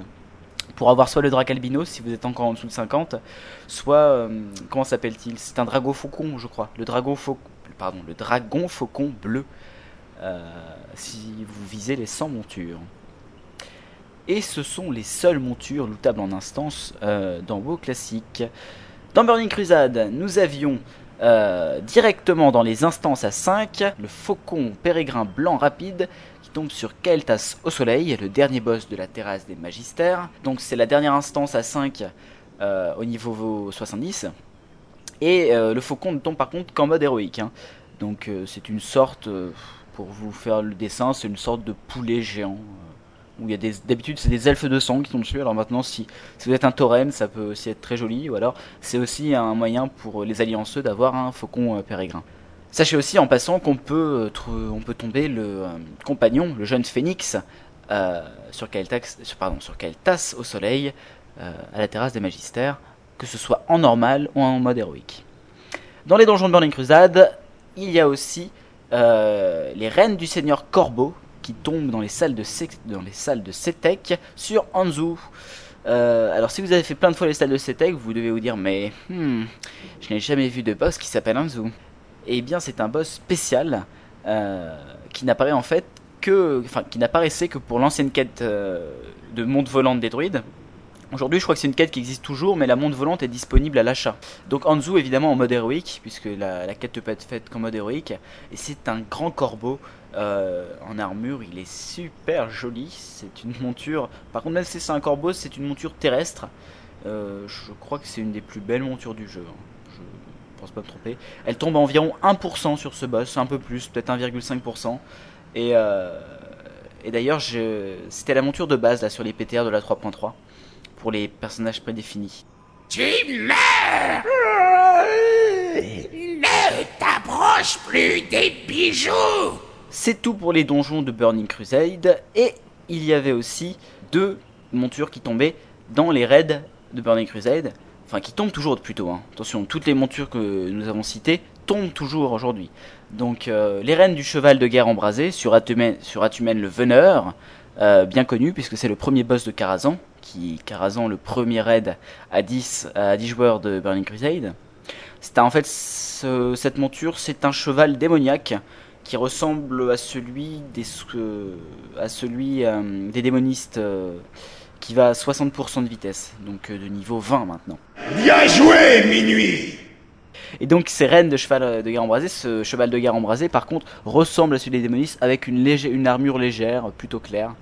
pour avoir soit le drac albino si vous êtes encore en dessous de 50, soit euh, comment s'appelle-t-il? C'est un dragon faucon, je crois. Le dragon faucon, pardon, le dragon faucon bleu. euh, si vous visez les 100 montures. Et ce sont les seules montures lootables en instance dans WoW classique. Dans Burning Crusade, nous avions euh, directement dans les instances à 5 le faucon pérégrin blanc rapide qui tombe sur Kael'thas au soleil, le dernier boss de la terrasse des magistères. Donc c'est la dernière instance à 5 euh, au niveau 70. Et euh, le faucon ne tombe par contre qu'en mode héroïque. hein. Donc c'est une sorte, pour vous faire le dessin, c'est une sorte de poulet géant. Où il y a d'habitude c'est des elfes de sang qui tombent dessus. Alors maintenant si, si vous êtes un tauren, ça peut aussi être très joli. Ou alors c'est aussi un moyen pour les allianceux d'avoir un faucon euh, pérégrin. Sachez aussi en passant qu'on peut, euh, on peut tomber le euh, compagnon, le jeune phénix, euh, sur Kael'thas sur, pardon, sur Kael'thas au soleil, à la terrasse des magistères, que ce soit en normal ou en mode héroïque. Dans les donjons de Burning Crusade, il y a aussi les reines du seigneur Corbeau qui tombent dans les salles de, dans les salles de Setek sur Anzu. Euh, alors si vous avez fait plein de fois les salles de Setek, vous devez vous dire mais hmm, je n'ai jamais vu de boss qui s'appelle Anzu. Eh bien c'est un boss spécial euh, qui n'apparaît en fait que, enfin, qui n'apparaissait que pour l'ancienne quête euh, de montre volante des druides. Aujourd'hui, je crois que c'est une quête qui existe toujours, mais la montre volante est disponible à l'achat. Donc Anzu, évidemment, en mode héroïque, puisque la, la quête peut être faite qu'en mode héroïque. Et c'est un grand corbeau euh, en armure, il est super joli. C'est une monture. Par contre, même si c'est un corbeau, c'est une monture terrestre. Euh, je crois que c'est une des plus belles montures du jeu. hein. Je pense pas me tromper. Elle tombe à environ 1% sur ce boss, un peu plus, peut-être 1,5%. Et, euh, et d'ailleurs, je- c'était la monture de base là sur les PTR de la 3.3 pour les personnages prédéfinis. Tu meurs Ne t'approche plus des bijoux C'est tout pour les donjons de Burning Crusade. Et il y avait aussi deux montures qui tombaient dans les raids de Burning Crusade. Enfin, qui tombent toujours plutôt. Hein. Attention, toutes les montures que nous avons citées tombent toujours aujourd'hui. Donc, euh, les reines du cheval de guerre embrasé sur Atumen, sur Atumen le Veneur, euh, bien connu puisque c'est le premier boss de Karazhan. Qui, Karazhan, le premier raid à 10, à 10 joueurs de Burning Crusade. C'est en fait ce- cette monture, c'est un cheval démoniaque qui ressemble à celui des euh, à celui euh, des démonistes euh, qui va à 60% de vitesse, donc euh, de niveau 20 maintenant. Bien joué, Minuit Et donc ces reines de cheval de guerre embrasé, ce cheval de guerre embrasé par contre ressemble à celui des démonistes avec une, légère, une armure légère, plutôt claire.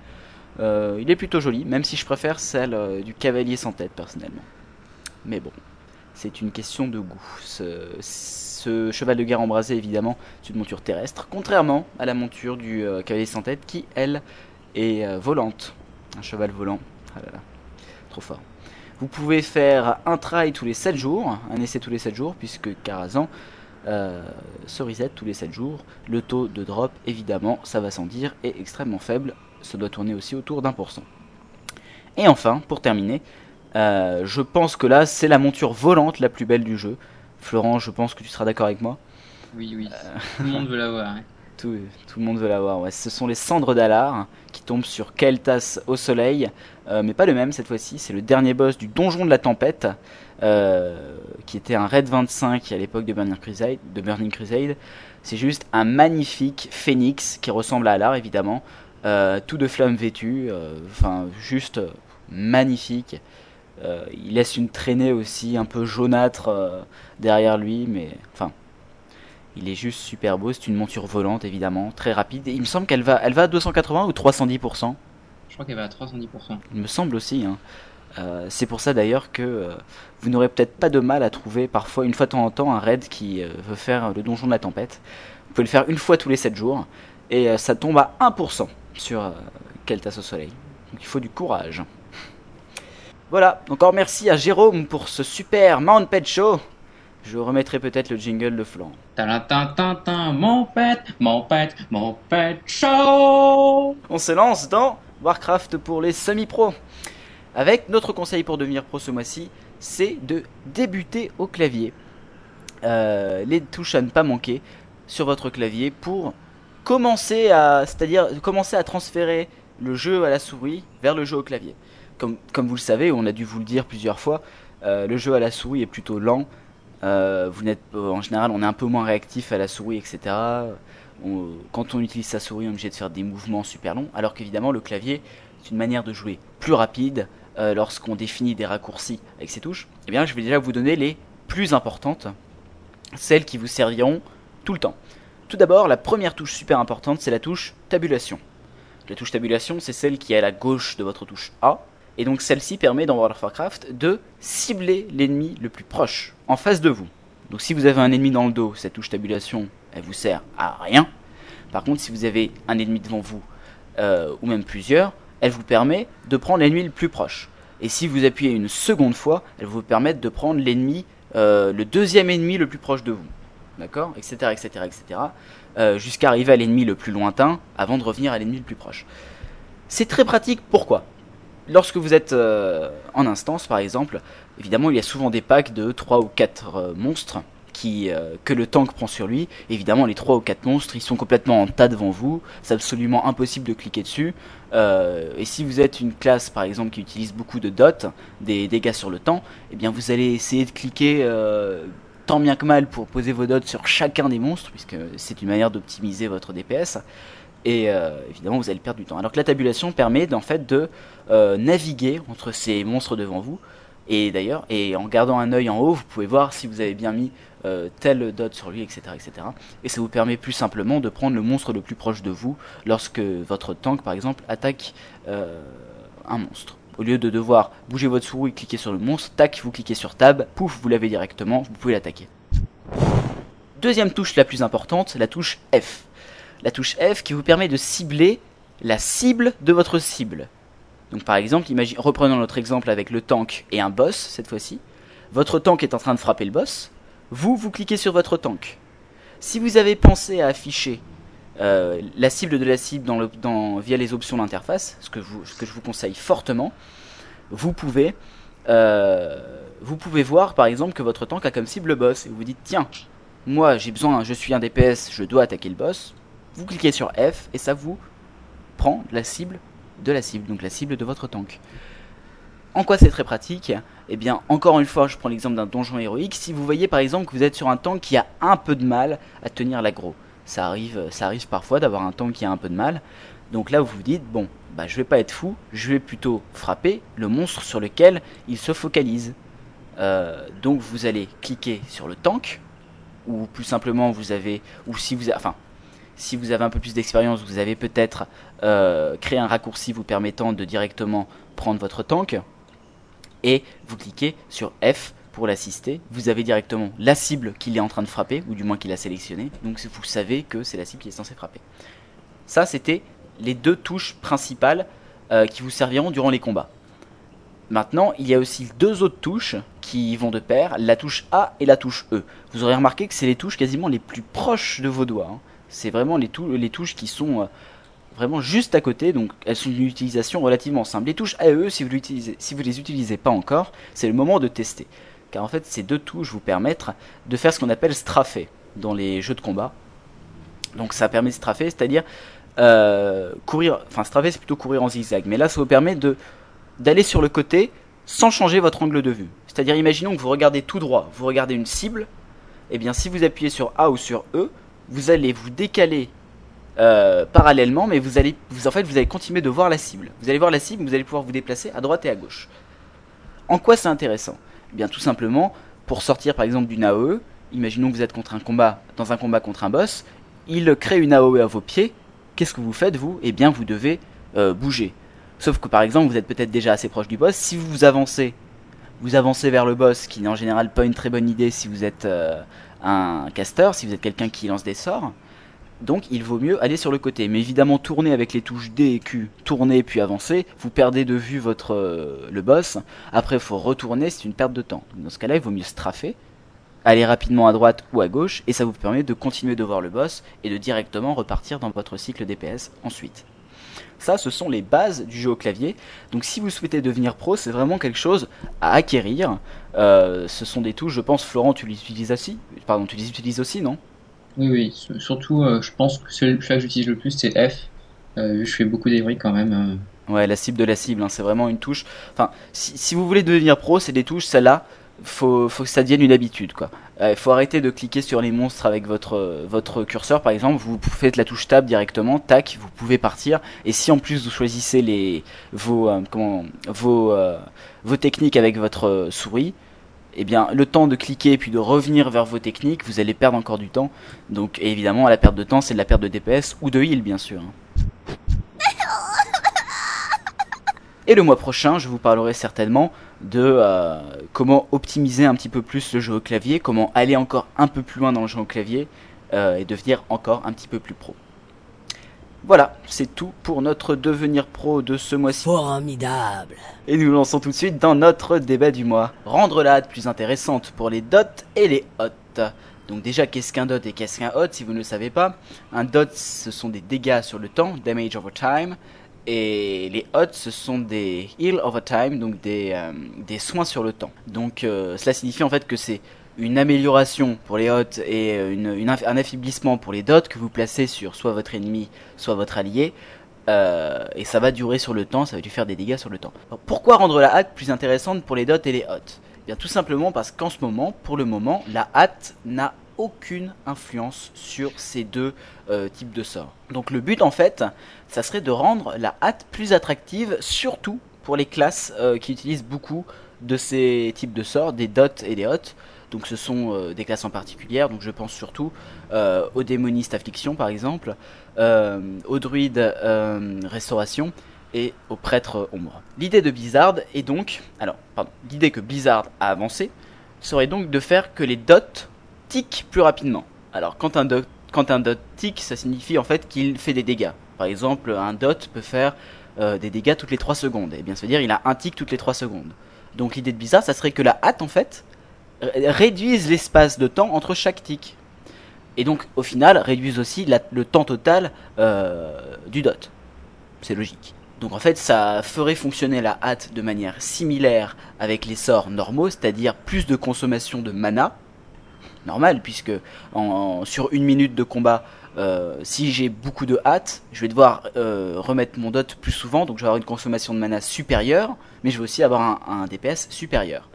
Il est plutôt joli, même si je préfère celle du cavalier sans tête personnellement. Mais bon, c'est une question de goût. Ce, cheval de guerre embrasé évidemment, c'est une monture terrestre, contrairement à la monture du euh, cavalier sans tête qui elle est euh, volante. Un cheval volant. Ah là là, trop fort. Vous pouvez faire un try tous les 7 jours, un essai tous les 7 jours, puisque Karazhan euh, se reset tous les 7 jours. Le taux de drop, évidemment, ça va sans dire, est extrêmement faible. Ça doit tourner aussi autour d'un pour cent. Et enfin, pour terminer, euh, je pense que là, c'est la monture volante la plus belle du jeu. Florent, je pense que tu seras d'accord avec moi. Oui, oui. Tout le monde veut l'avoir. hein. [laughs] Tout, tout le monde veut l'avoir. Ouais. Ce sont les cendres d'Alar qui tombent sur Keltas au soleil, euh, mais pas le même cette fois-ci. C'est le dernier boss du donjon de la tempête, euh, qui était un raid 25 à l'époque de Burning Crusade. De Burning Crusade. C'est juste un magnifique phénix qui ressemble à Alar évidemment, euh, tout de flammes vêtues, euh, enfin juste euh, magnifique. Euh, il laisse une traînée aussi un peu jaunâtre euh, derrière lui, mais enfin il est juste super beau, c'est une monture volante évidemment, très rapide. Et il me semble qu'elle va, elle va à 280 ou 310%. Je crois qu'elle va à 310%. Il me semble aussi. hein. Euh, c'est pour ça d'ailleurs que vous n'aurez peut-être pas de mal à trouver parfois une fois de temps en temps un raid qui veut faire le donjon de la tempête. Vous pouvez le faire une fois tous les 7 jours et ça tombe à 1% sur Keltas au soleil. Donc il faut du courage. Voilà, encore merci à Jérôme pour ce super Mount Pet Show. Je remettrai peut-être le jingle de flanc. Mon pet, mon pet, mon pet show On se lance dans Warcraft pour les semi-pros. Avec notre conseil pour devenir pro ce mois-ci, c'est de débuter au clavier. Euh, les touches à ne pas manquer sur votre clavier pour commencer à, c'est-à-dire commencer à transférer le jeu à la souris vers le jeu au clavier. Comme, vous le savez, on a dû vous le dire plusieurs fois, euh, le jeu à la souris est plutôt lent. Euh, vous n'êtes, en général, on est un peu moins réactif à la souris, etc. Quand on utilise sa souris, on est obligé de faire des mouvements super longs, alors qu'évidemment le clavier c'est une manière de jouer plus rapide euh, lorsqu'on définit des raccourcis avec ses touches. Eh bien, je vais déjà vous donner les plus importantes, celles qui vous serviront tout le temps. Tout d'abord, la première touche super importante, c'est la touche tabulation. La touche tabulation, c'est celle qui est à la gauche de votre touche A. Et donc celle-ci permet dans World of Warcraft de cibler l'ennemi le plus proche, en face de vous. Donc si vous avez un ennemi dans le dos, cette touche tabulation, elle vous sert à rien. Par contre, si vous avez un ennemi devant vous, euh, ou même plusieurs, elle vous permet de prendre l'ennemi le plus proche. Et si vous appuyez une seconde fois, elle vous permettre de prendre l'ennemi, euh, le deuxième ennemi le plus proche de vous. D'accord? Etc. etc. etc. Jusqu'à arriver à l'ennemi le plus lointain avant de revenir à l'ennemi le plus proche. C'est très pratique, pourquoi? Lorsque vous êtes euh, en instance, par exemple, évidemment, il y a souvent des packs de 3 ou 4 euh, monstres euh, que le tank prend sur lui. Évidemment, les 3 ou 4 monstres, ils sont complètement en tas devant vous. C'est absolument impossible de cliquer dessus. Et si vous êtes une classe, par exemple, qui utilise beaucoup de dots, des dégâts sur le temps, eh bien, vous allez essayer de cliquer tant bien que mal pour poser vos dots sur chacun des monstres, puisque c'est une manière d'optimiser votre DPS. Et euh, évidemment vous allez perdre du temps. Alors que la tabulation permet fait de euh, naviguer entre ces monstres devant vous. Et d'ailleurs, et en gardant un œil en haut, vous pouvez voir si vous avez bien mis euh, tel dot sur lui, etc., etc. Et ça vous permet plus simplement de prendre le monstre le plus proche de vous lorsque votre tank, par exemple, attaque euh, un monstre. Au lieu de devoir bouger votre souris et cliquer sur le monstre, tac, vous cliquez sur tab, pouf, vous l'avez directement, vous pouvez l'attaquer. Deuxième touche la plus importante, la touche F. La touche F qui vous permet de cibler la cible de votre cible. Donc par exemple, imagine, reprenons notre exemple avec le tank et un boss cette fois-ci. Votre tank est en train de frapper le boss. Vous, vous cliquez sur votre tank. Si vous avez pensé à afficher euh, la cible de la cible via les options d'interface, ce, que vous- ce que je vous conseille fortement, vous pouvez, euh, vous pouvez voir par exemple que votre tank a comme cible le boss et vous vous dites tiens, moi j'ai besoin, je suis un DPS, je dois attaquer le boss. Vous cliquez sur F et ça vous prend la cible de la cible, donc la cible de votre tank. En quoi c'est très pratique? Eh bien, encore une fois, je prends l'exemple d'un donjon héroïque. Si vous voyez par exemple que vous êtes sur un tank qui a un peu de mal à tenir l'aggro, ça arrive, ça arrive parfois d'avoir un tank qui a un peu de mal. Donc là, vous vous dites bon, bah je vais pas être fou, je vais plutôt frapper le monstre sur lequel il se focalise. Euh, donc vous allez cliquer sur le tank, ou plus simplement vous avez, ou si vous, enfin, si vous avez un peu plus d'expérience, vous avez peut-être euh, créé un raccourci vous permettant de directement prendre votre tank et vous cliquez sur F pour l'assister. Vous avez directement la cible qu'il est en train de frapper, ou du moins qu'il a sélectionné. Donc vous savez que c'est la cible qui est censée frapper. Ça, c'était les deux touches principales euh, qui vous serviront durant les combats. Maintenant, il y a aussi deux autres touches qui vont de pair, la touche A et la touche E. Vous aurez remarqué que c'est les touches quasiment les plus proches de vos doigts. hein. C'est vraiment les, tou- les touches qui sont euh, vraiment juste à côté, donc elles sont d'une utilisation relativement simple. Les touches A et E, si vous, l'utilisez- si vous les utilisez pas encore, c'est le moment de tester. Car en fait, ces deux touches vous permettent de faire ce qu'on appelle straffer dans les jeux de combat. Donc ça permet de straffer, c'est-à-dire euh, courir, enfin straffer c'est plutôt courir en zigzag, mais là ça vous permet d'aller sur le côté sans changer votre angle de vue. C'est-à-dire imaginons que vous regardez tout droit, vous regardez une cible, et bien si vous appuyez sur A ou sur E, vous allez vous décaler euh, parallèlement, mais vous allez, vous, en fait, vous allez continuer de voir la cible. Vous allez voir la cible, vous allez pouvoir vous déplacer à droite et à gauche. En quoi c'est intéressant? Eh bien, tout simplement, pour sortir par exemple d'une AOE, imaginons que vous êtes contre un combat, dans un combat contre un boss, il crée une AOE à vos pieds. Qu'est-ce que vous faites vous? Eh bien, vous devez euh, bouger. Sauf que par exemple, vous êtes peut-être déjà assez proche du boss. Si vous avancez, vous avancez vers le boss, qui n'est en général pas une très bonne idée si vous êtes euh, un caster, si vous êtes quelqu'un qui lance des sorts. Donc il vaut mieux aller sur le côté. Mais évidemment, tourner avec les touches D et Q, tourner puis avancer, vous perdez de vue votre euh, le boss. Après, il faut retourner, c'est une perte de temps. Dans ce cas-là, il vaut mieux straffer, aller rapidement à droite ou à gauche, et ça vous permet de continuer de voir le boss et de directement repartir dans votre cycle DPS ensuite. Ça, ce sont les bases du jeu au clavier. Donc si vous souhaitez devenir pro, c'est vraiment quelque chose à acquérir. Euh, ce sont des touches, je pense, Florent, tu les utilises aussi Pardon, tu les utilises aussi, non Oui, oui. Surtout, euh, je pense que celui que j'utilise le plus, c'est F. Euh, je fais beaucoup d'héroïques quand même. Ouais, la cible de la cible, hein, c'est vraiment une touche. Enfin, si, si vous voulez devenir pro, c'est des touches, celle-là, faut, faut que ça devienne une habitude, quoi. Il faut arrêter de cliquer sur les monstres avec votre, votre curseur, par exemple. Vous faites la touche tab directement, tac, vous pouvez partir. Et si en plus vous choisissez les, vos, comment, vos, vos techniques avec votre euh, souris, eh bien, le temps de cliquer puis de revenir vers vos techniques, vous allez perdre encore du temps. Donc, évidemment, la perte de temps, c'est de la perte de DPS ou de heal, bien sûr. hein. Et le mois prochain, je vous parlerai certainement de euh, comment optimiser un petit peu plus le jeu au clavier, comment aller encore un peu plus loin dans le jeu au clavier euh, et devenir encore un petit peu plus pro. Voilà, c'est tout pour notre devenir pro de ce mois-ci. Formidable. Et nous lançons tout de suite dans notre débat du mois. Rendre la hâte plus intéressante pour les dots et les hots. Donc déjà, qu'est-ce qu'un dot et qu'est-ce qu'un hot si vous ne le savez pas? Un dot, ce sont des dégâts sur le temps, damage over time. Et les hots, ce sont des heal over time, donc des, euh, des soins sur le temps. Donc euh, cela signifie en fait que c'est une amélioration pour les hots et euh, un affaiblissement pour les dots que vous placez sur soit votre ennemi, soit votre allié. Euh, et ça va durer sur le temps, ça va lui faire des dégâts sur le temps. Pourquoi rendre la hâte plus intéressante pour les dots et les hots Eh Bien tout simplement parce qu'en ce moment, pour le moment, la hâte n'a aucune influence sur ces deux euh, types de sorts. Donc le but en fait, ça serait de rendre la hâte plus attractive, surtout pour les classes qui utilisent beaucoup de ces types de sorts, des dots et des hots. Donc ce sont euh, des classes en particulier, donc je pense surtout euh, aux démonistes affliction par exemple, euh, aux druides restauration et aux prêtres ombre. L'idée de Blizzard est donc, alors pardon, l'idée que Blizzard a avancé serait donc de faire que les dots tiquent plus rapidement. Alors quand un dot, quand un dot tic, ça signifie en fait qu'il fait des dégâts. Par exemple, un dot peut faire des dégâts toutes les 3 secondes. Et bien ça veut dire il a un tic toutes les 3 secondes. Donc l'idée de Blizzard, ça serait que la hâte en fait r- réduise l'espace de temps entre chaque tic. Et donc au final réduise aussi le temps total euh, du dot. C'est logique. Donc en fait ça ferait fonctionner la hâte de manière similaire avec les sorts normaux, c'est-à-dire plus de consommation de mana, normal puisque sur une minute de combat, euh, si j'ai beaucoup de hâte, je vais devoir euh, remettre mon dot plus souvent, donc je vais avoir une consommation de mana supérieure, mais je vais aussi avoir un DPS supérieur.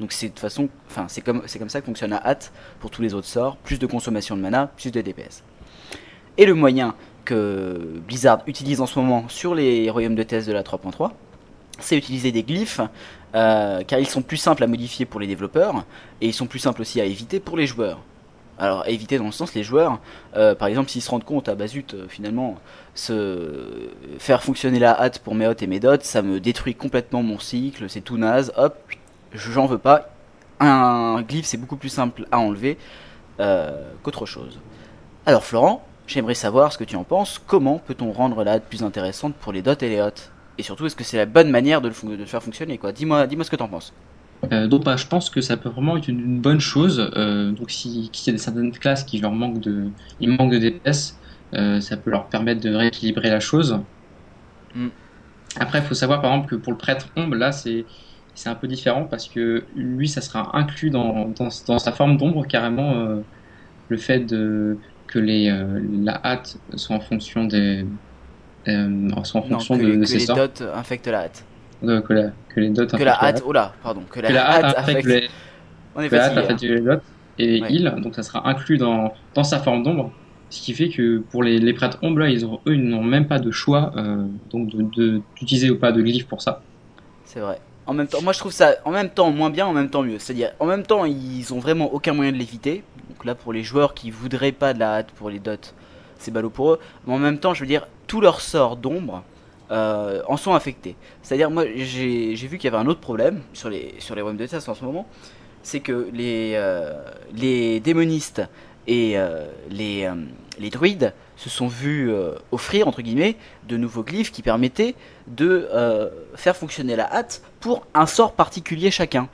Donc c'est de façon, enfin c'est comme c'est comme ça que fonctionne la hâte pour tous les autres sorts, plus de consommation de mana, plus de DPS. Et le moyen que Blizzard utilise en ce moment sur les royaumes de test de la 3.3, c'est utiliser des glyphes, euh, car ils sont plus simples à modifier pour les développeurs, et ils sont plus simples aussi à éviter pour les joueurs. Alors à éviter dans le sens les joueurs, euh, par exemple s'ils se rendent compte, ah bah zut, euh, finalement, se faire fonctionner la hâte pour mes hots et mes dots, ça me détruit complètement mon cycle, c'est tout naze, hop, j'en veux pas. Un glyphe c'est beaucoup plus simple à enlever euh, qu'autre chose. Alors Florent, j'aimerais savoir ce que tu en penses, comment peut-on rendre la hâte plus intéressante pour les dots et les hots? Et surtout, est-ce que c'est la bonne manière de le, fon- de le faire fonctionner quoi? Dis-moi dis ce que t'en penses. Euh, donc bah, je pense que ça peut vraiment être une, une bonne chose. Euh, donc si s'il y a des certaines classes qui leur manquent de, il manque de DPS, euh, ça peut leur permettre de rééquilibrer la chose. Mm. Après, il faut savoir par exemple que pour le prêtre ombre, là c'est c'est un peu différent parce que lui, ça sera inclus dans, dans, dans sa forme d'ombre carrément euh, le fait de que les euh, la hâte soit en fonction des euh, soit en Non, fonction que, de, de ses les sorts, dots infectent la hâte. Euh, que, la, que les dots Que la hâte, oh là, pardon, que la, que la hâte hâte affecte les, On est que la hâte hein. les dots et Ouais. heal, donc ça sera inclus dans, dans sa forme d'ombre. Ce qui fait que pour les, les prêtres ombres, ils ont, eux, ils n'ont même pas de choix euh, donc de- de- d'utiliser ou pas de glyphe pour ça. C'est vrai. En même temps, moi je trouve ça en même temps moins bien, en même temps mieux. C'est-à-dire, en même temps, ils ont vraiment aucun moyen de l'éviter. Donc là, pour les joueurs qui voudraient pas de la hâte pour les dots, c'est ballot pour eux. Mais en même temps, je veux dire, tous leurs sorts d'ombre euh, en sont affectés. C'est-à-dire, moi j'ai vu qu'il y avait un autre problème sur les, sur les de test en ce moment. C'est que les, euh, les démonistes et euh, les, les druides se sont vus euh, offrir, entre guillemets, de nouveaux glyphes qui permettaient de euh, faire fonctionner la hâte pour un sort particulier chacun.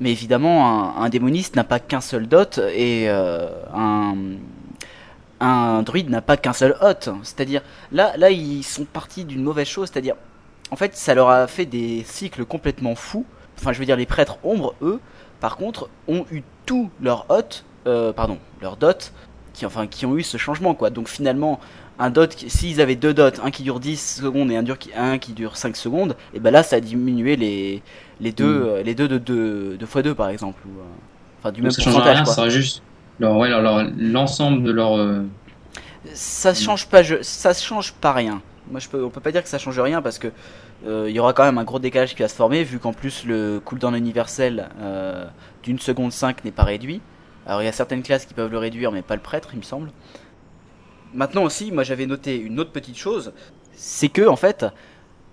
Mais évidemment, un, démoniste n'a pas qu'un seul dot et euh, un, druide n'a pas qu'un seul hot. C'est-à-dire, là, là, ils sont partis d'une mauvaise chose. C'est-à-dire, en fait, ça leur a fait des cycles complètement fous. Enfin, je veux dire, les prêtres ombres, eux, par contre, ont eu tout leur hot, pardon, leur dot, qui, enfin, qui ont eu ce changement, quoi. Donc finalement, un dot, s'ils avaient deux dots, un qui dure 10 secondes et un, dur qui, un qui dure 5 secondes, et ben là, ça a diminué les, les deux, Mm. euh, les deux de 2 deux, fois 2 par exemple. Ou, euh, enfin, du Donc même ça change pourcentage, rien, quoi. ça juste leur, ouais, leur- leur- l'ensemble de leur. euh, ça change pas je, ça change pas rien moi je peux on peut pas dire que ça change rien parce que euh, il y aura quand même un gros décalage qui va se former vu qu'en plus le cooldown universel euh, d'une seconde 5 n'est pas réduit alors il y a certaines classes qui peuvent le réduire mais pas le prêtre il me semble. Maintenant aussi moi j'avais noté une autre petite chose. C'est que en fait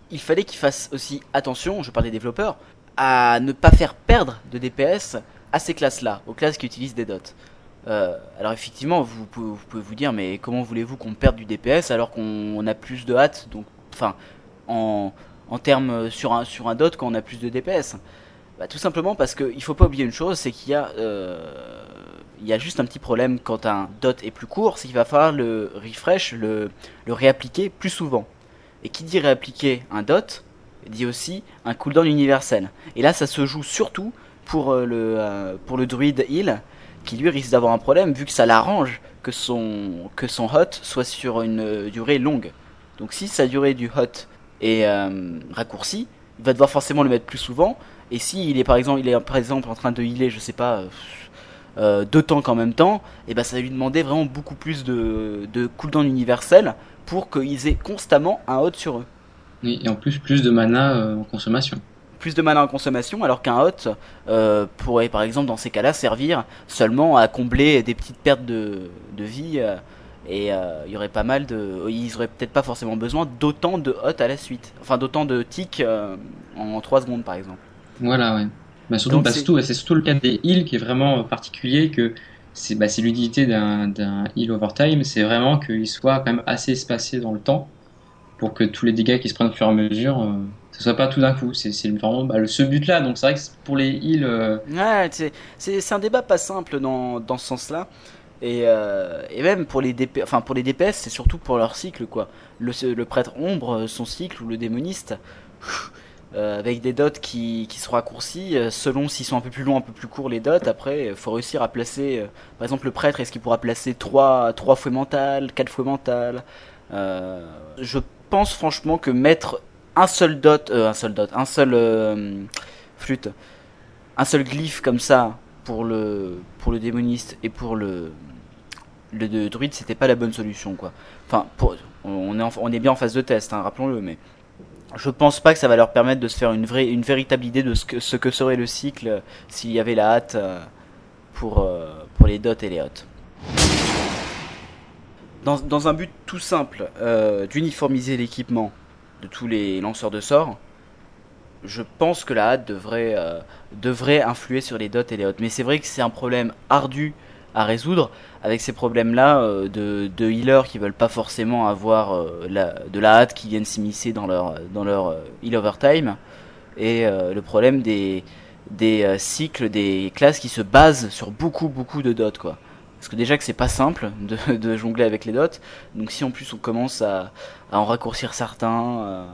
il fallait qu'ils fassent aussi attention je parle des développeurs à ne pas faire perdre de DPS à ces classes là aux classes qui utilisent des dots. Euh, alors effectivement, vous, pouvez- vous dire, mais comment voulez-vous qu'on perde du DPS alors qu'on on a plus de hâte, donc, enfin, en, en termes sur un sur un dot quand on a plus de DPS bah, Tout simplement parce qu'il faut pas oublier une chose, c'est qu'il y a euh, il y a juste un petit problème quand un dot est plus court, c'est qu'il va falloir le refresh, le, le réappliquer plus souvent. Et qui dit réappliquer un dot, dit aussi un cooldown universel. Et là, ça se joue surtout pour euh, le euh, pour le druide heal qui lui risque d'avoir un problème vu que ça l'arrange que son que son hot soit sur une euh, durée longue. Donc si sa durée du hot est raccourcie, il va devoir forcément le mettre plus souvent. Et si il est par exemple il est par exemple en train de healer, je sais pas, euh, deux tanks en même temps, et ben ça lui demandait vraiment beaucoup plus de, de cooldown universel pour qu'ils aient constamment un hot sur eux. Et, en plus, plus de mana euh, en consommation. Plus de mana en consommation, alors qu'un hot euh, pourrait par exemple dans ces cas-là servir seulement à combler des petites pertes de, de vie. euh, et il y aurait pas mal de. Ils auraient peut-être pas forcément besoin d'autant de hot à la suite. Enfin, d'autant de ticks euh, en 3 secondes par exemple. Voilà, ouais. Bah, surtout, bah, c'est- surtout, le cas des heals qui est vraiment particulier que c'est bah, l'utilité d'un heal overtime, c'est vraiment qu'il soit quand même assez espacé dans le temps pour que tous les dégâts qui se prennent au fur et à mesure, euh, ce soit pas tout d'un coup. C'est vraiment bah, le- ce but-là. Donc c'est vrai que pour les heals, euh, Ouais, c'est un débat pas simple dans, dans ce sens-là. Et, euh, et même pour les DP, enfin pour les DPS, c'est surtout pour leur cycle quoi. Le, le prêtre ombre, son cycle ou le démoniste, euh, avec des dots qui, qui sont raccourcis euh, selon s'ils sont un peu plus longs, un peu plus courts les dots. Après, il faut réussir à placer, euh, par exemple le prêtre, est-ce qu'il pourra placer 3 trois fouets mentales, 4 fouets mentales Euh, Je pense franchement que mettre un seul dot, euh, un seul dot, un seul euh, flûte, un seul glyphe comme ça pour le pour le démoniste et pour le le de druide c'était pas la bonne solution quoi enfin on est on est bien en phase de test hein, rappelons-le mais je pense pas que ça va leur permettre de se faire une vraie une véritable idée de ce que serait le cycle euh, s'il y avait la hâte euh, pour euh, pour les dots et les hots dans, dans un but tout simple d'uniformiser l'équipement de tous les lanceurs de sorts je pense que la hâte devrait, devrait influer sur les dots et les hots. Mais c'est vrai que c'est un problème ardu à résoudre avec ces problèmes-là euh, de, healers qui veulent pas forcément avoir euh, de la hâte qui viennent s'immiscer dans leur, dans leur euh, heal overtime. Et le problème des, des cycles, des classes qui se basent sur beaucoup, beaucoup de dots, quoi. Parce que déjà que c'est pas simple de, [laughs] jongler avec les dots. Donc si en plus on commence à, en raccourcir certains, euh,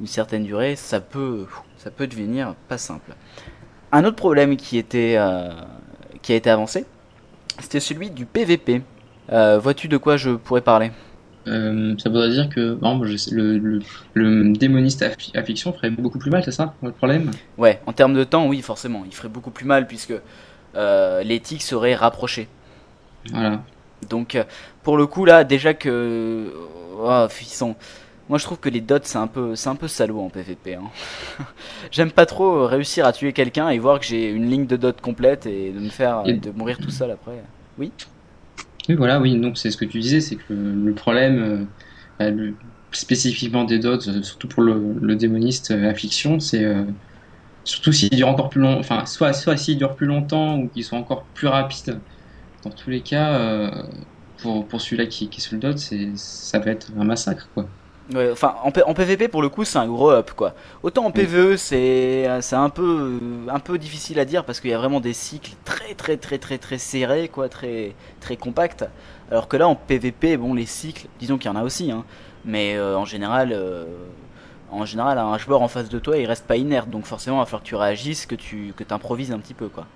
une certaine durée, ça peut, ça peut devenir pas simple. Un autre problème qui était, qui a été avancé, c'était celui du PVP. Euh, Vois-tu de quoi je pourrais parler? Euh, ça voudrait dire que par exemple, je sais- le, le, le démoniste à, fi- à fiction ferait beaucoup plus mal, c'est ça le problème? Ouais, en termes de temps, oui, forcément, il ferait beaucoup plus mal puisque euh, les tics seraient rapprochés. Voilà. Donc, pour le coup, là, déjà que. Oh, ils sont- Moi, je trouve que les dots, c'est un peu, c'est un peu salaud en PvP. hein. [laughs] J'aime pas trop euh, réussir à tuer quelqu'un et voir que j'ai une ligne de dots complète et de me faire, Et- de mourir tout seul après. Oui, voilà, oui, donc c'est ce que tu disais, c'est que le, problème, euh, bah, le- spécifiquement des dots, euh, surtout pour le, le démoniste euh, à fiction, c'est euh, surtout s'il dure encore plus long, enfin, soit, soit s'il dure plus longtemps ou qu'ils sont encore plus rapides. Dans tous les cas, pour, pour celui-là qui, qui est sur le dot, c'est, ça va être un massacre, quoi. Ouais, enfin, en, en PvP, pour le coup, c'est un gros up, quoi. Autant en PvE, c'est c'est un peu, un peu difficile à dire parce qu'il y a vraiment des cycles très, très, très, très, très serrés, quoi, très, très compacts. Alors que là, en PvP, bon, les cycles, disons qu'il y en a aussi, hein. Mais euh, en général, euh, en général, un joueur en face de toi, il reste pas inerte, donc forcément, il va falloir que tu réagisses, que tu, que improvises un petit peu, quoi.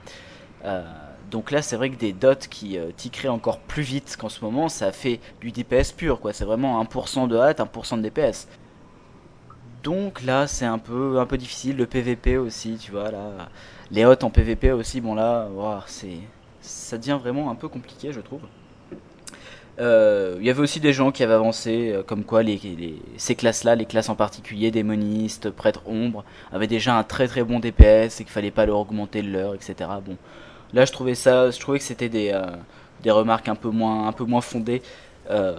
Euh, donc là, c'est vrai que des dots qui euh, encore plus vite qu'en ce moment, ça fait du DPS pur, quoi. C'est vraiment 1% de hâte, 1% de DPS. Donc là, c'est un peu, un peu difficile. Le PVP aussi, tu vois, là. Les hots en PVP aussi, bon là, ouah, c'est, ça devient vraiment un peu compliqué, je trouve. Euh, Il y avait aussi des gens qui avaient avancé, euh, comme quoi les, les- ces classes-là, les classes en particulier, démonistes, prêtres ombres, avaient déjà un très très bon DPS et qu'il fallait pas leur augmenter le leur, etc. Bon, là je trouvais ça, je trouvais que c'était des, euh, des remarques un peu moins, un peu moins fondées, euh,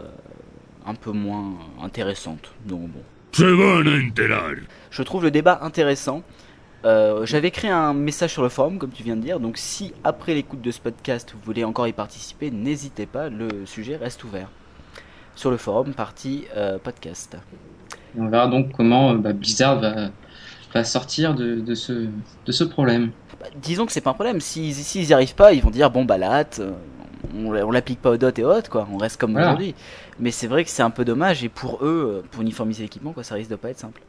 un peu moins intéressantes. Donc bon. Je trouve le débat intéressant. Euh, J'avais créé un message sur le forum, comme tu viens de dire. Donc, si après l'écoute de ce podcast, vous voulez encore y participer, n'hésitez pas. Le sujet reste ouvert sur le forum, partie euh, podcast. On verra donc comment bah, Blizzard va, va sortir de, de, ce, de ce problème. Bah, disons que c'est pas un problème. S'ils s'ils y arrivent pas, ils vont dire bon bah on, on l'applique pas aux dots et aux hots, quoi. On reste comme Voilà. aujourd'hui. Mais c'est vrai que c'est un peu dommage et pour eux, euh, pour uniformiser l'équipement, quoi, ça risque de pas être simple.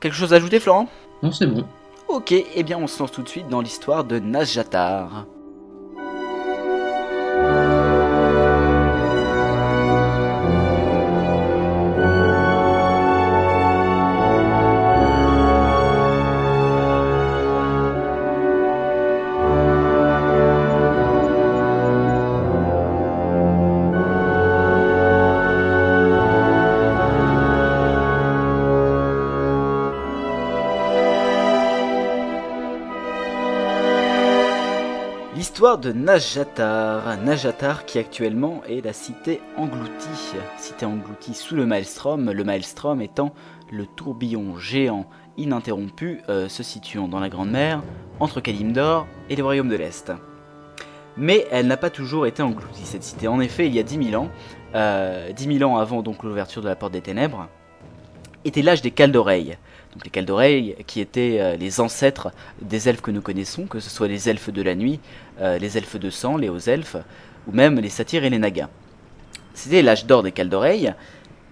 Quelque chose à ajouter, Florent? Non, c'est bon. Ok, eh bien on se lance tout de suite dans l'histoire de Nazjatar. De Najatar. Najatar qui actuellement est la cité engloutie. Cité engloutie sous le Maelstrom, le Maelstrom étant le tourbillon géant ininterrompu euh, se situant dans la Grande Mer entre Kalimdor et les Royaumes de l'Est. Mais elle n'a pas toujours été engloutie cette cité. En effet, il y a 10 000 ans, euh, 10 000 ans avant donc l'ouverture de la Porte des Ténèbres, était l'âge des cales d'oreilles. Donc les cales d'oreilles qui étaient euh, les ancêtres des elfes que nous connaissons, que ce soit les elfes de la nuit, euh, les elfes de sang, les hauts elfes, ou même les satyres et les nagas. C'était l'âge d'or des cales d'oreilles,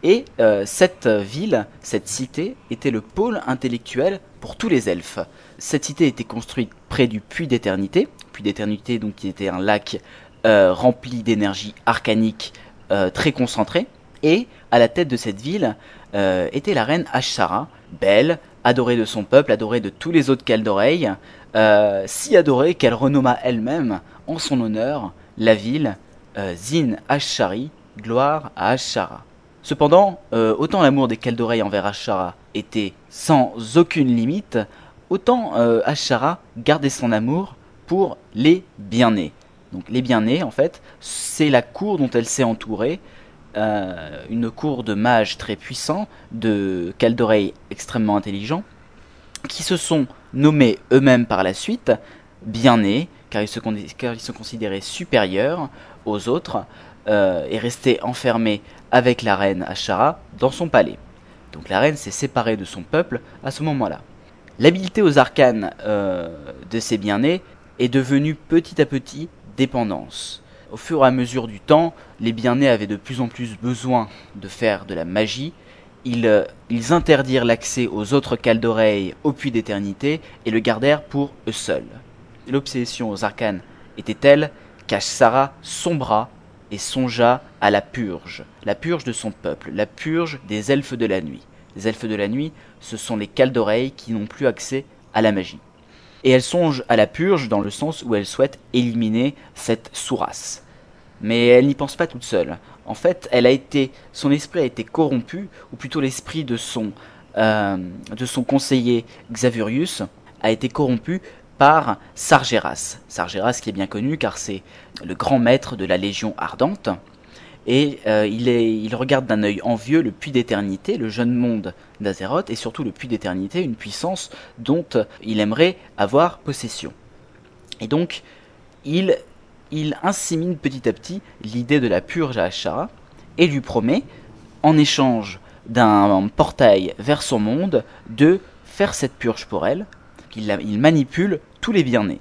et euh, cette ville, cette cité, était le pôle intellectuel pour tous les elfes. Cette cité était construite près du puits d'éternité, puits d'éternité donc qui était un lac rempli d'énergie arcanique très concentrée, et à la tête de cette ville était la reine Ashara, belle, adorée de son peuple, adorée de tous les autres Caldoreilles, euh, si adorée qu'elle renomma elle-même en son honneur la ville euh, Zin Ashari, gloire à Ashara. Cependant, euh, autant l'amour des Caldoreilles envers Ashara était sans aucune limite, autant Ashara gardait son amour pour les bien-nés. Donc les bien-nés, en fait, c'est la cour dont elle s'est entourée, euh, une cour de mages très puissants, de Caldoreilles extrêmement intelligents, qui se sont nommés eux-mêmes par la suite car se, con- car ils se considéraient supérieurs aux autres, euh, et restaient enfermés avec la reine Ashara dans son palais. Donc la reine s'est séparée de son peuple à ce moment-là. L'habileté aux arcanes euh, de ces bien-nés est devenue petit à petit dépendance. Au fur et à mesure du temps, les bien-nés avaient de plus en plus besoin de faire de la magie. Ils, euh, ils interdirent l'accès aux autres cales d'oreilles au puits d'éternité et le gardèrent pour eux seuls. L'obsession aux arcanes était telle qu'Ashara sombra et songea à la purge, la purge de son peuple, la purge des elfes de la nuit. Les elfes de la nuit, ce sont les cales d'oreilles qui n'ont plus accès à la magie. Et elle songe à la purge dans le sens où elle souhaite éliminer cette sourasse. Mais elle n'y pense pas toute seule. En fait, son esprit a été corrompu, ou plutôt l'esprit de son, euh, de son conseiller Xaverius a été corrompu par Sargeras. Sargeras qui est bien connu car c'est le grand maître de la Légion ardente. Et euh, il, regarde d'un œil envieux le puits d'éternité, le jeune monde d'Azeroth, et surtout le puits d'éternité, une puissance dont il aimerait avoir possession. Et donc, il, il insémine petit à petit l'idée de la purge à Ashara, et lui promet, en échange d'un portail vers son monde, de faire cette purge pour elle. Il, il manipule tous les bien-nés.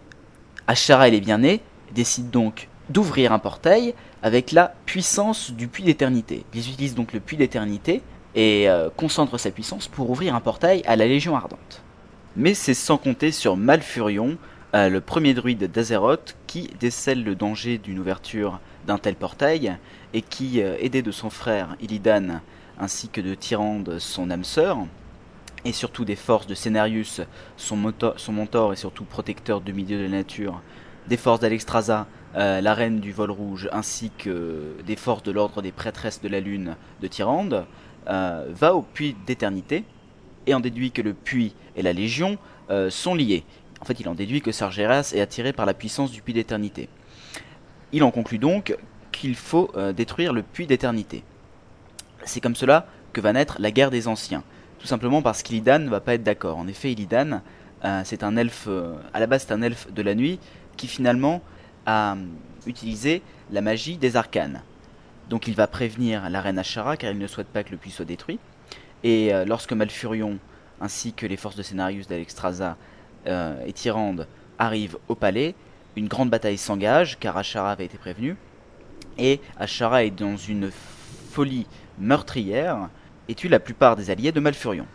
Ashara et les bien-nés décident donc d'ouvrir un portail avec la puissance du puits d'éternité. Ils utilisent donc le puits d'éternité et euh, concentrent sa puissance pour ouvrir un portail à la Légion Ardente. Mais c'est sans compter sur Malfurion, euh, le premier druide d'Azeroth, qui décèle le danger d'une ouverture d'un tel portail et qui, euh, aidé de son frère Illidan ainsi que de Tyrande, son âme sœur, et surtout des forces de Cenarius, son, son mentor et surtout protecteur du milieu de la nature, des forces d'Alexstrasza, euh, la reine du vol rouge, ainsi que des forces de l'ordre des prêtresses de la lune de Tyrande, euh, va au puits d'éternité et en déduit que le puits et la légion euh, sont liés. En fait, il en déduit que Sargeras est attiré par la puissance du puits d'éternité. Il en conclut donc qu'il faut détruire le puits d'éternité. C'est comme cela que va naître la guerre des anciens. Tout simplement parce qu'Illidan ne va pas être d'accord. En effet, Illidan, c'est un elfe, à la base c'est un elfe de la nuit, qui finalement a euh, utilisé la magie des arcanes. Donc il va prévenir la reine Ashara car il ne souhaite pas que le puits soit détruit. Et euh, lorsque Malfurion, ainsi que les forces de Cenarius d'Alexstrasza euh, et Tyrande arrivent au palais, une grande bataille s'engage car Ashara avait été prévenu. Et Ashara est dans une folie meurtrière et tue la plupart des alliés de Malfurion.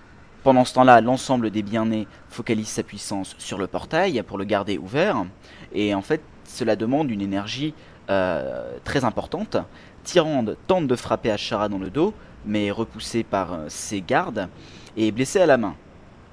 Pendant ce temps-là, l'ensemble des bien-nés focalise sa puissance sur le portail pour le garder ouvert, et en fait, cela demande une énergie euh, très importante. Tyrande tente de frapper Ashara dans le dos, mais est repoussé par euh, ses gardes et est blessé à la main.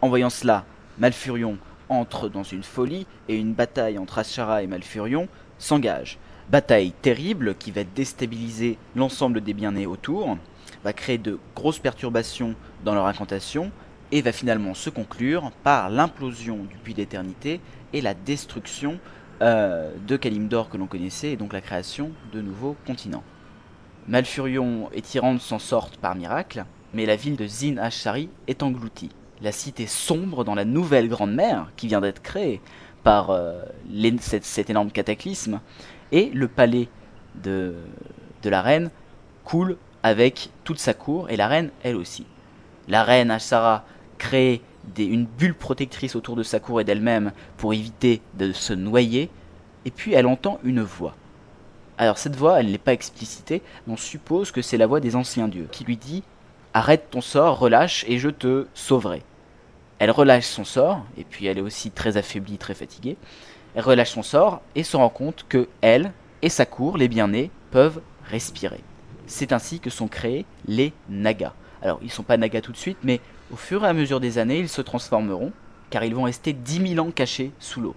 En voyant cela, Malfurion entre dans une folie et une bataille entre Ashara et Malfurion s'engage. Bataille terrible qui va déstabiliser l'ensemble des bien-nés autour, va créer de grosses perturbations dans leur incantation et va finalement se conclure par l'implosion du puits d'éternité et la destruction euh, de Kalimdor que l'on connaissait et donc la création de nouveaux continents. Malfurion et Tyrande s'en sortent par miracle, mais la ville de Zin Ashari est engloutie. La cité sombre dans la nouvelle Grande Mer qui vient d'être créée par euh, cet énorme cataclysme et le palais de, de la reine coule avec toute sa cour et la reine elle aussi. La reine Ashara crée une bulle protectrice autour de sa cour et d'elle-même pour éviter de se noyer et puis elle entend une voix. Alors cette voix, elle n'est pas explicitée, mais on suppose que c'est la voix des anciens dieux qui lui dit Arrête ton sort, relâche et je te sauverai. Elle relâche son sort, et puis elle est aussi très affaiblie, très fatiguée. Elle relâche son sort et se rend compte que elle et sa cour, les bien-nés, peuvent respirer. C'est ainsi que sont créés les Nagas. Alors ils sont pas Nagas tout de suite, mais au fur et à mesure des années, ils se transformeront, car ils vont rester 10 000 ans cachés sous l'eau.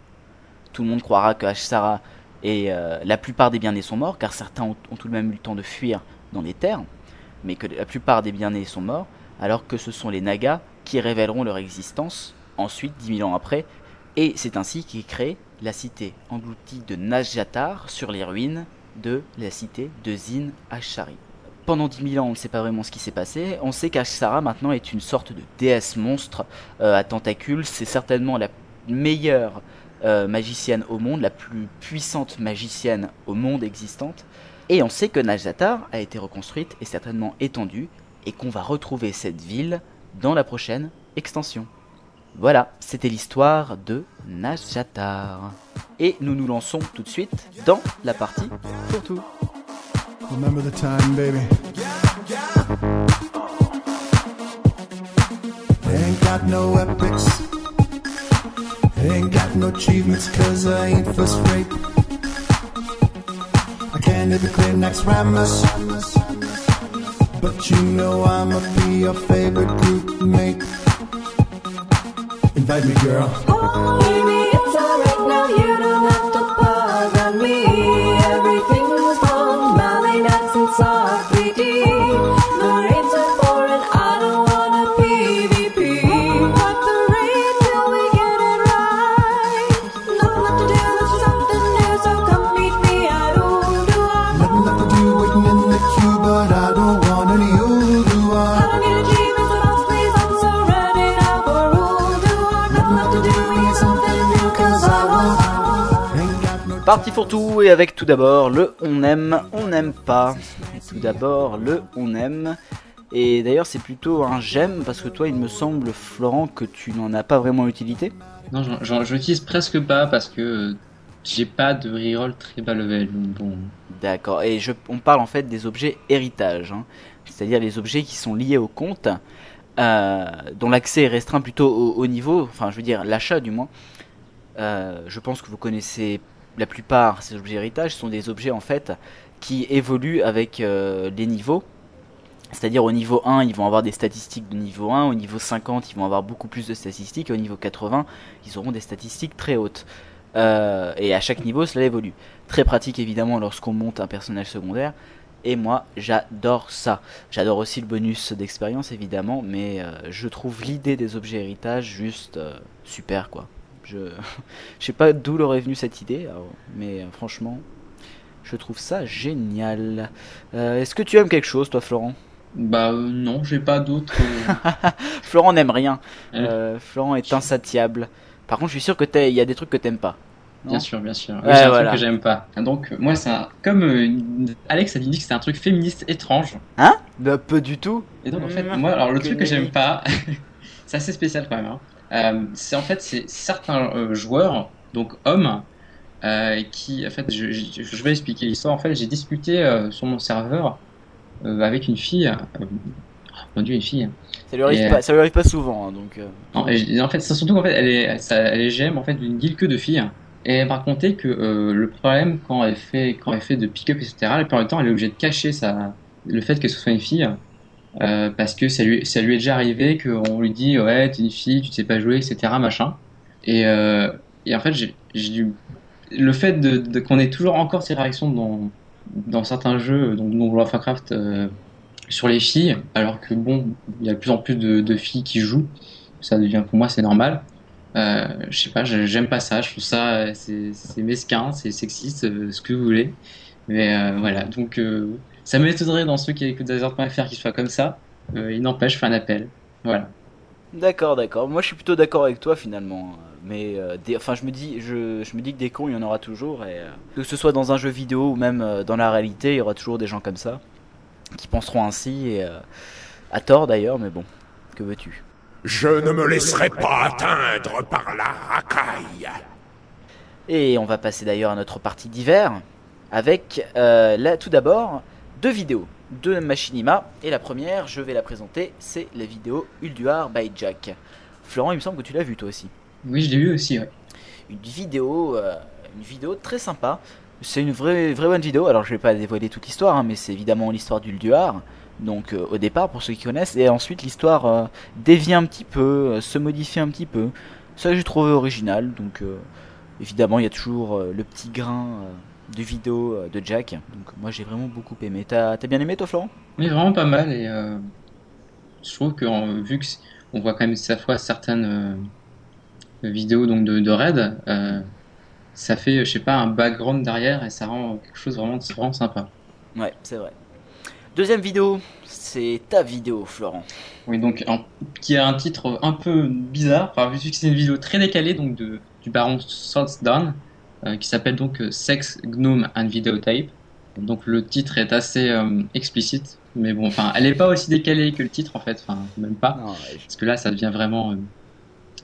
Tout le monde croira que Ashara et euh, la plupart des bien-nés sont morts, car certains ont, tout de même eu le temps de fuir dans les terres, mais que la plupart des bien-nés sont morts, alors que ce sont les Nagas qui révéleront leur existence ensuite, 10 000 ans après, et c'est ainsi qu'est créée la cité engloutie de Najatar sur les ruines de la cité de Zin Ashari. Pendant 10 000 ans, on ne sait pas vraiment ce qui s'est passé. On sait qu'Ashara maintenant est une sorte de déesse monstre euh, à tentacules. C'est certainement la meilleure euh, magicienne au monde, la plus puissante magicienne au monde existante. Et on sait que Najatar a été reconstruite et certainement étendue, et qu'on va retrouver cette ville dans la prochaine extension. Voilà, c'était l'histoire de Najatar. Et nous nous lançons tout de suite dans la partie pour tout. Remember the time, baby. Ain't got no epics. Ain't got no achievements cause I ain't first rate. I can't even clear next Ramus. But you know I'ma be your favorite group mate. Invite me, girl. Oh, Baby, it's alright now, Parti pour tout et avec tout d'abord le on aime, on n'aime pas. Tout d'abord le on aime. Et d'ailleurs c'est plutôt un j'aime parce que toi il me semble Florent que tu n'en as pas vraiment utilité. Non, je presque pas parce que j'ai pas de reroll très bas level. Bon, D'accord. Et je, on parle en fait des objets héritage, hein. c'est-à-dire les objets qui sont liés au compte, euh, dont l'accès est restreint plutôt au haut niveau, enfin je veux dire l'achat du moins. Euh, je pense que vous connaissez la plupart ces objets héritage sont des objets en fait qui évoluent avec euh, les niveaux. C'est-à-dire au niveau 1, ils vont avoir des statistiques de niveau 1, au niveau 50, ils vont avoir beaucoup plus de statistiques, et au niveau 80, ils auront des statistiques très hautes. Euh, et à chaque niveau, cela évolue. Très pratique évidemment lorsqu'on monte un personnage secondaire. Et moi, j'adore ça. J'adore aussi le bonus d'expérience évidemment, mais euh, je trouve l'idée des objets héritage juste super quoi. [laughs] Je sais pas d'où leur est venue cette idée, alors, mais euh, franchement, je trouve ça génial. Euh, Est-ce que tu aimes quelque chose, toi, Florent? Bah euh, non, j'ai pas d'autres. euh, [laughs] Florent n'aime rien. Euh, Florent est insatiable. Par contre, je suis sûr que t'as- il y a des trucs que t'aimes pas. Non? Bien sûr, bien sûr. Oui, Ouais, c'est un voilà. truc que j'aime pas. Donc moi, c'est un... comme euh, Alex a dit que c'était un truc féministe étrange. Hein? Bah, peu du tout. Et donc en fait, Mmh, moi, alors le que truc que j'aime pas, [laughs] c'est assez spécial quand même. hein. Euh, c'est en fait c'est certains euh, joueurs, donc hommes, euh, qui en fait, je, je- je vais expliquer l'histoire. En fait, j'ai discuté euh, sur mon serveur euh, avec une fille. euh, mon dieu, une fille. Ça lui arrive, Et, pas, ça lui arrive pas souvent, hein, donc. euh, Non, et- et en fait, c'est surtout qu'en fait, elle est, ça- elle est GM en fait d'une guilde que de filles. Et elle m'a raconté que euh, le problème quand elle fait, quand elle fait de pick-up, etc., la plupart du temps, elle est obligée de cacher sa, le fait que ce soit une fille. Euh, parce que ça lui, ça lui est déjà arrivé qu'on lui dit ouais t'es une fille tu sais pas jouer etc machin et, euh, et en fait j'ai j'ai le fait de, qu'on ait toujours encore ces réactions dans dans certains jeux donc dont World of Warcraft euh, sur les filles alors que bon il y a de plus en plus de, filles qui jouent ça devient pour moi c'est normal Euh, je sais pas, j'aime pas ça. Je trouve ça, c'est mesquin, c'est sexiste, ce que vous voulez. Mais voilà, donc ça m'étonnerait dans ceux qui écoutent Desert.fr qu'ils soient comme ça. Euh, il n'empêche, je fais un appel. Voilà. D'accord, d'accord. Moi, je suis plutôt d'accord avec toi finalement. Mais euh, des- enfin, je me dis, je, je me dis que des cons, il y en aura toujours. Et euh, que ce soit dans un jeu vidéo ou même euh, dans la réalité, il y aura toujours des gens comme ça qui penseront ainsi et euh, à tort d'ailleurs. Mais bon, que veux-tu? Je ne me laisserai pas atteindre par la racaille. Et on va passer d'ailleurs à notre partie d'hiver avec euh, là tout d'abord deux vidéos, deux machinima. Et la première, je vais la présenter, c'est la vidéo Ulduar by Jack. Florent, il me semble que tu l'as vu toi aussi. Oui, je l'ai vu aussi. Ouais. une vidéo, euh, une vidéo très sympa. C'est une vraie, vraie bonne vidéo. Alors je vais pas dévoiler toute l'histoire, hein, mais c'est évidemment l'histoire d'Ulduar. Donc euh, au départ pour ceux qui connaissent, et ensuite l'histoire euh, dévie un petit peu, euh, se modifie un petit peu. Ça j'ai trouvé original. Donc évidemment il y a toujours le petit grain de vidéo euh, de Jack. Donc moi j'ai vraiment beaucoup aimé. T'as t'as bien aimé toi Florent? Mais vraiment pas mal. Et euh, je trouve que en- vu que c- on voit quand même cette fois certaines euh, vidéos donc de, de raid, euh, ça fait, je sais pas, un background derrière et ça rend quelque chose vraiment, vraiment sympa. Ouais, c'est vrai. Deuxième vidéo, c'est ta vidéo Florent. Oui, donc un- qui a un titre un peu bizarre, enfin, vu que c'est une vidéo très décalée donc de, du baron euh, qui s'appelle donc euh, Sex, Gnome and Videotape. Donc le titre est assez euh, explicite, mais bon, enfin, elle est pas aussi décalée que le titre en fait, enfin, même pas, Non, ouais, parce que là ça devient vraiment euh,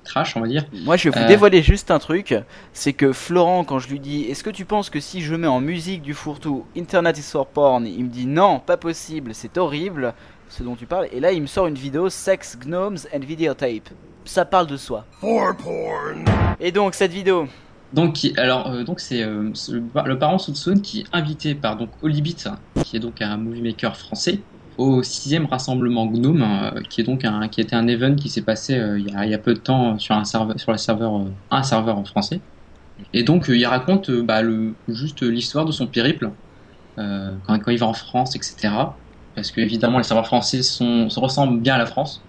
trash, on va dire. Moi, je vais vous Euh. dévoiler juste un truc. C'est que Florent, quand je lui dis Est-ce que tu penses que si je mets en musique du fourre-tout Internet is for porn Il me dit Non, pas possible, c'est horrible, ce dont tu parles. Et là, il me sort une vidéo Sex, Gnomes and Videotape. Ça parle de soi. For porn. Et donc, cette vidéo, Donc, alors, euh, euh, c'est le, par- le parent Soutsoun qui est invité par donc Olibit, qui est donc un movie maker français, au sixième rassemblement Gnome, euh, qui est donc un, qui était un event qui s'est passé il, y a, peu de temps sur un serveur, sur un serveur en français. Et donc, il raconte bah, juste l'histoire de son périple quand, il va en France, etc. Parce que évidemment, les serveurs français se ressemblent bien à la France.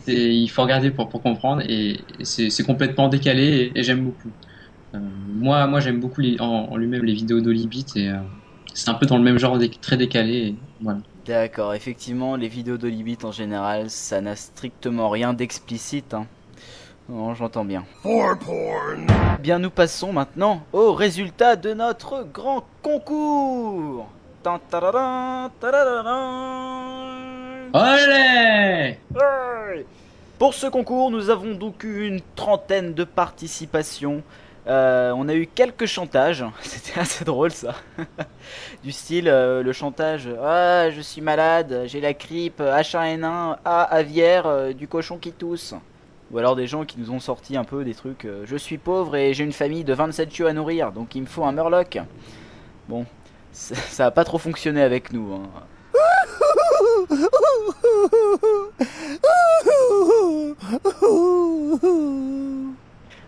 C'est- il faut regarder pour, pour comprendre et, et c'est c'est complètement décalé et, et j'aime beaucoup. Euh, moi, moi j'aime beaucoup les, en, en lui-même les vidéos d'Olibit et euh, c'est un peu dans le même genre très décalé. Et, voilà. d'accord, effectivement, les vidéos d'Olibit en général, ça n'a strictement rien d'explicite. Hein. Non, j'entends bien. For porn. Bien, nous passons maintenant au résultat de notre grand concours. Tan. Ouais. Pour ce concours, nous avons donc eu une trentaine de participations. Euh, on a eu quelques chantages, [laughs] c'était assez drôle ça. [laughs] du style euh, le chantage Ah, je suis malade, j'ai la grippe, H1N1, A, aviaire, euh, du cochon qui tousse. Ou alors des gens qui nous ont sorti un peu des trucs Je suis pauvre et j'ai une famille de 27 chiots à nourrir, donc il me faut un murloc. Bon, ça ça a pas trop fonctionné avec nous. hein.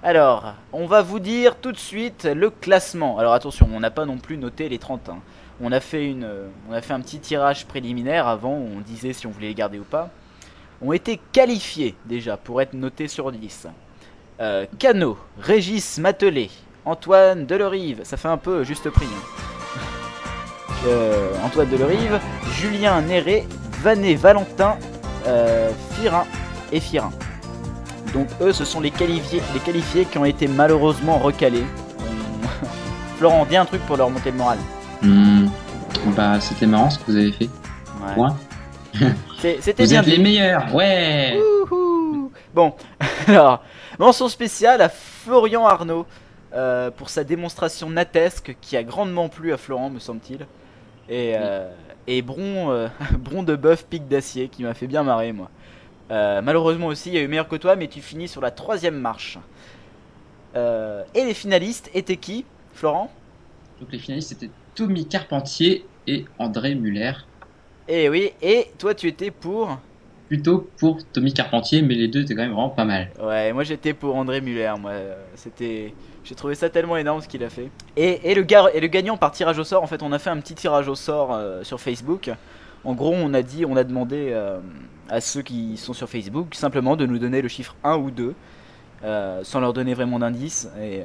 Alors, on va vous dire tout de suite le classement. Alors attention, on n'a pas non plus noté les 30. hein. On a fait une, euh, on a fait un petit tirage préliminaire avant. On disait si on voulait les garder ou pas. Ont été qualifiés déjà pour être notés sur 10. Euh, Cano, Régis Matelet, Antoine Delerive. Ça fait un peu juste prix. hein. Euh, Antoine Delerive, Julien Néré, Vanet Valentin, euh, Firin et Firin. Donc eux, ce sont les qualifiés, les qualifiés qui ont été malheureusement recalés. [laughs] Florent, dis un truc pour leur monter le moral. Hmm. Bah, c'était marrant ce que vous avez fait. Ouais. [laughs] C'était Vous bien êtes les dit. meilleurs, ouais Wouhou. Bon, [laughs] alors, mention spéciale à Florian Arnaud euh, pour sa démonstration natesque qui a grandement plu à Florent, me semble-t-il. Et, euh, et Bron, euh, [laughs] Bron de bœuf pic d'acier qui m'a fait bien marrer, moi. Euh, malheureusement aussi, il y a eu meilleur que toi, mais tu finis sur la troisième marche. Euh, et les finalistes étaient qui Florent? Donc les finalistes c'était Tommy Carpentier et André Muller. Eh oui, et toi tu étais pour? Plutôt pour Tommy Carpentier, mais les deux étaient quand même vraiment pas mal. Ouais, moi j'étais pour André Muller. Moi, c'était, j'ai trouvé ça tellement énorme ce qu'il a fait. Et, et le gar- et le gagnant par tirage au sort. En fait, on a fait un petit tirage au sort euh, sur Facebook. En gros, on a dit, on a demandé euh, à ceux qui sont sur Facebook simplement de nous donner le chiffre 1 ou 2. euh, sans leur donner vraiment d'indice. Et,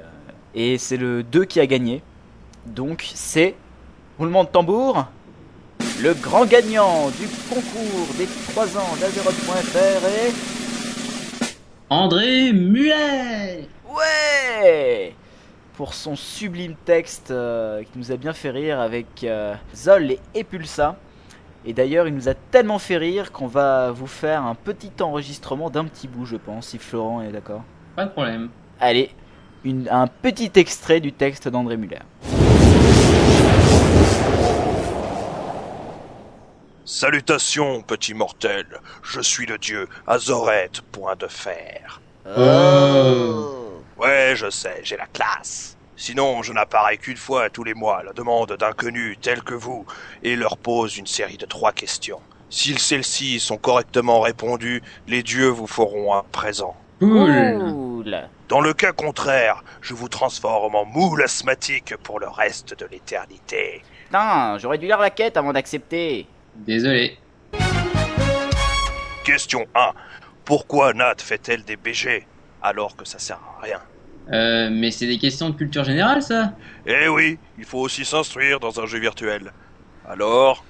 et c'est le 2 qui a gagné. Donc c'est, roulement de tambour, le grand gagnant du concours des 3 ans d'Azeroth.fr et... André Muet Ouais Pour son sublime texte euh, qui nous a bien fait rire avec euh, Zol et Epulsa. Et d'ailleurs, il nous a tellement fait rire qu'on va vous faire un petit enregistrement d'un petit bout, je pense, si Florent est d'accord. Pas de problème. Allez, une- un petit extrait du texte d'André Muller. Salutations, petit mortel. Je suis le dieu Azoret, point de fer. Oh. Ouais, je sais, j'ai la classe. Sinon, je n'apparais qu'une fois tous les mois à la demande d'inconnus tels que vous et leur pose une série de trois questions. Si celles-ci sont correctement répondues, les dieux vous feront un présent. Cool. Dans le cas contraire, je vous transforme en moule asthmatique pour le reste de l'éternité. Putain, j'aurais dû lire la quête avant d'accepter. Désolé. Question 1. Pourquoi Nat fait-elle des BG alors que ça sert à rien Euh, mais c'est des questions de culture générale, ça? Eh oui, il faut aussi s'instruire dans un jeu virtuel. Alors?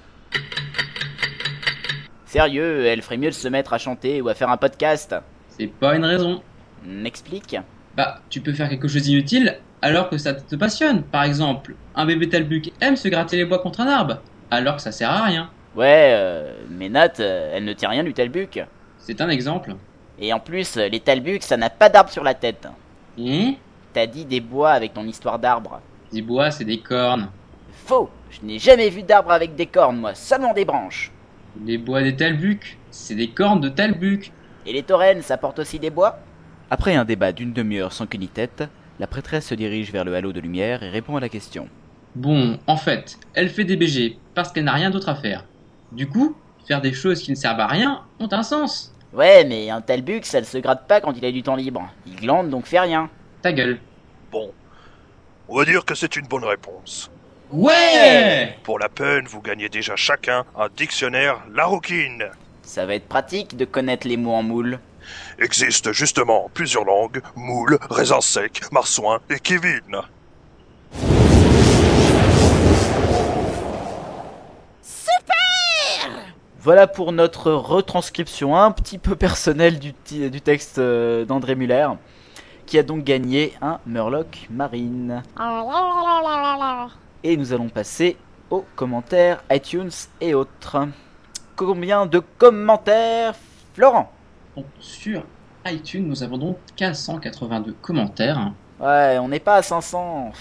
Sérieux, elle ferait mieux de se mettre à chanter ou à faire un podcast. C'est pas une raison. N'explique. Bah, tu peux faire quelque chose d'inutile alors que ça te passionne. Par exemple, un bébé talbuc aime se gratter les bois contre un arbre, alors que ça sert à rien. Ouais, euh, mais Nat, euh, elle ne tient rien du talbuc. C'est un exemple. Et en plus, euh, les talbucs, ça n'a pas d'arbre sur la tête. Hein T'as dit des bois avec ton histoire d'arbre. Des bois, c'est des cornes. Faux Je n'ai jamais vu d'arbre avec des cornes, moi, seulement des branches. Les bois des talbucs, c'est des cornes de talbuc. Et les taurennes, ça porte aussi des bois? Après un débat d'une demi-heure sans queue ni tête, la prêtresse se dirige vers le halo de lumière et répond à la question. Bon, en fait, elle fait des BG parce qu'elle n'a rien d'autre à faire. Du coup, faire des choses qui ne servent à rien ont un sens. Ouais, mais un talbuk, ça ne se gratte pas quand il a du temps libre. Il glande, donc fait rien. Ta gueule. Bon. On va dire que c'est une bonne réponse. Ouais Pour la peine, vous gagnez déjà chacun un dictionnaire Larouquine. Ça va être pratique de connaître les mots en moule. Existe justement plusieurs langues, moule, raisin sec, marsouin et Kevin. Voilà pour notre retranscription un petit peu personnelle du, texte euh, d'André Muller, qui a donc gagné un Murloc Marine. Et nous allons passer aux commentaires iTunes et autres. Combien de commentaires, Florent? Sur iTunes, nous avons donc 482 commentaires. Ouais, on n'est pas à 500.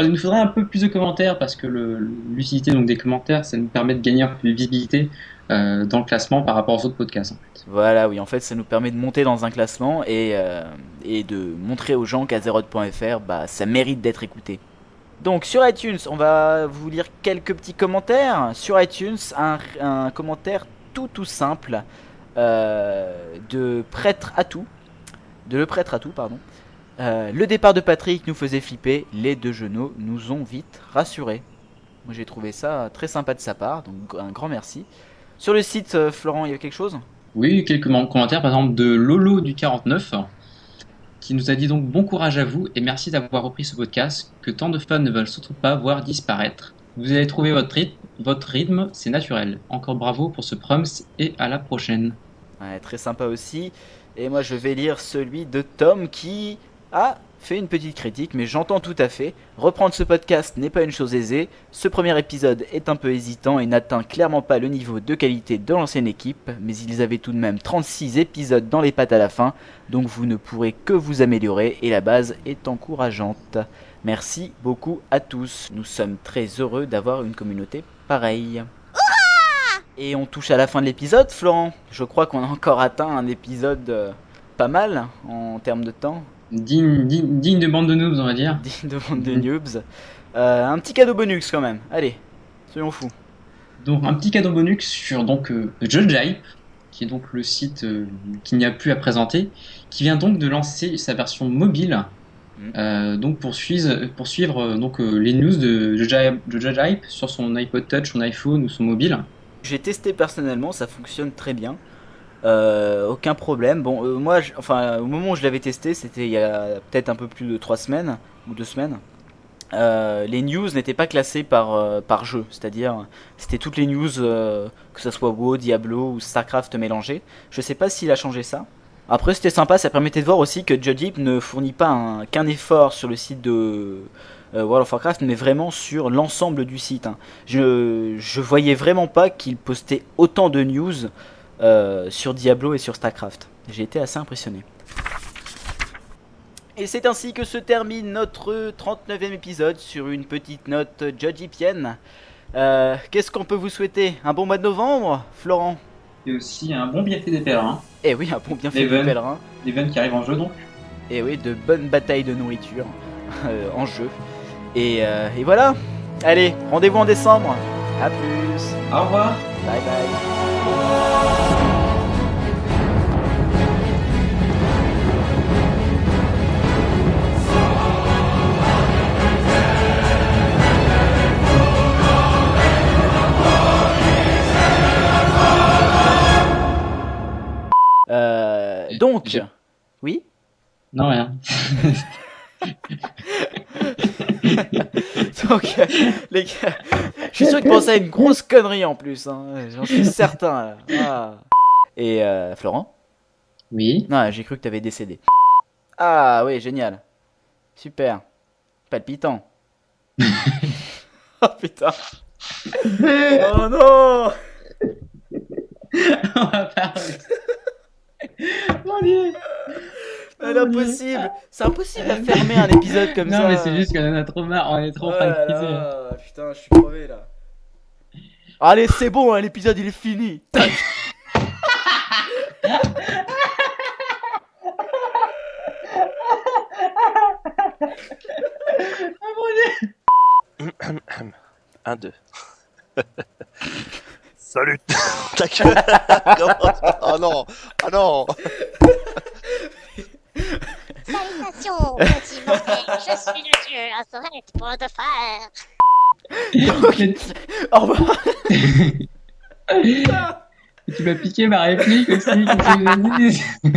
Il nous faudrait un peu plus de commentaires parce que l'utilité donc des commentaires, ça nous permet de gagner un peu de visibilité euh, dans le classement par rapport aux autres podcasts. en fait. Voilà, oui, en fait, ça nous permet de monter dans un classement et, euh, de montrer aux gens qu'Azeroth.fr, bah, ça mérite d'être écouté. Donc, sur iTunes, on va vous lire quelques petits commentaires. Sur iTunes, un, commentaire tout tout simple euh, de prêtre à tout. De le prêtre à tout, pardon. Le départ de Patrick nous faisait flipper, les deux genoux nous ont vite rassurés. Moi j'ai trouvé ça très sympa de sa part, donc un grand merci. Sur le site, euh, Florent, il y a quelque chose? Oui, quelques commentaires, par exemple de Lolo du 49, qui nous a dit donc bon courage à vous et merci d'avoir repris ce podcast que tant de fans ne veulent surtout pas voir disparaître. Vous allez trouver votre rythme, votre rythme, c'est naturel. Encore bravo pour ce prums et à la prochaine. Ouais, très sympa aussi. Et moi, je vais lire celui de Tom qui a fait une petite critique, mais j'entends tout à fait. Reprendre ce podcast n'est pas une chose aisée. Ce premier épisode est un peu hésitant et n'atteint clairement pas le niveau de qualité de l'ancienne équipe, mais ils avaient tout de même 36 épisodes dans les pattes à la fin, donc vous ne pourrez que vous améliorer et la base est encourageante. Merci beaucoup à tous. Nous sommes très heureux d'avoir une communauté pareille. Et on touche à la fin de l'épisode, Florent. Je crois qu'on a encore atteint un épisode euh, pas mal en termes de temps. Digne, digne, digne de bande de noobs, on va dire. Digne [laughs] de bande de noobs. Euh, un petit cadeau bonus quand même. Allez, soyons fous. Donc un petit cadeau bonus sur donc euh, Judge Hype, qui est donc le site euh, qu'il n'y a plus à présenter, qui vient donc de lancer sa version mobile. Mhm. euh, donc pour suivre, pour suivre donc les news de Judge Hype sur son iPod Touch, son iPhone ou son mobile. J'ai testé personnellement, ça fonctionne très bien. Euh, aucun problème. Bon, euh, moi, enfin, au moment où je l'avais testé, c'était il y a peut-être un peu plus de 3 semaines ou 2 semaines. Euh, les news n'étaient pas classées par, par jeu, c'est-à-dire c'était toutes les news, que ce soit WoW, Diablo ou StarCraft mélangées. Je sais pas s'il a changé ça. Après, c'était sympa, ça permettait de voir aussi que Juddeep ne fournit pas un- qu'un effort sur le site de World of Warcraft, mais vraiment sur l'ensemble du site. hein. Je, je voyais vraiment pas qu'il postait autant de news euh, sur Diablo et sur StarCraft. J'ai été assez impressionné. Et c'est ainsi que se termine notre 39e épisode sur une petite note judgipienne. Euh, Qu'est-ce qu'on peut vous souhaiter? Un bon mois de novembre, Florent? Et aussi un bon bienfait des pèlerins. Eh oui, un bon bienfait Les du vannes. pèlerin. L'event qui arrive en jeu donc. Et oui, de bonnes batailles de nourriture [laughs] euh, en jeu. Et, euh, et voilà. Allez, rendez-vous en décembre. A plus. Au revoir. Bye bye. Euh, donc, Je- oui. Non rien. [laughs] Donc, les gars, je suis sûr qu'ils pensaient à une grosse connerie en plus, hein. j'en suis certain. Ah. Et euh, Florent Oui. Non, j'ai cru que t'avais décédé. Ah oui, génial. Super. Palpitant. [laughs] oh putain. Oh non [laughs] On va parler. [laughs] Mon dieu. C'est impossible. C'est impossible à fermer un épisode comme ça. non mais c'est juste qu'on en a trop marre, on est trop Oh là Putain, je suis crevé là. Allez, c'est bon, hein, l'épisode il est fini. [laughs] Tac. [coughs] Un, deux. [laughs] Salut Ta gueule Oh non Oh non Salutations, petit mortel, je suis le dieu Azorette pour de fer. [laughs] Au revoir. [laughs] tu m'as piqué ma réplique aussi. qu'est-ce que [laughs]